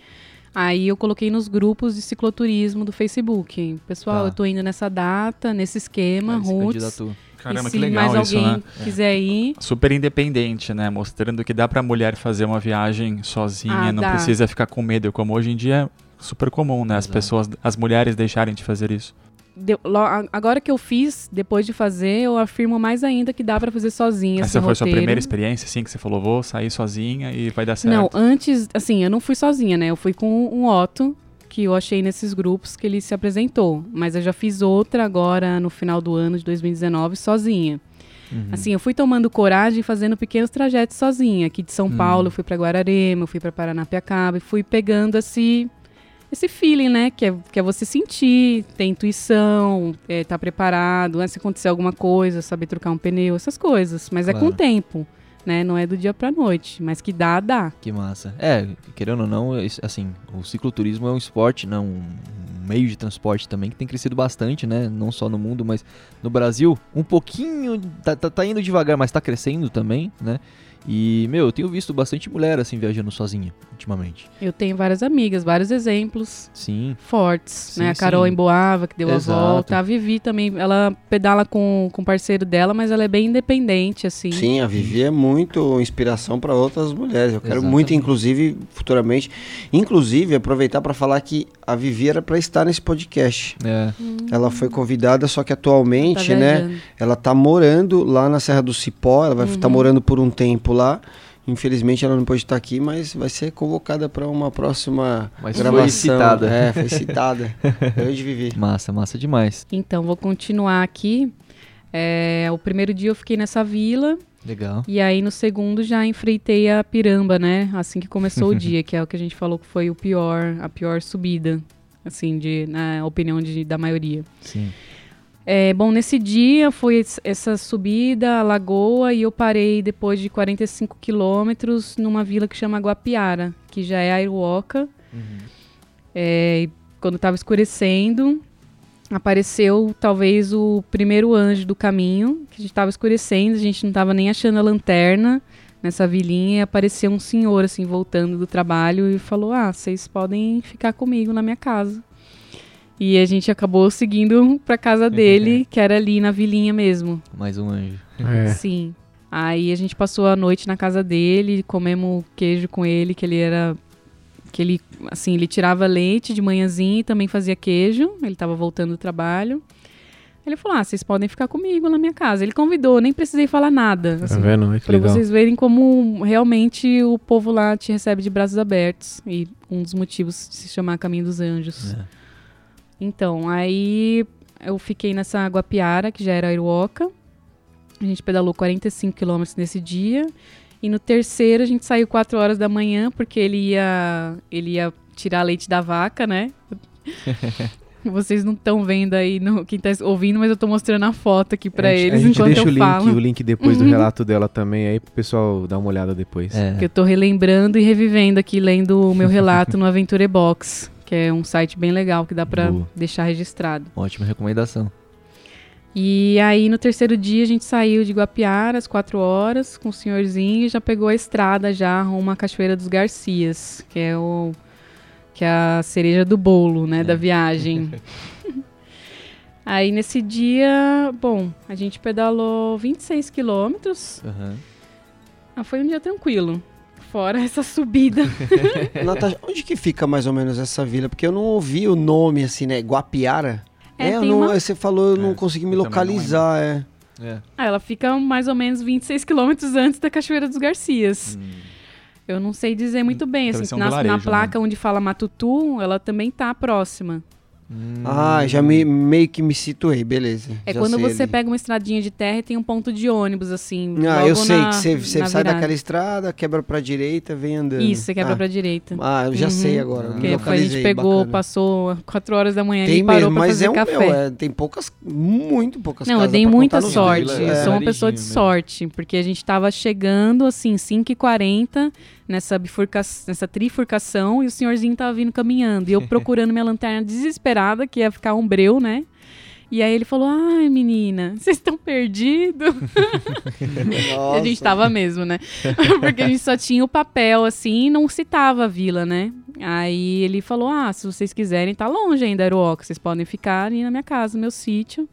Aí eu coloquei nos grupos de cicloturismo do Facebook. Pessoal, Tá. eu tô indo nessa data, nesse esquema, se Roots. Caramba, e que se legal mais isso, alguém né? quiser ir, Super independente, né? Mostrando que dá pra mulher fazer uma viagem sozinha, Ah, não dá. precisa ficar com medo, como hoje em dia é super comum, né? As Exato. pessoas, as mulheres deixarem de fazer isso. deu- lo- agora que eu fiz, depois de fazer, eu afirmo mais ainda que dá pra fazer sozinha Essa foi a sua roteiro. primeira experiência, assim, que você falou, vou sair sozinha e vai dar certo. Não, antes, assim, eu não fui sozinha, né? Eu fui com um Otto, que eu achei nesses grupos que ele se apresentou. Mas eu já fiz outra agora no final do ano de 2019, sozinha. Uhum. Assim, eu fui tomando coragem e fazendo pequenos trajetos sozinha. Aqui de São Hum. Paulo, eu fui pra Guararema, eu fui pra Paranapiacaba e fui pegando esse esse feeling, né? Que é, que é você sentir, ter intuição, é, tá preparado, né? se acontecer alguma coisa, saber trocar um pneu, essas coisas. Mas é com o Claro. tempo, né? Não é do dia pra noite. Mas que dá, dá. Que massa. É, querendo ou não, assim, o cicloturismo é um esporte, não, um meio de transporte também que tem crescido bastante, né? Não só no mundo, mas no Brasil, um pouquinho, tá, tá, tá indo devagar, mas tá crescendo também, né? E, meu, eu tenho visto bastante mulher, assim, viajando sozinha, ultimamente. Eu tenho várias amigas, vários exemplos Sim, fortes, Sim, né? A Carol sim. Emboava, que deu Exato. a volta. A Vivi também, ela pedala com, com o parceiro dela, mas ela é bem independente, assim. Sim, a Vivi é muito inspiração para outras mulheres. Eu quero Exatamente. muito, inclusive, futuramente, inclusive aproveitar para falar que a Vivi era para estar nesse podcast. é, Ela foi convidada, só que atualmente, Tá né, ela tá morando lá na Serra do Cipó, ela vai estar morando por um tempo lá. Infelizmente ela não pode estar aqui, mas vai ser convocada para uma próxima Mas foi gravação. citada. É, foi citada. Grande Vivi. massa, massa demais. Então, vou continuar aqui. É, o primeiro dia eu fiquei nessa vila. Legal. E aí no segundo já enfreitei a piramba, né? Assim que começou o dia, que é o que a gente falou que foi o pior, a pior subida, assim, de, na opinião de, da maioria. Sim. É, bom, nesse dia foi ess- essa subida, a lagoa, e eu parei depois de 45 quilômetros numa vila que chama Guapiara, que já é Airuoca. É, e quando estava escurecendo, apareceu talvez o primeiro anjo do caminho, que a gente estava escurecendo, a gente não estava nem achando a lanterna nessa vilinha, e apareceu um senhor, assim, voltando do trabalho e falou, ah, vocês podem ficar comigo na minha casa. E a gente acabou seguindo pra casa dele, que era ali na vilinha mesmo. Mais um anjo. É. Sim. Aí a gente passou a noite na casa dele, comemos queijo com ele, que ele era. Que ele, assim, ele tirava leite de manhãzinha e também fazia queijo. Ele tava voltando do trabalho. Ele falou: Ah, vocês podem ficar comigo na minha casa. Ele convidou, nem precisei falar nada. Tá Assim, vendo? Olha que Pra legal. vocês verem como realmente o povo lá te recebe de braços abertos. E um dos motivos de se chamar Caminho dos Anjos. É. Então, aí eu fiquei nessa Guapiara, que já era Airuoca. A gente pedalou 45 quilômetros nesse dia. E no terceiro a gente saiu 4 horas da manhã, porque ele ia, ele ia tirar leite da vaca, né? Vocês não estão vendo aí no, quem tá ouvindo, mas eu tô mostrando a foto aqui pra a gente, eles a gente enquanto deixa eu o link, falo. o link depois do Uhum. relato dela também aí pro pessoal dar uma olhada depois. É. Que eu tô relembrando e revivendo aqui, lendo o meu relato no Aventure Box, que é um site bem legal que dá pra Boa. deixar registrado. Ótima recomendação. E aí no terceiro dia a gente saiu de Guapiara às 4 horas com o senhorzinho e já pegou a estrada já rumo à Cachoeira dos Garcias, que é o que é a cereja do bolo, né, da viagem. aí nesse dia, bom, a gente pedalou 26 quilômetros. Aham. Ah, foi um dia tranquilo. Fora essa subida. Natasha, onde que fica mais ou menos essa vila? Porque eu não ouvi o nome assim, né? Guapiara? É, tem não, uma- Você falou, eu não É, consegui me localizar, é. É. Ah, ela fica mais ou menos 26 quilômetros antes da Cachoeira dos Garcias. Hum. Eu não sei dizer muito bem. Assim, um na, na vilarejo, placa onde fala Matutu, ela também tá próxima. Hum. Ah, já me, meio que me situei, beleza. É Já quando você ali. pega uma estradinha de terra e tem um ponto de ônibus, assim. Ah, logo eu sei na- que você, sai virada. daquela estrada, quebra pra direita, vem andando. Isso, você quebra ah. pra direita. Ah, eu já Uhum. sei agora. Porque foi, a gente pegou, bacana. passou 4 horas da manhã Tem e parou mesmo, pra mas fazer é um café. meu, é, tem poucas, muito poucas Não, eu dei muita sorte. Eu é. sou uma pessoa de mesmo. sorte, porque a gente tava chegando, assim, 5h40 nessa, bifurca... nessa trifurcação e o senhorzinho tava vindo caminhando. E eu procurando minha lanterna desesperada, que ia ficar um breu, né? E aí ele falou: Ai, menina, vocês estão perdidos? A gente tava mesmo, né? Porque a gente só tinha o papel, assim, e não citava a vila, né? Aí ele falou: Ah, se vocês quiserem, tá longe ainda, Aruoca. Vocês podem ficar ali na minha casa, no meu sítio.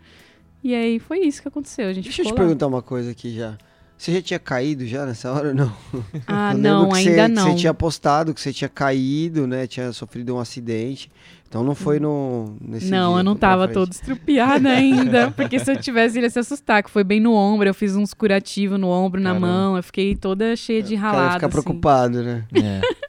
E aí foi isso que aconteceu. A gente Deixa eu te lá. perguntar uma coisa aqui já. Você já tinha caído já nessa hora ou não? Ah, não, que ainda você, não. Você tinha postado que você tinha caído, né? Tinha sofrido um acidente. Então não foi no nesse Não, dia, eu não tava toda estrupiada ainda. Porque se eu tivesse, ele ia se assustar, que foi bem no ombro. Eu fiz uns curativos no ombro, na Caramba. mão. Eu fiquei toda cheia de O cara ia ralada. ficar assim. preocupado, né? É.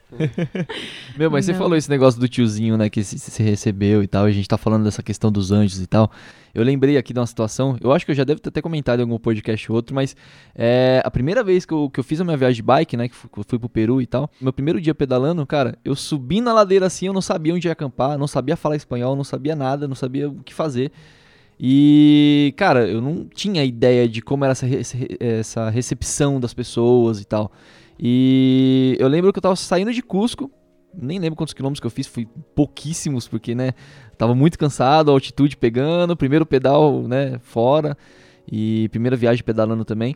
Meu, mas você Não. falou esse negócio do tiozinho, né, que se- recebeu e tal, e a gente tá falando dessa questão dos anjos e tal. Eu lembrei aqui de uma situação, eu acho que eu já devo ter até comentado em algum podcast ou outro, mas é, a primeira vez que eu, que eu fiz a minha viagem de bike, né, que fui, fui pro Peru e tal, meu primeiro dia pedalando, cara, eu subi na ladeira assim, eu não sabia onde ia acampar, não sabia falar espanhol, não sabia nada, não sabia o que fazer. E, cara, eu não tinha ideia de como era essa, essa recepção das pessoas e tal. E eu lembro que eu tava saindo de Cusco, nem lembro quantos quilômetros que eu fiz, fui pouquíssimos, porque, né, tava muito cansado, altitude pegando, primeiro pedal, né, fora, e primeira viagem pedalando também.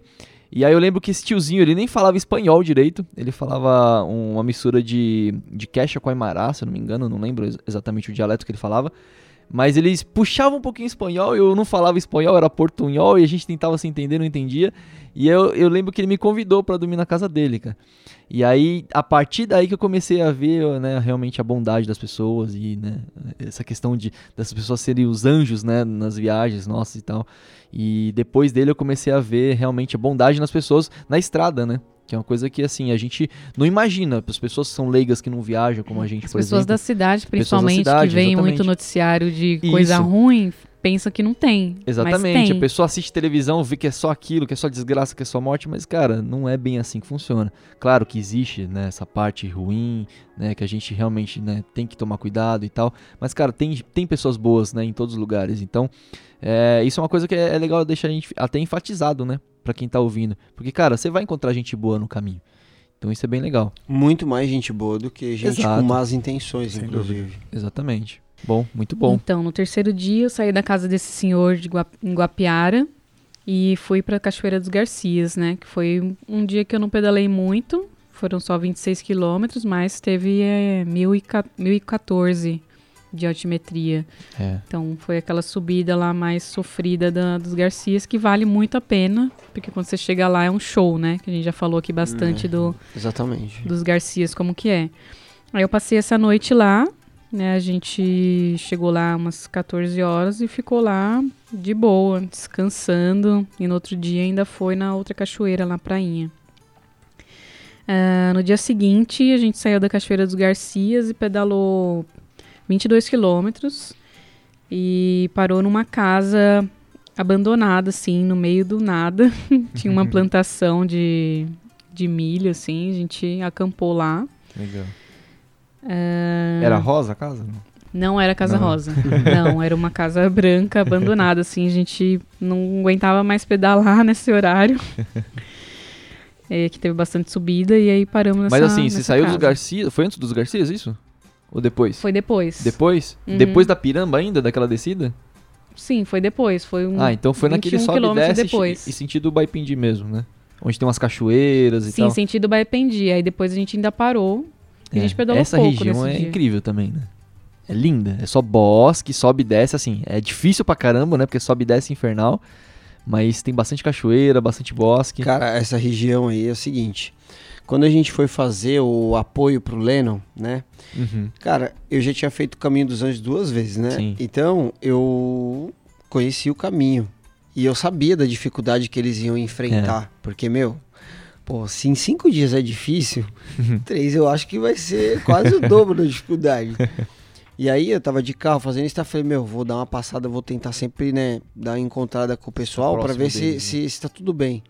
E aí eu lembro que esse tiozinho, ele nem falava espanhol direito, ele falava um- uma mistura de, de queixa com aimará, se eu não me engano, não lembro ex- exatamente o dialeto que ele falava. Mas eles puxavam um pouquinho espanhol, eu não falava espanhol, era portunhol, e a gente tentava se entender, não entendia. E eu, eu lembro que ele me convidou pra dormir na casa dele, cara. E aí, a partir daí que eu comecei a ver, né, realmente a bondade das pessoas e, né, essa questão de das pessoas serem os anjos, né, nas viagens nossas e tal. E depois dele eu comecei a ver realmente a bondade nas pessoas na estrada, né? Que é uma coisa que, assim, a gente não imagina. As pessoas que são leigas que não viajam como a gente, As por pessoas exemplo. da cidade, da principalmente, cidade, que veem muito noticiário de coisa Isso. ruim, pensa que não tem. Exatamente. Mas A tem. pessoa assiste televisão, vê que é só aquilo, que é só desgraça, que é só morte, mas, cara, não é bem assim que funciona. Claro que existe, né, essa parte ruim, né, que a gente realmente, né, tem que tomar cuidado e tal. Mas, cara, tem, tem pessoas boas, né, em todos os lugares. Então, é, isso é uma coisa que é, é legal deixar a gente até enfatizado, né, pra quem tá ouvindo. Porque, cara, você vai encontrar gente boa no caminho. Então isso é bem legal. Muito mais gente boa do que gente Exato. com más intenções, Sem inclusive. Exatamente. Bom, muito bom. Então, no terceiro dia, eu saí da casa desse senhor de Gua- em Guapiara e fui pra Cachoeira dos Garcias, né? Que foi um- dia que eu não pedalei muito, foram só 26 quilômetros, mas teve é, 1014 1014 de altimetria. É. Então, foi aquela subida lá mais sofrida da- dos Garcias, que vale muito a pena, porque quando você chega lá é um show, né? Que a gente já falou aqui bastante É. do, Exatamente. dos Garcias como que é. Aí eu passei essa noite lá, né? A gente chegou lá umas 14 horas e ficou lá de boa, descansando. E no outro dia ainda foi na outra cachoeira, lá prainha. Ah, no dia seguinte, a gente saiu da Cachoeira dos Garcias e pedalou 22 quilômetros e parou numa casa abandonada, assim, no meio do nada. Tinha uma plantação de, de milho, assim, a gente acampou lá. Legal. Era rosa a casa? Não era Casa Não. Rosa. Não, era uma casa branca, abandonada, assim. A gente não aguentava mais pedalar nesse horário. É, que teve bastante subida e aí paramos nessa Mas assim, você nessa saiu dos. Garcias. Foi antes dos Garcias isso? Ou depois? Foi depois. Depois? Uhum. Depois da piramba ainda, daquela descida? Sim, foi depois. Foi um Ah, então foi naquele 21 sobe e desce depois. e sentido Baipindi mesmo, né? Onde tem umas cachoeiras e Sim, tal. sentido Baipendi. Aí depois a gente ainda parou e a gente pedalou Essa pouco região nesse é dia. incrível também, né? É linda. É só bosque, sobe e desce, assim. É difícil pra caramba, né? Porque sobe e desce infernal. Mas tem bastante cachoeira, bastante bosque. Cara, essa região aí é o seguinte. Quando a gente foi fazer o apoio pro Lennon, né? Uhum. Cara, eu já tinha feito o Caminho dos Anjos duas vezes, né? Sim. Então, eu conheci o caminho. E eu sabia da dificuldade que eles iam enfrentar. É. Porque, meu, pô, se em cinco dias é difícil, três eu acho que vai ser quase o dobro da dificuldade. E aí eu tava de carro fazendo isso, eu falei, meu, vou dar uma passada, vou tentar sempre, né, dar uma encontrada com o pessoal Próximo ver se, deles, se, se tá tudo bem.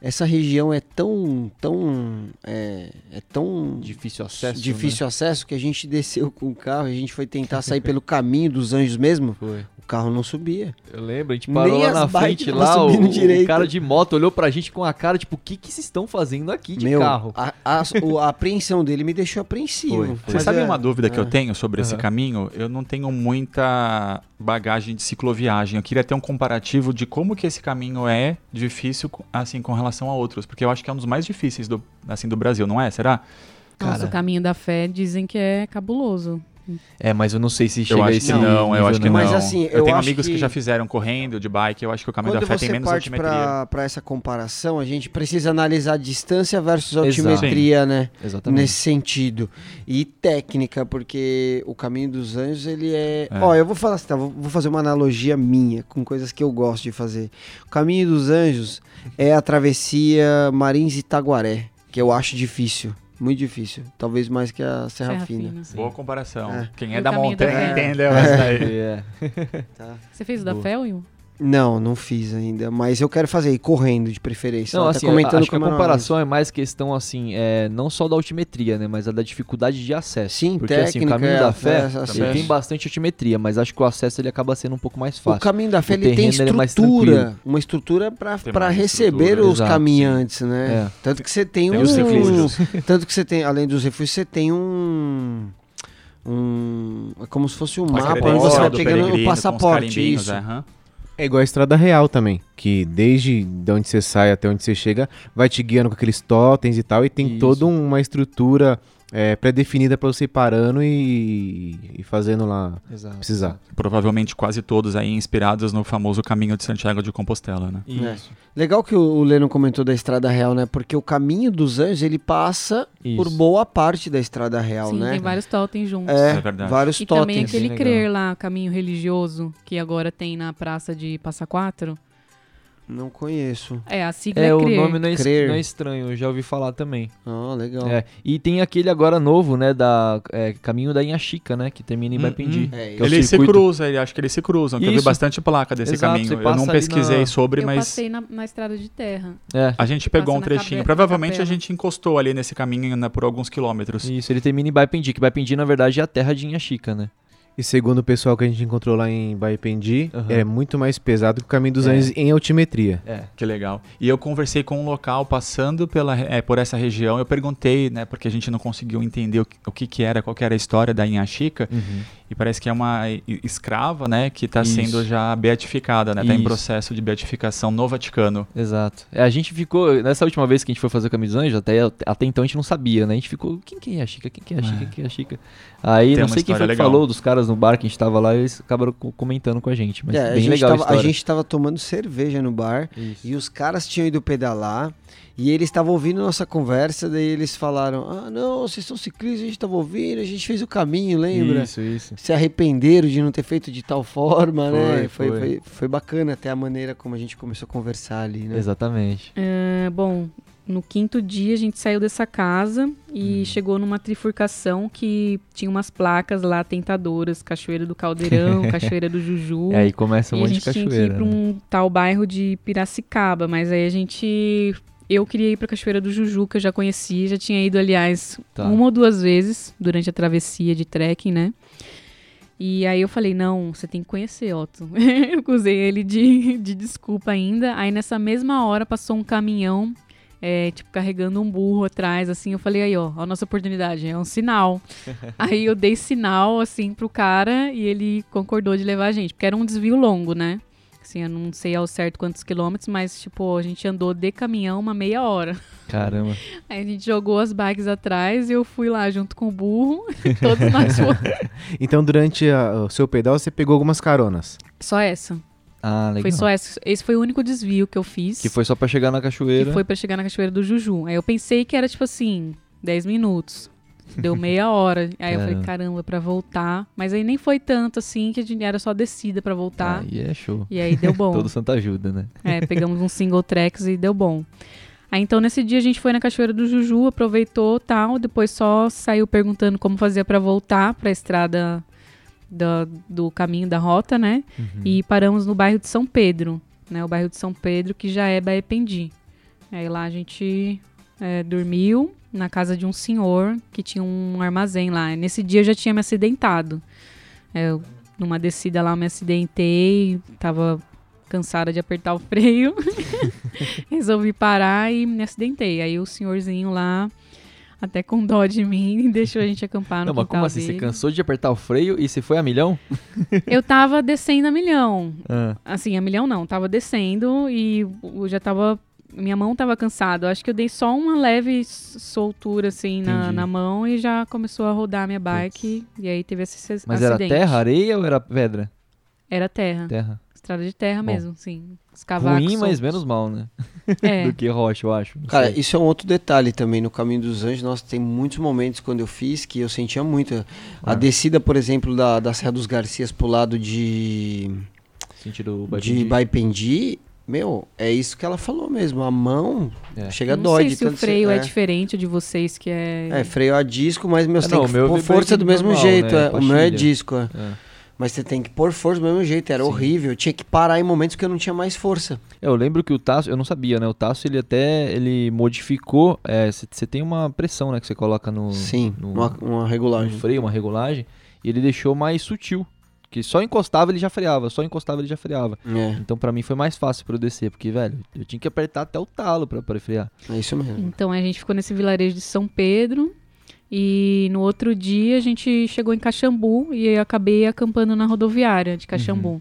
Essa região é tão, tão, é, é tão Difícil acesso. difícil acesso que a gente desceu com o carro, a gente foi tentar sair pelo caminho dos anjos mesmo, Né? Foi. O carro não subia. Eu lembro, a gente Nem parou lá as na frente, lá, o, o cara de moto olhou pra gente com a cara, tipo, o que que vocês estão fazendo aqui de Meu, carro? A, a, a apreensão dele me deixou apreensivo. Foi, foi. Você Mas sabe é- uma dúvida que eu é. tenho sobre esse Aham. caminho? Eu não tenho muita bagagem de cicloviagem. Eu queria ter um comparativo de como que esse caminho é difícil assim com relação a outros, porque eu acho que é um dos mais difíceis do assim do Brasil, não é? Será? Nossa, Cara. o caminho da fé dizem que é cabuloso. É, mas eu não sei se chega eu a acho esse que não, eu acho que Mas não. assim, eu, eu tenho amigos que... que- já fizeram correndo de bike, eu acho que o caminho Quando da fé tem menos parte altimetria. pra, pra essa comparação, a gente precisa analisar distância versus Exato. altimetria, né? Exatamente. Nesse sentido. E técnica, porque o caminho dos anjos, ele é. É. Ó, eu vou falar assim, tá? Vou vou fazer uma analogia minha com coisas que eu gosto de fazer. O caminho dos anjos é a travessia Marins Itaguaré, que eu acho difícil. Muito difícil. Talvez mais que a Serra, Serra Fina. Fina. Boa comparação. É. Quem é da da montanha fé? entendeu essa daí. É. Você fez o da Boa. Não, não fiz ainda. Mas eu quero fazer, correndo de preferência. Não, Ela assim, tá comentando acho que a o comparação é mais questão, assim, é, não só da altimetria, né, mas a da dificuldade de acesso. Sim, Porque, assim, o técnica, caminho é, da fé, acesso. tem bastante altimetria, mas acho que o acesso ele acaba sendo um pouco mais O fácil. caminho da fé O ele tem é estrutura, uma estrutura para receber estrutura, os exato, caminhantes, né? É. Tanto que você tem, Tem um, os refúgios. tanto que você tem, além dos refúgios, você tem um um é como se fosse um mapa onde você vai do pegando o passaporte, carimbinhos, isso. é, aham. É igual a estrada real também, que desde de onde você sai até onde você chega, vai te guiando com aqueles totens e tal, e tem Isso. toda uma estrutura é, pré-definida pra você ir parando e, e fazendo lá Exato. precisar. Provavelmente quase todos aí inspirados no famoso caminho de Santiago de Compostela, né? Isso. Legal que o, Leno comentou da estrada real, né? Porque o caminho dos anjos, ele passa por Isso. boa parte da estrada real, Sim, né? tem vários totens juntos. É, É verdade. vários E também totens. aquele Bem crer lá, caminho religioso, que agora tem na praça de Passa Quatro. Não conheço. É, a sigla é, É, o CRER. nome não é, Crer. não é estranho, eu já ouvi falar também. Ah, legal. É, e tem aquele agora novo, né, da é, Caminho da Inhaxica, né, que termina em Hum, Baipendi. hum. É, Que é o Ele se cruza, ele, acho que eles se cruzam, que eu vi bastante placa desse Exato, caminho. Eu não pesquisei na- sobre, Eu mas passei na, na estrada de terra. É, a gente pegou um trechinho. cabe- Provavelmente a gente encostou ali nesse caminho né, por alguns quilômetros. isso, ele termina em Baipendi, que Baipendi, na verdade, é a terra de Inhaxica, né? E segundo o pessoal que a gente encontrou lá em Baipendi, Aham. é muito mais pesado que o Caminho dos É. Anjos em altimetria. É. Que legal. E eu conversei com um local passando pela, é, por essa região. Eu perguntei, né, porque a gente não conseguiu entender o que, o que, que era, qual que era a história da Inhaxica. Uhum. E parece que é uma escrava, né, que está sendo já beatificada, né? Está em processo de beatificação no Vaticano. Exato. É, a gente ficou, nessa última vez que a gente foi fazer o Caminho dos Anjos, até, até então a gente não sabia, né? A gente ficou, quem que é a Chica? Quem que é a Chica? É. Quem é a Chica? Aí, Tem não sei quem foi que falou dos caras no bar que a gente tava lá, eles acabaram co- comentando com a gente. Mas É, a, bem gente legal tava, a história. gente tava tomando cerveja no bar Isso. e os caras tinham ido pedalar e eles estavam ouvindo nossa conversa, daí eles falaram: Ah, não, vocês são ciclistas, a gente tava ouvindo, a gente fez o caminho, lembra? Isso, isso. Se arrependeram de não ter feito de tal forma, né? Foi, Foi, foi. foi, foi bacana até a maneira como a gente começou a conversar ali, né? Exatamente. É, bom, no quinto dia a gente saiu dessa casa e Uhum. chegou numa trifurcação que tinha umas placas lá tentadoras, Cachoeira do Caldeirão, Cachoeira do Juju. E aí começa um a monte de gente tinha que ir cachoeira. pra né? um tal bairro de Piracicaba, mas aí a gente. Eu queria ir pra Cachoeira do Juju, que eu já conheci, já tinha ido, aliás, Tá. uma ou duas vezes durante a travessia de trekking, né? E aí eu falei, não, você tem que conhecer, Otto. eu usei ele de, de desculpa ainda. Aí nessa mesma hora passou um caminhão, é, tipo, carregando um burro atrás, assim. Eu falei, aí, ó, a nossa oportunidade, é um sinal. aí eu dei sinal, assim, pro cara e ele concordou de levar a gente, porque era um desvio longo, né? Assim, eu não sei ao certo quantos quilômetros, mas, tipo, a gente andou de caminhão uma meia hora. Caramba. Aí a gente jogou as bikes atrás e eu fui lá junto com o burro. Todos nós fomos. Então, durante a- o seu pedal, você pegou algumas caronas. Só essa. Ah, legal. Foi só essa. Esse foi o único desvio que eu fiz. Que foi só pra chegar na cachoeira. que foi pra chegar na Cachoeira do Juju. Aí eu pensei que era tipo assim, 10 minutos. Deu meia hora. Aí eu falei, Caramba. caramba, pra voltar. Mas aí nem foi tanto assim, que a gente era só descida pra voltar. Aí é show. E aí deu bom. Todo santo ajuda, né? É, pegamos uns single tracks e deu bom. Aí então nesse dia a gente foi na Cachoeira do Juju, aproveitou tal, depois só saiu perguntando como fazia pra voltar pra estrada da- do caminho da rota, né? Uhum. E paramos no bairro de São Pedro, né? O bairro de São Pedro que já é Baependi. Aí lá a gente é, dormiu na casa de um senhor que tinha um armazém lá. Nesse dia eu já tinha me acidentado. É, eu, numa descida lá eu me acidentei, tava cansada de apertar o freio. Resolvi parar e me acidentei. Aí o senhorzinho lá, até com dó de mim, deixou a gente acampar no Não, mas como assim? Você dele. cansou de apertar o freio e você foi a milhão? Eu tava descendo a milhão. Ah, Assim, a milhão não, tava descendo e eu já tava. Minha mão tava cansada. Eu acho que eu dei só uma leve soltura, assim, na, na mão e já começou a rodar a minha bike. E aí teve esse ac- mas acidente. era terra, areia ou era pedra? Era terra. Terra. Estrada de terra Bom. mesmo, sim. Os cavacos. Ruim, mas menos mal, né? É. Do que rocha, eu acho. Não Cara, sei. isso é um outro detalhe também no Caminho dos Anjos. Nossa, tem muitos momentos quando eu fiz que eu sentia muito. A Ah. descida, por exemplo, da, da Serra dos Garcias pro lado de, Sentido de Baipendi, meu, é isso que ela falou mesmo. A mão É. chega a Não dói sei de se o freio é. é, diferente de vocês, que é. é, freio a disco, mas meu, É, você não, tem o que meu pôr força do mesmo normal, jeito. né, é. O meu é disco, é. É. Mas você tem que pôr força do mesmo jeito. Era Sim. horrível. Eu tinha que parar em momentos que eu não tinha mais força. Eu lembro que o Tasso, eu não sabia, né? O Tasso, ele até, ele modificou, você tem uma pressão, né? Que você coloca no, Sim, no, uma, uma no regulagem. freio, uma regulagem, e ele deixou mais sutil. Que só encostava ele já freava, só encostava ele já freava. É, Então pra mim foi mais fácil pra eu descer, porque, velho, eu tinha que apertar até o talo pra frear. é isso mesmo. Então a gente ficou nesse vilarejo de São Pedro. E no outro dia a gente chegou em Caxambu e eu acabei acampando na rodoviária de Caxambu. Uhum.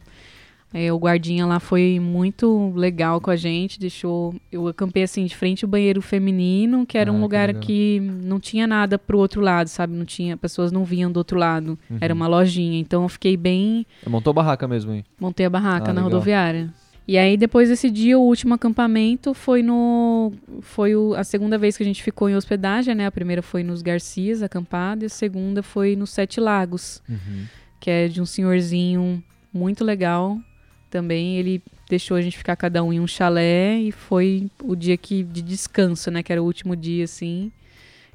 É, o guardinha lá foi muito legal com a gente, deixou. Eu acampei assim de frente ao banheiro feminino, que era Ah, um que lugar legal. que não tinha nada pro outro lado, sabe? Não tinha, pessoas não vinham do outro lado. Uhum. Era uma lojinha. Então eu fiquei bem. Montou barraca mesmo aí. Montei a barraca Ah, na legal. rodoviária. E aí, depois desse dia, o último acampamento foi no. Foi o- a segunda vez que a gente ficou em hospedagem, né? A primeira foi nos Garcias, acampado, e a segunda foi nos Sete Lagos, que é de um senhorzinho muito legal. também. Ele deixou a gente ficar cada um em um chalé e foi o dia que de descanso, né? Que era o último dia, assim,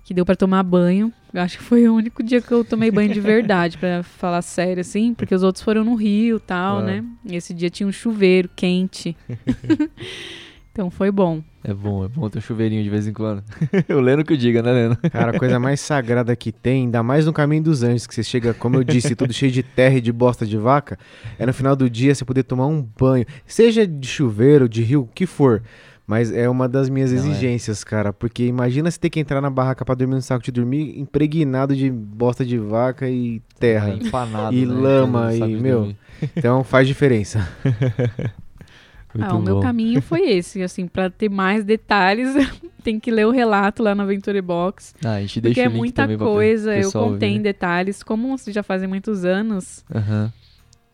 que deu pra tomar banho. Eu acho que foi o único dia que eu tomei banho de verdade, pra falar sério, assim, porque os outros foram no rio e tal, Ah. né? E esse dia tinha um chuveiro quente. então foi bom. É bom, é bom ter um chuveirinho de vez em quando. o Leno que o diga, né, Leno? Cara, a coisa mais sagrada que tem, ainda mais no caminho dos anjos, que você chega, como eu disse, tudo cheio de terra e de bosta de vaca, é no final do dia você poder tomar um banho, seja de chuveiro, de rio, o que for. Mas é uma das minhas Não, é. exigências, cara. Porque imagina você ter que entrar na barraca pra dormir no saco de dormir impregnado de bosta de vaca e terra. Empanado, E né? lama, e, meu, dormir. Então faz diferença. Muito ah, o meu caminho foi esse, assim, pra ter mais detalhes, tem que ler o relato lá na Venture Box. Ah, a gente Porque deixa é o link muita também pra coisa, eu contei em detalhes. Como vocês já fazem muitos anos, Aham.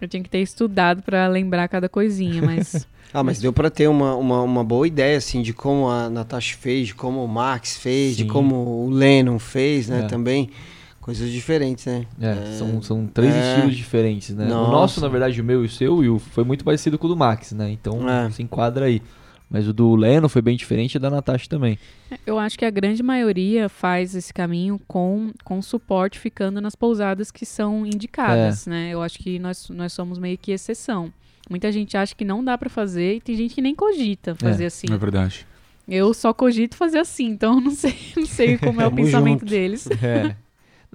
Eu tinha que ter estudado pra lembrar cada coisinha, mas Ah, mas deu pra ter uma, uma, uma boa ideia, assim, de como a Natasha fez, de como o Max fez, de Sim. como o Lennon fez, né, É. também. Coisas diferentes, né? É, são, são três é. estilos diferentes, né? O Nossa. nosso, na verdade, o meu e o seu, Will, foi muito parecido com o do Max, né? Então É. se enquadra aí. Mas o do Leno foi bem diferente e da Natasha também. eu acho que a grande maioria faz esse caminho com, com suporte ficando nas pousadas que são indicadas, né? Eu acho que nós, nós somos meio que exceção. Muita gente acha que não dá pra fazer e tem gente que nem cogita fazer assim. É verdade. Eu só cogito fazer assim, então eu não sei, não sei como é o pensamento junto. deles. É.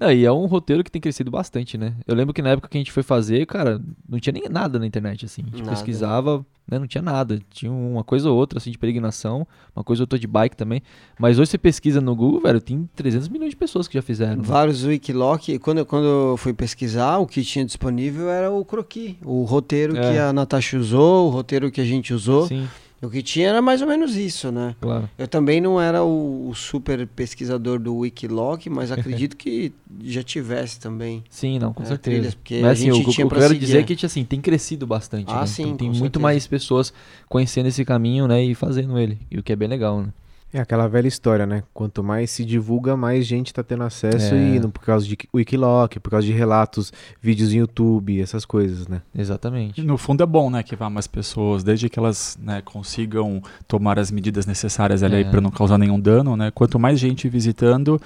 Não, e é um roteiro que tem crescido bastante, né? Eu lembro que na época que a gente foi fazer, cara, não tinha nem nada na internet, assim. A gente Nada. pesquisava, né? Não tinha nada. Tinha uma coisa ou outra, assim, de peregrinação, uma coisa ou outra de bike também. Mas hoje você pesquisa no Google, velho, tem 300 milhões de pessoas que já fizeram. né? Vários Wikiloc. Quando, eu- quando eu fui pesquisar, o que tinha disponível era o croquis. O roteiro É. que a Natasha usou, o roteiro que a gente usou. Sim, O que tinha era mais ou menos isso, né? claro. Eu também não era o, o super pesquisador do Wikiloc, mas acredito que já tivesse também. Sim, não, com É, certeza. trilhas, porque Mas a assim, gente o, que eu quero seguir, dizer é que assim, tem crescido bastante. Ah, né? sim, Então, tem muito certeza. mais pessoas conhecendo esse caminho, né? E fazendo ele. E o que é bem legal, né? É aquela velha história, né? Quanto mais se divulga, mais gente tá tendo acesso É. e por causa de Wikiloc, por causa de relatos, vídeos em YouTube, essas coisas, né? Exatamente. No fundo é bom, né, que vá mais pessoas, desde que elas né, consigam tomar as medidas necessárias ali É. para não causar nenhum dano, né? Quanto mais gente visitando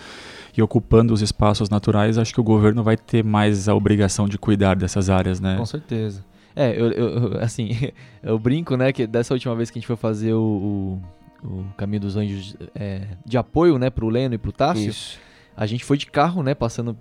e ocupando os espaços naturais, acho que o governo vai ter mais a obrigação de cuidar dessas áreas, né? Com certeza. É, eu, eu- eu- assim, eu brinco, né, que dessa última vez que a gente foi fazer o, o, o Caminho dos Anjos é, de apoio, né, pro Leno e pro Tássio, Isso. a gente foi de carro, né, passando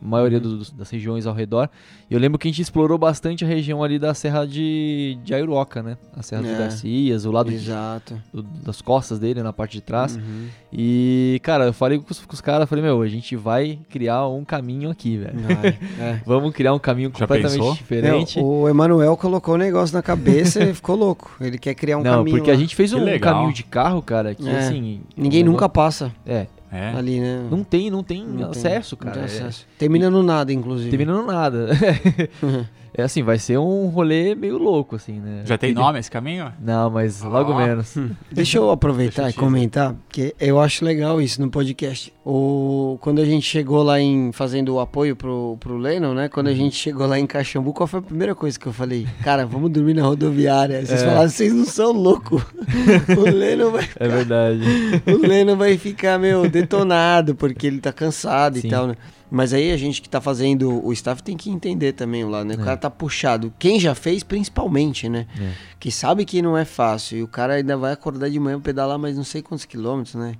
maioria dos- das regiões ao redor. E eu lembro que a gente explorou bastante a região ali da Serra de, de Aiuroca, né, a Serra dos É. Garcias, o lado de- Exato. do- das costas dele, na parte de trás. Uhum. E, cara, eu falei com os, com os caras, falei, meu, a gente vai criar um caminho aqui, velho. Vai, é. Vamos criar um caminho Já completamente pensou? diferente. Não, o Emanuel colocou o negócio na cabeça e ficou louco. Ele quer criar um Não, caminho. porque a lá. gente fez Que um legal. caminho de carro, cara, que É. assim. Ninguém um nunca negócio- passa É. É. ali, né? Não tem, não tem Não tem- acesso, não cara. tem É- acesso. Termina no nada, inclusive. terminando nada. é assim, vai ser um rolê meio louco, assim, né? Já tem nome esse caminho? Não, mas logo Ah. menos. Deixa eu aproveitar Deixa eu e comentar, porque eu acho legal isso no podcast. O, quando a gente chegou lá em. fazendo o apoio pro, pro Lennon, né? Quando a Uhum. gente chegou lá em Caxambu, qual foi a primeira coisa que eu falei? Cara, vamos dormir na rodoviária. Vocês É. falaram, vocês não são loucos. o Lennon vai É verdade. o Leno vai ficar, meu, detonado, porque ele tá cansado Sim. e tal, né? Mas aí a gente que tá fazendo o staff tem que entender também lá, né? O É. cara tá puxado. Quem já fez, principalmente, né? É. Que sabe que não é fácil. E o cara ainda vai acordar de manhã pedalar mais não sei quantos quilômetros, né?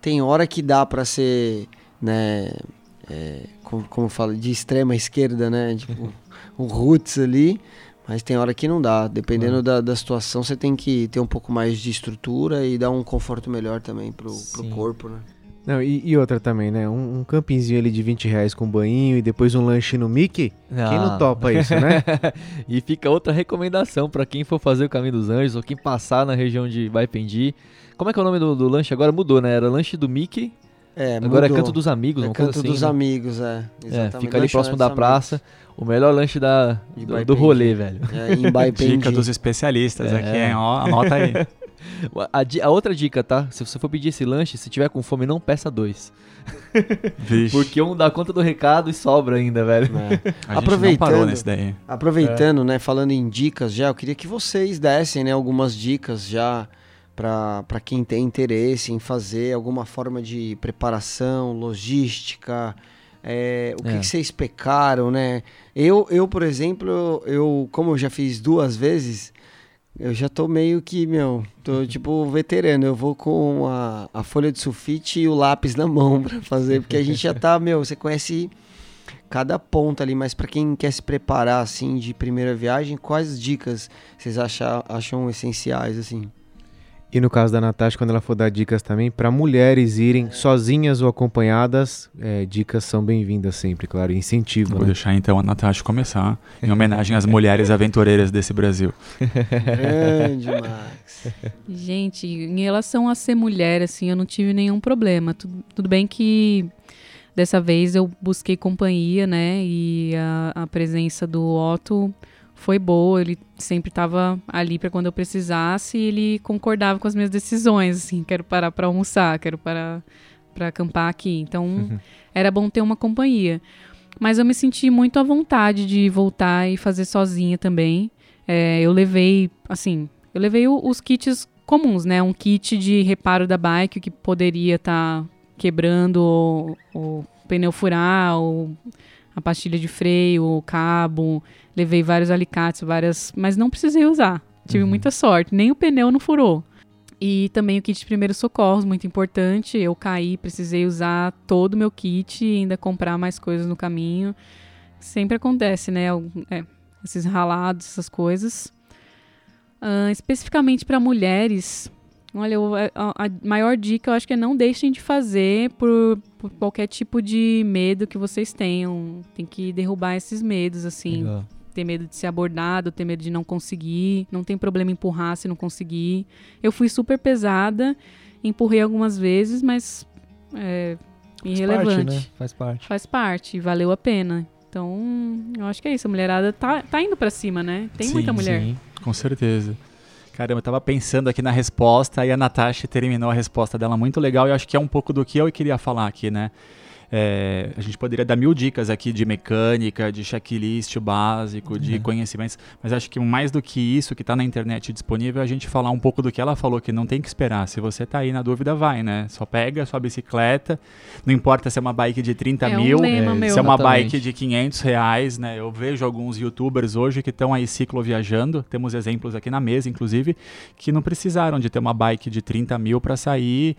Tem hora que dá pra ser, né? é, como, como fala, de extrema esquerda, né? Tipo, o roots ali. Mas tem hora que não dá. Dependendo da, da situação, você tem que ter um pouco mais de estrutura e dar um conforto melhor também pro, pro Sim. corpo, né? Não, e, e outra também, né? Um, um campinzinho ali de 20 reais com banho e depois um lanche no Mickey. Quem não Ah. topa isso, né? e fica outra recomendação pra quem for fazer o Caminho dos Anjos ou quem passar na região de Baipendi. Como é que é o nome do, do lanche? Agora mudou, né? Era lanche do Mickey, É, agora é mudou. Canto dos Amigos, É canto assim, dos né? amigos, é. É, Exatamente. fica ali próximo da praça. O melhor lanche da, do, do rolê, velho. É, em Baipendi. Dica dos especialistas É. aqui, hein? Ó, anota aí. A, a outra dica, tá? Se você for pedir esse lanche, se tiver com fome, não peça dois. Vixe, Porque um dá conta do recado e sobra ainda, velho. a gente não Aproveitando. parou nesse daí. Aproveitando, né, falando em dicas já, eu queria que vocês dessem, né, algumas dicas já para quem tem interesse em fazer alguma forma de preparação, logística, é, o que, É. que vocês pecaram, né? Eu, eu, por exemplo, eu, como eu já fiz duas vezes, eu já tô meio que, meu, tô tipo veterano. Eu vou com a, a folha de sulfite e o lápis na mão pra fazer, porque a gente já tá, meu, você conhece cada ponto ali, mas para quem quer se preparar assim de primeira viagem, quais dicas vocês acham, acham essenciais assim? E no caso da Natasha, quando ela for dar dicas também, para mulheres irem sozinhas ou acompanhadas, é, dicas são bem-vindas sempre, claro, incentivo. Vou né? deixar então a Natasha começar, em homenagem às mulheres aventureiras desse Brasil. Grande, Max. Gente, em relação a ser mulher, assim, eu não tive nenhum problema. Tudo, tudo bem que dessa vez eu busquei companhia, né? E a, a presença do Otto foi boa. Ele sempre estava ali para quando eu precisasse e ele concordava com as minhas decisões, assim, quero parar para almoçar, quero parar para acampar aqui. Então, era bom ter uma companhia. Mas eu me senti muito à vontade de voltar e fazer sozinha também. É, eu levei, assim, eu levei o- os kits comuns, né? Um kit de reparo da bike que poderia estar quebrando o, o pneu furar, ou a pastilha de freio, o cabo. Levei vários alicates, várias, mas não precisei usar. Tive muita sorte, nem o pneu não furou. E também o kit de primeiros socorros, muito importante. Eu caí, precisei usar todo o meu kit e ainda comprar mais coisas no caminho. Sempre acontece, né? É, esses ralados, essas coisas. Ah, especificamente para mulheres, olha, eu- a, a maior dica eu acho que é não deixem de fazer por, por qualquer tipo de medo que vocês tenham. Tem que derrubar esses medos, assim Legal. ter medo de ser abordado, ter medo de não conseguir. Não tem problema empurrar se não conseguir. Eu fui super pesada, empurrei algumas vezes, mas é Faz irrelevante. parte, né? Faz parte. Faz parte, valeu a pena. Então, eu acho que é isso. A mulherada tá, tá indo pra cima, né? Tem Sim, muita mulher. Sim. Com certeza. Caramba, eu tava pensando aqui na resposta e a Natasha terminou a resposta dela muito legal e acho que é um pouco do que eu queria falar aqui, né? É, a gente poderia dar mil dicas aqui de mecânica, de checklist básico, de É. conhecimentos, mas acho que mais do que isso que está na internet disponível, é a gente falar um pouco do que ela falou, que não tem que esperar. Se você tá aí na dúvida, vai, né? Só pega a sua bicicleta, não importa se é uma bike de 30 É um mil, lema é, meu. se é uma Exatamente. bike de 500 reais, né? Eu vejo alguns youtubers hoje que estão aí cicloviajando, temos exemplos aqui na mesa, inclusive, que não precisaram de ter uma bike de 30 mil para sair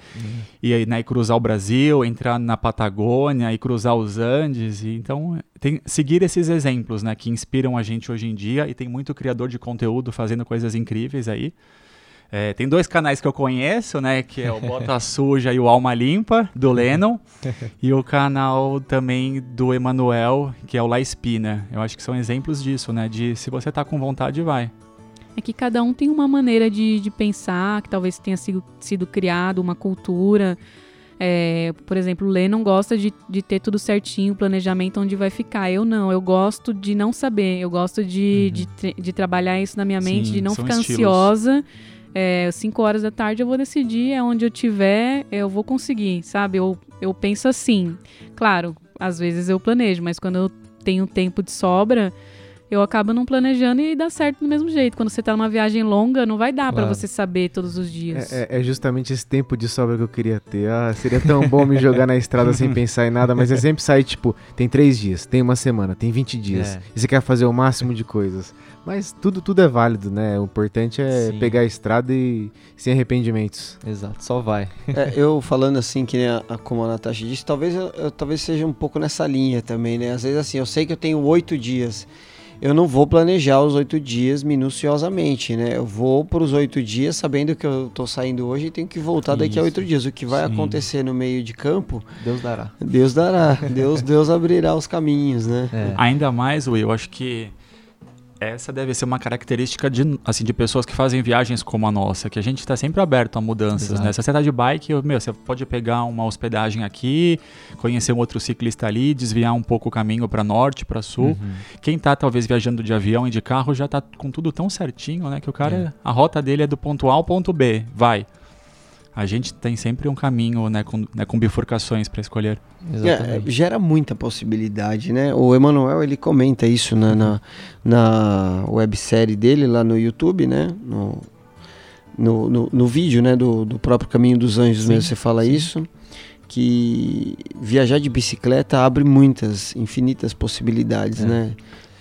e aí, né, e cruzar o Brasil, entrar na Patagônia e cruzar os Andes. E, então, tem, seguir esses exemplos, né, que inspiram a gente hoje em dia e tem muito criador de conteúdo fazendo coisas incríveis aí. É, tem dois canais que eu conheço, né? Que é o Bota Suja e o Alma Limpa, do Lennon. e o canal também do Emanuel, que é o La Espina. Eu acho que são exemplos disso, né? De se você tá com vontade, vai. É que cada um tem uma maneira de, de pensar, que talvez tenha sido, sido criado, uma cultura. É, por exemplo, o Lennon gosta de, de ter tudo certinho, planejamento onde vai ficar. Eu não, eu gosto de não saber, eu gosto de, de, tre- de trabalhar isso na minha mente, Sim, de não ficar estilos. ansiosa. É, 5 horas da tarde eu vou decidir, é onde eu tiver, eu vou conseguir, sabe? Eu, eu penso assim. Claro, às vezes eu planejo, mas quando eu tenho tempo de sobra, eu acabo não planejando e dá certo do mesmo jeito. Quando você tá numa viagem longa, não vai dar pra Claro. você saber todos os dias. É, é- é justamente esse tempo de sobra que eu queria ter. Ah, seria tão bom me jogar na estrada sem pensar em nada, mas é sempre sair, tipo, tem três dias, tem uma semana, tem 20 dias. É. E você quer fazer o máximo de coisas. Mas tudo, tudo é válido, né? O importante é Sim. pegar a estrada e sem arrependimentos. Exato, só vai. É, eu falando assim, que nem a, a- como a Natasha disse, talvez eu, eu- talvez seja um pouco nessa linha também, né? Às vezes assim, eu sei que eu tenho oito dias. Eu não vou planejar os oito dias minuciosamente, né? Eu vou para os oito dias sabendo que eu tô saindo hoje e tenho que voltar daqui a Isso. oito dias. O que vai Sim. acontecer no meio de campo, Deus dará. Deus dará. Deus, Deus abrirá os caminhos, né? É. Ainda mais, Will, eu acho que Essa deve ser uma característica de, assim, de pessoas que fazem viagens como a nossa, que a gente está sempre aberto a mudanças, Exato. né? Se você tá de bike, meu, você pode pegar uma hospedagem aqui, conhecer um outro ciclista ali, desviar um pouco o caminho para norte, para sul. Uhum. Quem tá talvez viajando de avião e de carro já tá com tudo tão certinho, né? Que o cara, a rota dele é do ponto A ao ponto B, vai. A gente tem sempre um caminho, né, com, né, com bifurcações para escolher. É, gera muita possibilidade, né? O Emanuel ele comenta isso na, na, na websérie dele lá no YouTube, né? No, no, no, no vídeo, né? Do, do próprio Caminho dos Anjos Sim, mesmo, você fala sim. isso. Que viajar de bicicleta abre muitas, infinitas possibilidades, É. né?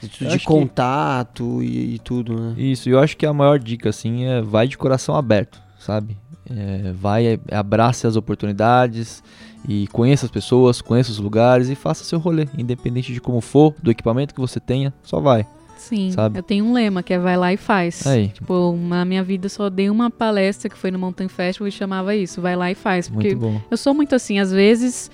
De, acho que- contato e, e tudo, né? Isso, e eu acho que a maior dica, assim, é vai de coração aberto, sabe? É, vai, abrace as oportunidades e conheça as pessoas, conheça os lugares e faça seu rolê, independente de como for, do equipamento que você tenha, só vai. Sim, Sabe? eu tenho um lema que é vai lá e faz. Aí, Tipo, na minha vida só dei uma palestra que foi no Mountain Festival e chamava isso, vai lá e faz. Porque eu sou muito assim, às vezes,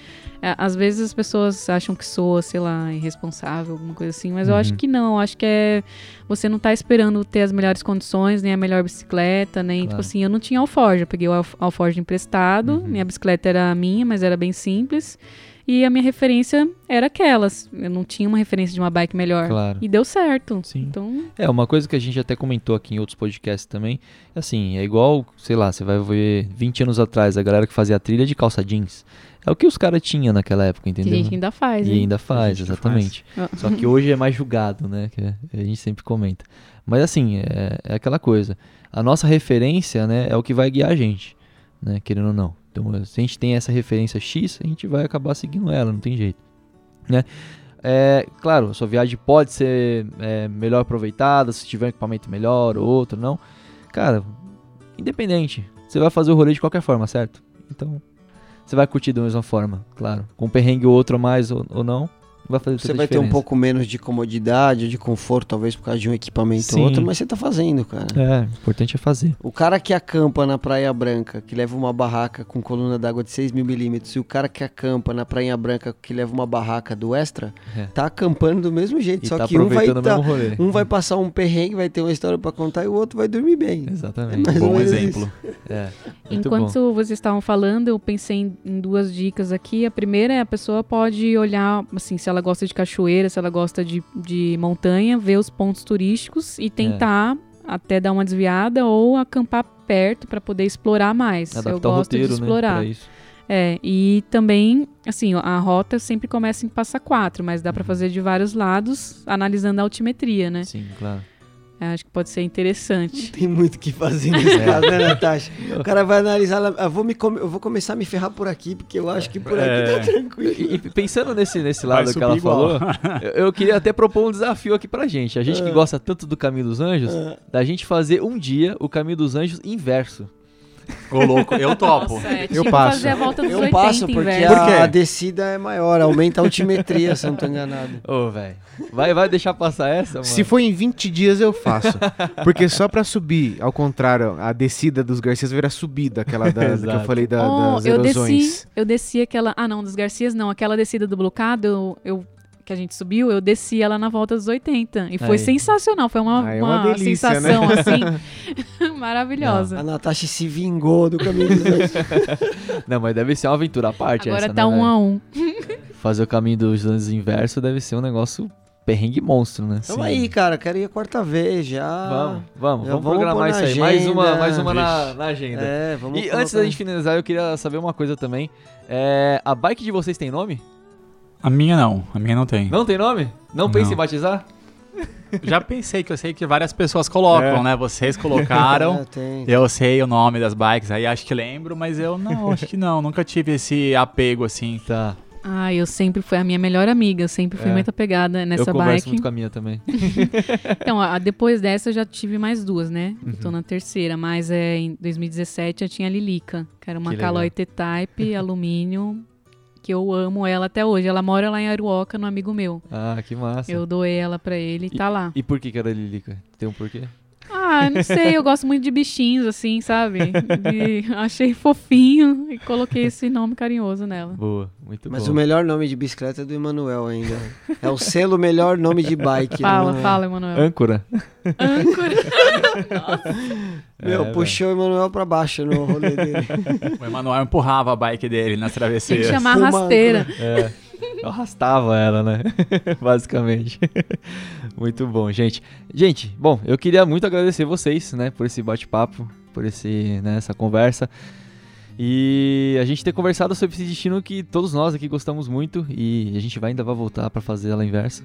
às vezes as pessoas acham que sou, sei lá, irresponsável, alguma coisa assim, mas eu Uhum. acho que não, eu acho que é você não tá esperando ter as melhores condições, nem a melhor bicicleta, nem, tipo Claro. assim, eu não tinha alforge, eu peguei o alf- alforge emprestado, Uhum. minha bicicleta era minha, mas era bem simples. E a minha referência era aquelas. Eu não tinha uma referência de uma bike melhor. Claro. E deu certo. Sim. Então, É, uma coisa que a gente até comentou aqui em outros podcasts também, assim, é igual, sei lá, você vai ver 20 anos atrás, a galera que fazia trilha de calça jeans. É o que os caras tinham naquela época, que a entendeu? gente ainda faz, E hein? ainda faz, gente que exatamente. Só que hoje é mais julgado, né? Que a gente sempre comenta. Mas assim, é, é aquela coisa. A nossa referência, né, é o que vai guiar a gente, né? Querendo ou não. Então, se a gente tem essa referência X, a gente vai acabar seguindo ela, não tem jeito, né? É, claro, a sua viagem pode ser é, melhor aproveitada se tiver um equipamento melhor ou outro, não. Cara, independente. Você vai fazer o rolê de qualquer forma, certo? Então, você vai curtir da mesma forma, claro. Com um perrengue ou outro mais ou, ou não, vai fazer Você vai ter um pouco menos de comodidade, de conforto, talvez por causa de um equipamento Sim. ou outro, mas você tá fazendo, cara. É, o importante é fazer. O cara que acampa na Praia Branca, que leva uma barraca com coluna d'água de 6 mil milímetros, e o cara que acampa na Praia Branca, que leva uma barraca do Extra, É. tá acampando do mesmo jeito. E só tá que um vai, aproveitando tá- um vai passar um perrengue, vai ter uma história pra contar, e o outro vai dormir bem. Exatamente. ou Bom exemplo. É, Enquanto bom. vocês estavam falando, eu pensei em, em duas dicas aqui. A primeira é a pessoa pode olhar, assim, se ela gosta de cachoeira, se ela gosta de, de montanha, ver os pontos turísticos É. e tentar até dar uma desviada ou acampar perto para poder explorar mais. eu Adaptar o gosto roteiro, de explorar. né? Pra isso. É, e também, assim, a rota sempre começa em Passa Quatro, mas dá Uhum. pra fazer de vários lados, analisando a altimetria, né? Sim, claro. Eu Acho que pode ser interessante. Tem muito o que fazer nesse É. caso, né, Natasha? O cara vai analisar, eu vou, me come- eu vou começar a me ferrar por aqui, porque eu acho que por aqui É. tá tranquilo. E, e pensando nesse, nesse lado que ela igual. falou, eu, eu queria até propor um desafio aqui pra gente. A gente que Ah. gosta tanto do Caminho dos Anjos, Ah. da gente fazer um dia o Caminho dos Anjos inverso. Ô, louco, eu topo. Nossa, é, Eu tipo passo. fazer a volta dos Eu 80 passo, porque a, a descida é maior, aumenta a altimetria, se eu não tô enganado. Ô, velho. Vai, vai deixar passar essa, mano? Se for em 20 dias eu faço. Porque só pra subir, ao contrário, a descida dos Garcias vira a subida, aquela da, que eu falei da- Oh, das eu erosões. desci, eu desci aquela. Ah, não, dos Garcias não. Aquela descida do Blocado, eu, eu- que a gente subiu, eu desci ela na volta dos 80. E foi Aí. sensacional. Foi uma, Ah, é uma uma delícia, sensação né? assim maravilhosa. A Natasha se vingou do caminho dos anjos. Não, mas deve ser uma aventura à parte Agora essa, tá né, um a um. Fazer o Caminho dos Anjos inverso deve ser um negócio perrengue monstro, né? Tamo aí, cara, quero ir a quarta vez já. Vamos, vamos, Já vamos programar isso aí. Mais uma, agenda. mais uma na, na agenda. É, vamos E colocar- antes da gente finalizar, eu queria saber uma coisa também. É, a bike de vocês tem nome? A minha não, a minha não tem. Não tem nome? Não pense Não. em batizar? Já pensei que eu sei que várias pessoas colocam, É. né? Vocês colocaram. É, tem. Eu sei o nome das bikes, aí acho que lembro, mas eu não, acho que não. Nunca tive esse apego assim. Tá. Ah, eu sempre fui a minha melhor amiga. Eu sempre fui É. muito apegada eu nessa converso bike. muito com a minha também. Então, a- depois dessa eu já tive mais duas, né? Uhum. Tô na terceira, mas é, em 2017 eu tinha a Lilica, que era uma Que. Caloi T-Type, alumínio, que eu amo ela até hoje. Ela mora lá em Aruoca, no amigo meu. Ah, que massa. Eu doei ela pra ele e tá lá. E por que que era Lilica? Tem um porquê? Ah, não sei, eu gosto muito de bichinhos, assim, sabe? E achei fofinho e coloquei esse nome carinhoso nela. Boa, muito Mas bom. o melhor nome de bicicleta é do Emanuel ainda. É o selo melhor nome de bike. Fala, Emanuel. fala, Emanuel. Âncora. Âncora. Meu, É, puxou o Emanuel pra baixo no rolê dele. O Emanuel empurrava a bike dele nas Tem que travessias. chamar Fuma rasteira. É. Eu arrastava ela, né? Basicamente. Muito bom, gente. Gente, bom, eu queria muito agradecer vocês, né, por esse bate-papo, por esse, né, essa conversa. E a gente ter conversado sobre esse destino que todos nós aqui gostamos muito e a gente vai ainda vai voltar pra fazer ela inversa.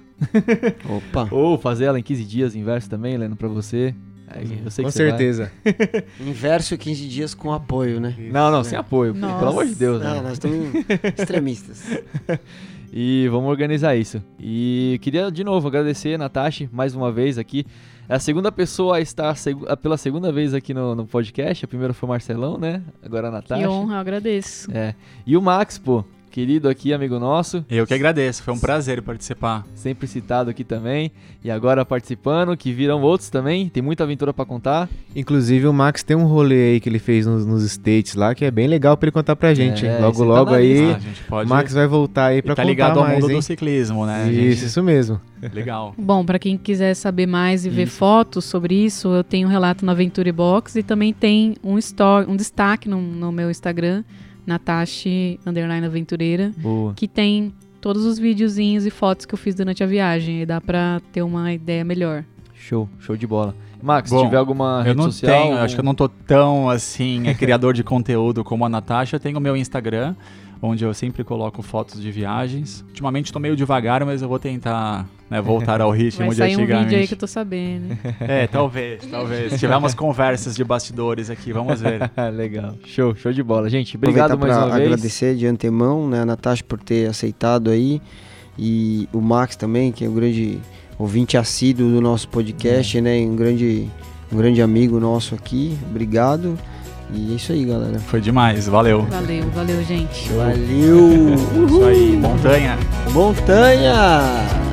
Opa. Ou fazer ela em 15 dias inverso também, Leno, pra você. Aí, eu sei Com que você vai. certeza. Inverso 15 dias com apoio, né? Não, não, sem apoio. Nossa. Pelo amor de Deus, Não, né? nós estamos extremistas. E vamos organizar isso. E queria de novo agradecer a Natasha mais uma vez aqui. É a segunda pessoa a estar pela segunda vez aqui no, no podcast. A primeira foi o Marcelão, né? Agora a Natasha. Que honra, eu agradeço. É. E o Max, pô, querido aqui, amigo nosso, Eu que agradeço, foi um prazer participar. sempre citado aqui também. E agora participando, que virão outros também. Tem muita aventura pra contar. Inclusive, o Max tem um rolê aí que ele fez nos, nos States lá, que é bem legal pra ele contar pra gente. É? Logo, tá logo na aí, lista. Ah, a gente pode. o Max vai voltar aí e pra tá contar ligado ao mais, mundo hein? do ciclismo, né? Isso, gente? isso mesmo. Legal. Bom, para quem quiser saber mais e ver Isso. fotos sobre isso, eu tenho um relato na Aventure Box e também tem um, story, um destaque no, no meu Instagram, Natashi Underline Aventureira, Boa. que tem todos os videozinhos e fotos que eu fiz durante a viagem e dá pra ter uma ideia melhor. Show, show de bola. Max, Bom, se tiver alguma Eu rede não social. tenho, acho que eu não tô tão assim, é criador de conteúdo como a Natasha. Eu tenho o meu Instagram, onde eu sempre coloco fotos de viagens. Ultimamente tô meio devagar, mas eu vou tentar né, voltar ao ritmo Vai de sair um antigamente. vídeo aí que eu tô sabendo. É, talvez, talvez. Se tiver umas conversas de bastidores aqui, vamos ver. Legal. Show, show de bola. Gente, obrigado Aproveitar mais uma vez. agradecer de antemão, né, a Natasha por ter aceitado aí e o Max também, que é um grande ouvinte assíduo do nosso podcast, né, e um grande um grande amigo nosso aqui. Obrigado. E é isso aí, galera. Foi demais, valeu. Valeu, valeu, gente. Valeu. Isso aí, montanha. Montanha.